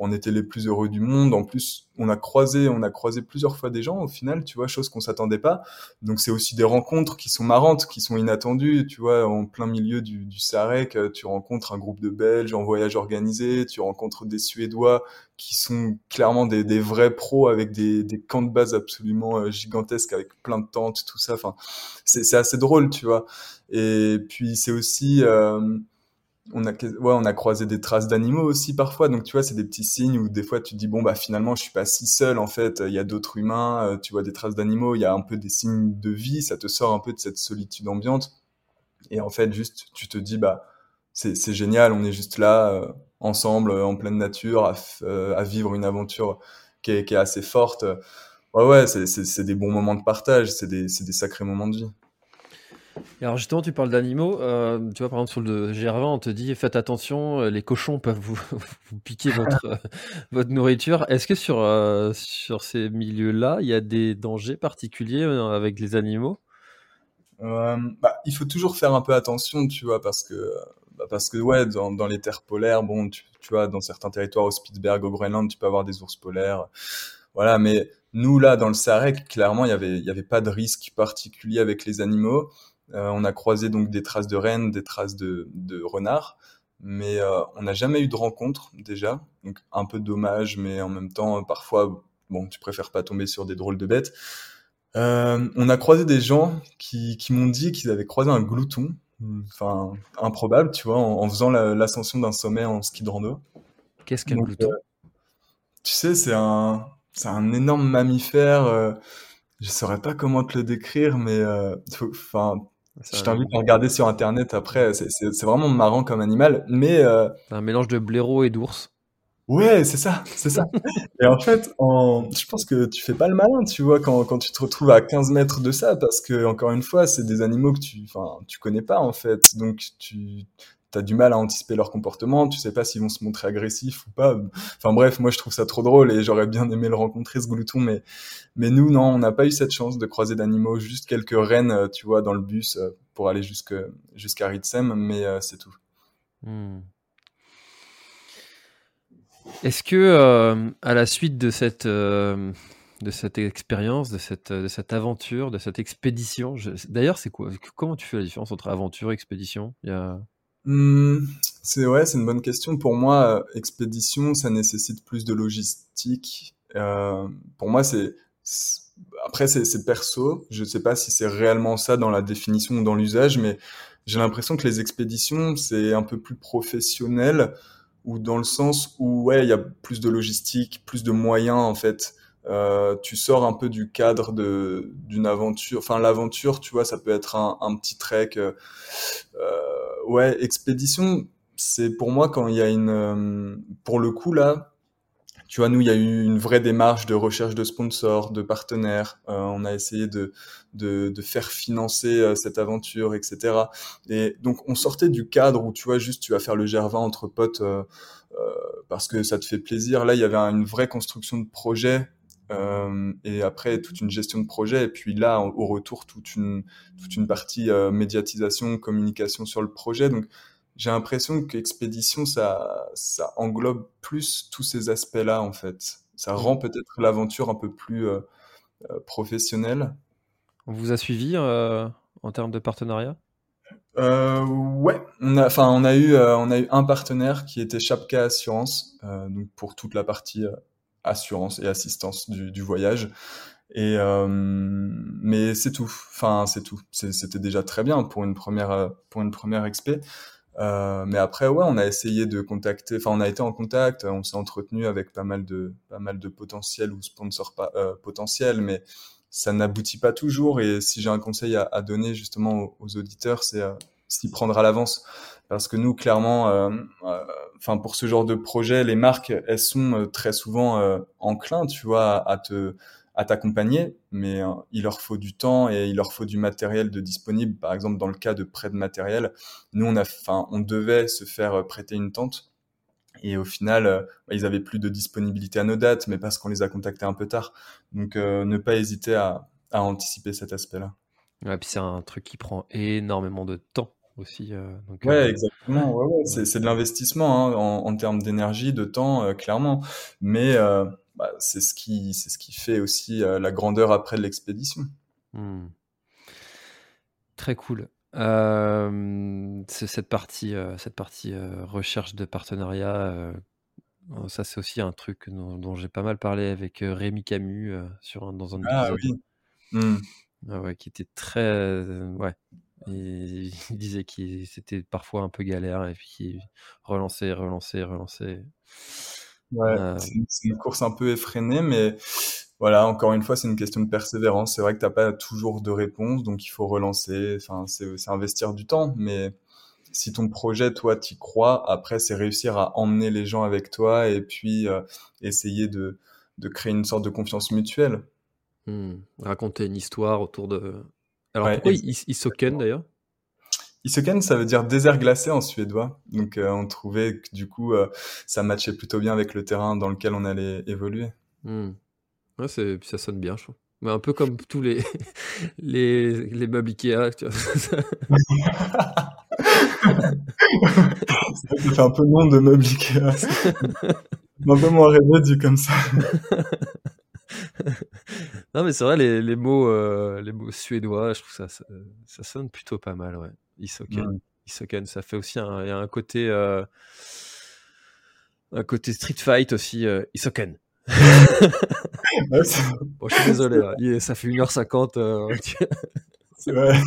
on était les plus heureux du monde. En plus, on a croisé, on a croisé plusieurs fois des gens au final, tu vois, chose qu'on s'attendait pas. Donc c'est aussi des rencontres qui sont marrantes, qui sont inattendues, tu vois, en plein milieu du, du Sarek, euh, tu rencontres un groupe de Belges en voyage organisé, tu rencontres des Suédois qui sont clairement des, des vrais pros avec des, des camps de base absolument euh, gigantesques avec plein de tentes, tout ça. Enfin, c'est assez drôle, tu vois. Et puis c'est aussi euh, on a, ouais, on a croisé des traces d'animaux aussi parfois. Donc, tu vois, c'est des petits signes où des fois tu te dis, bon, bah, finalement, je suis pas si seul, en fait. Il y a d'autres humains, euh, tu vois des traces d'animaux, il y a un peu des signes de vie, ça te sort un peu de cette solitude ambiante. Et en fait, juste, tu te dis, bah, c'est génial, on est juste là, euh, ensemble, en pleine nature, à, euh, vivre une aventure qui est, qui est assez forte. Ouais, ouais, c'est des bons moments de partage, c'est des, des sacrés moments de vie alors justement, tu parles d'animaux. Euh, tu vois, par exemple, sur le GR20, on te dit faites attention, euh, les cochons peuvent vous, (laughs) piquer votre, (laughs) euh, nourriture. Est-ce que sur, sur ces milieux-là, il y a des dangers particuliers avec les animaux? Bah, Il faut toujours faire un peu attention, tu vois, parce que, bah, parce que ouais, dans, les terres polaires, bon, tu, vois, dans certains territoires, au Spitzberg, au Groenland, tu peux avoir des ours polaires. Voilà, mais nous, là, dans le Sarek, clairement, il n'y avait, y avait pas de risque particulier avec les animaux. Euh, on a croisé donc des traces de rennes, des traces de, de renards, mais euh, on n'a jamais eu de rencontre déjà. Donc un peu dommage, mais en même temps, parfois, bon, tu préfères pas tomber sur des drôles de bêtes. Euh, on a croisé des gens qui, qui m'ont dit qu'ils avaient croisé un glouton, enfin improbable, tu vois, en, faisant l'ascension d'un sommet en ski de rando. Qu'est-ce qu'un glouton? Tu sais, c'est un, c'est un énorme mammifère. Euh, je saurais pas comment te le décrire, mais enfin, je t'invite à regarder sur internet après, c'est vraiment marrant comme animal, mais... Euh... Un mélange de blaireau et d'ours. Ouais, c'est ça, c'est ça. et en fait, en... je pense que tu fais pas le malin, tu vois, quand, quand tu te retrouves à 15 mètres de ça, parce que, encore une fois, c'est des animaux que tu, enfin, tu connais pas, en fait. Donc, tu, t'as du mal à anticiper leur comportement, tu sais pas s'ils vont se montrer agressifs ou pas. Enfin bref, moi je trouve ça trop drôle et j'aurais bien aimé le rencontrer ce glouton, mais nous non, on n'a pas eu cette chance de croiser d'animaux, juste quelques rennes, euh, tu vois, dans le bus euh, pour aller jusqu'à Ritsem, mais euh, c'est tout. Hmm. Est-ce que à la suite de cette expérience, de cette, aventure, de cette expédition. D'ailleurs, c'est quoi Comment tu fais la différence entre aventure et expédition? Mmh, C'est ouais, c'est une bonne question. Pour moi, euh, expédition, ça nécessite plus de logistique. Euh, pour moi, c'est après c'est perso. Je sais pas si c'est réellement ça dans la définition ou dans l'usage, mais j'ai l'impression que les expéditions c'est un peu plus professionnel ou dans le sens où ouais, il y a plus de logistique, plus de moyens en fait. Euh, tu sors un peu du cadre de d'une aventure. Enfin, l'aventure, tu vois, ça peut être un, petit trek. Ouais, expédition, c'est pour moi quand il y a une, euh, pour le coup là, tu vois, nous, il y a eu une vraie démarche de recherche de sponsors, de partenaires. Euh, on a essayé de, de, de faire financer euh, cette aventure, etc. Et donc, on sortait du cadre où, tu vois, juste tu vas faire le gervin entre potes parce que ça te fait plaisir. Là, il y avait une vraie construction de projet euh, et après toute une gestion de projet et puis là au retour toute une toute une partie euh, médiatisation communication sur le projet. Donc j'ai l'impression qu'expédition ça ça englobe plus tous ces aspects là en fait. Ça rend peut-être l'aventure un peu plus euh, professionnelle. On vous a suivi en termes de partenariat? Euh, ouais, on a, enfin, on a eu, on a eu un partenaire qui était Chapka Assurance, donc pour toute la partie assurance et assistance du, voyage. Et euh, mais c'est tout. Enfin, c'est tout. C'était déjà très bien pour une première pour une première. Euh, mais après, ouais, on a essayé de contacter. Enfin, on a été en contact. On s'est entretenu avec pas mal de pas mal de potentiels ou sponsors euh, potentiels, mais ça n'aboutit pas toujours. Et si j'ai un conseil à, donner justement aux, auditeurs, c'est euh, s'y prendre à l'avance parce que nous clairement euh, euh, enfin pour ce genre de projet les marques elles sont euh, très souvent enclins tu vois à te à t'accompagner. Mais il leur faut du temps et il leur faut du matériel de disponible. Par exemple dans le cas de prêt de matériel nous on a enfin on devait se faire prêter une tente. Et au final ils avaient plus de disponibilité à nos dates mais parce qu'on les a contactés un peu tard. Donc ne pas hésiter à, à anticiper cet aspect là ouais puis c'est un truc qui prend énormément de temps aussi. Euh, donc, ouais, euh, exactement. Ouais, ouais. C'est de l'investissement hein, en, en, termes d'énergie, de temps, euh, clairement. Mais bah, c'est ce qui c'est ce qui fait aussi la grandeur après l'expédition. Mmh. Très cool. Euh, cette partie, cette partie recherche de partenariat, ça c'est aussi un truc dont, dont j'ai pas mal parlé avec Rémi Camus sur un, dans un ah, épisode. Oui. Mmh. Ah ouais, qui était très, ouais, (laughs) il disait que c'était parfois un peu galère et puis relancer, relancer, relancer. Ouais, euh... c'est une course un peu effrénée, mais voilà, encore une fois, c'est une question de persévérance. C'est vrai que t'as pas toujours de réponse, donc il faut relancer. Enfin, c'est investir du temps, mais si ton projet, toi, t'y crois, après, c'est réussir à emmener les gens avec toi et puis euh, essayer de, de créer une sorte de confiance mutuelle. Mmh. Raconter une histoire autour de, alors ouais, pourquoi Isoken d'ailleurs? Isoken, ça veut dire désert glacé en suédois. Donc euh, on trouvait que du coup euh, ça matchait plutôt bien avec le terrain dans lequel on allait évoluer. Mmh. Ouais, ça sonne bien, je trouve. Mais un peu comme tous les (laughs) les, les meubles Ikea, tu vois. (laughs) ça fait un peu nom de meubles Ikea. (laughs) un peu moins rêvé dit comme ça. (laughs) non, mais c'est vrai, les, les mots, euh, les mots suédois, je trouve ça, ça, ça sonne plutôt pas mal, ouais. Isoken. Ouais. Isoken, ça fait aussi un, y a un côté, euh, un côté street fight aussi, euh, Isoken. (laughs) (laughs) bon, je suis désolé, là. ça fait 1h50. Euh, c'est vrai.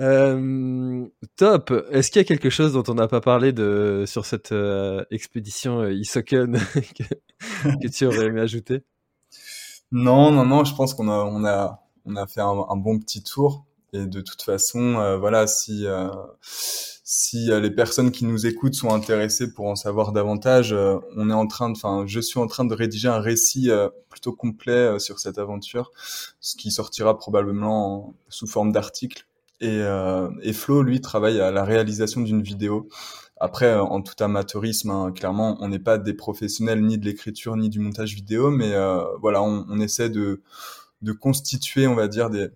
Euh, top. Est-ce qu'il y a quelque chose dont on n'a pas parlé de sur cette euh, expédition euh, Isoken (laughs) que, tu aurais aimé ajouter? Non, non, non. Je pense qu'on a, on a, on a fait un, bon petit tour. Et de toute façon, euh, voilà, si si les personnes qui nous écoutent sont intéressées pour en savoir davantage, on est en train de, enfin, je suis en train de rédiger un récit plutôt complet sur cette aventure, ce qui sortira probablement en, sous forme d'article et, euh, et Flo, lui, travaille à la réalisation d'une vidéo. Après, euh, en tout amateurisme, hein, clairement, on n'est pas des professionnels ni de l'écriture ni du montage vidéo, mais euh, voilà, on, on, essaie de, de constituer, on va dire, des,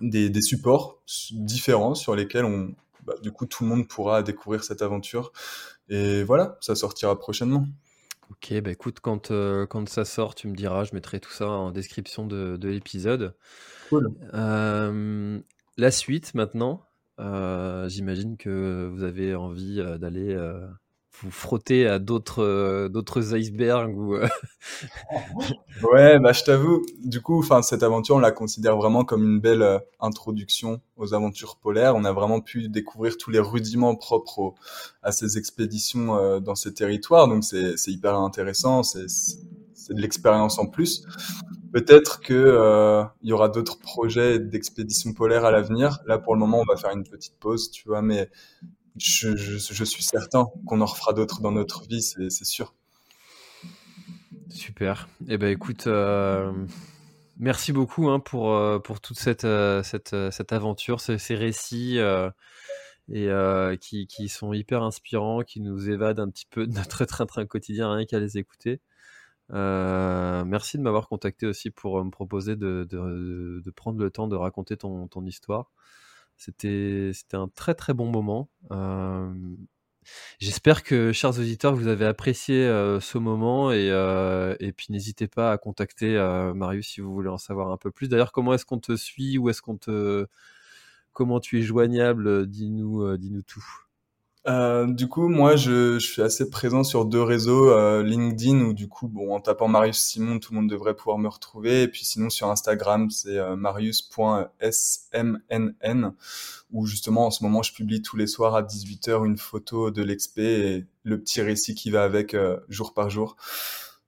des, des supports différents sur lesquels on, bah, du coup, tout le monde pourra découvrir cette aventure. Et voilà, ça sortira prochainement. Ok, bah écoute, quand, euh, quand ça sort, tu me diras, je mettrai tout ça en description de, de l'épisode. Cool. Euh, la suite maintenant, J'imagine que vous avez envie d'aller vous frotter à d'autres euh, d'autres icebergs ou euh, (laughs) ouais bah je t'avoue du coup enfin cette aventure on la considère vraiment comme une belle euh, introduction aux aventures polaires. On a vraiment pu découvrir tous les rudiments propres à ces expéditions dans ces territoires. Donc c'est hyper intéressant c'est de l'expérience en plus peut-être que il y aura d'autres projets d'expéditions polaires à l'avenir là pour le moment on va faire une petite pause tu vois mais je, suis certain qu'on en refera d'autres dans notre vie, c'est sûr. Super. Eh ben écoute, euh, merci beaucoup hein, pour, euh, pour toute cette, euh, cette, cette aventure, ces, ces récits et qui, qui, sont hyper inspirants, qui nous évadent un petit peu de notre (laughs) train-train quotidien rien qu'à les écouter. Merci de m'avoir contacté aussi pour me proposer de, de, de, prendre le temps de raconter ton, ton histoire. C'était, c'était un très très bon moment. Euh, j'espère que, chers auditeurs, vous avez apprécié euh, ce moment et, euh, et puis n'hésitez pas à contacter Marius si vous voulez en savoir un peu plus. D'ailleurs, comment est-ce qu'on te suit? Où est-ce qu'on te, comment tu es joignable? Dis-nous, dis-nous tout. Euh, du coup, moi, je, suis assez présent sur deux réseaux, euh, LinkedIn, où du coup, bon, en tapant Marius Simon, tout le monde devrait pouvoir me retrouver. Et puis sinon, sur Instagram, c'est euh, marius.smnn, où justement, en ce moment, je publie tous les soirs à 18h une photo de l'expé et le petit récit qui va avec euh, jour par jour.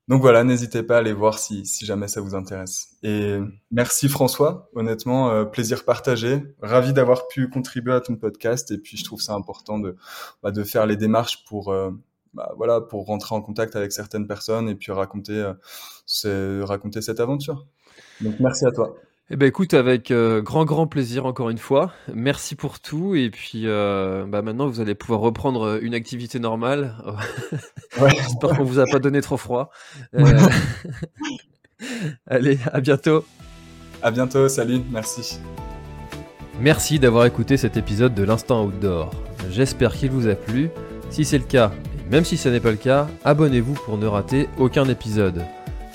Donc voilà, n'hésitez pas à aller voir si, jamais ça vous intéresse. Et merci François, honnêtement, euh, plaisir partagé. Ravi d'avoir pu contribuer à ton podcast. Et puis je trouve ça important de, bah, de faire les démarches pour, euh, bah, voilà, pour rentrer en contact avec certaines personnes et puis raconter, euh, raconter cette aventure. Donc merci à toi. Eh ben écoute, avec euh, grand grand plaisir encore une fois. Merci pour tout et puis euh, bah maintenant vous allez pouvoir reprendre euh, une activité normale. (laughs) Ouais. J'espère qu'on vous a pas donné trop froid. (laughs) allez, à bientôt. À bientôt, salut, merci. Merci d'avoir écouté cet épisode de l'Instant Outdoor. J'espère qu'il vous a plu. Si c'est le cas, et même si ce n'est pas le cas, abonnez-vous pour ne rater aucun épisode.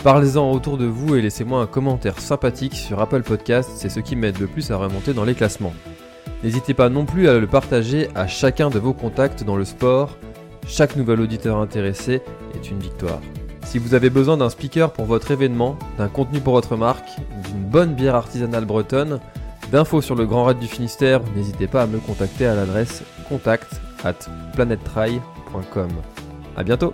Parlez-en autour de vous et laissez-moi un commentaire sympathique sur Apple Podcast, c'est ce qui m'aide le plus à remonter dans les classements. N'hésitez pas non plus à le partager à chacun de vos contacts dans le sport. Chaque nouvel auditeur intéressé est une victoire. Si vous avez besoin d'un speaker pour votre événement, d'un contenu pour votre marque, d'une bonne bière artisanale bretonne, d'infos sur le Grand Raid du Finistère, n'hésitez pas à me contacter à l'adresse contact at planettry.com. A bientôt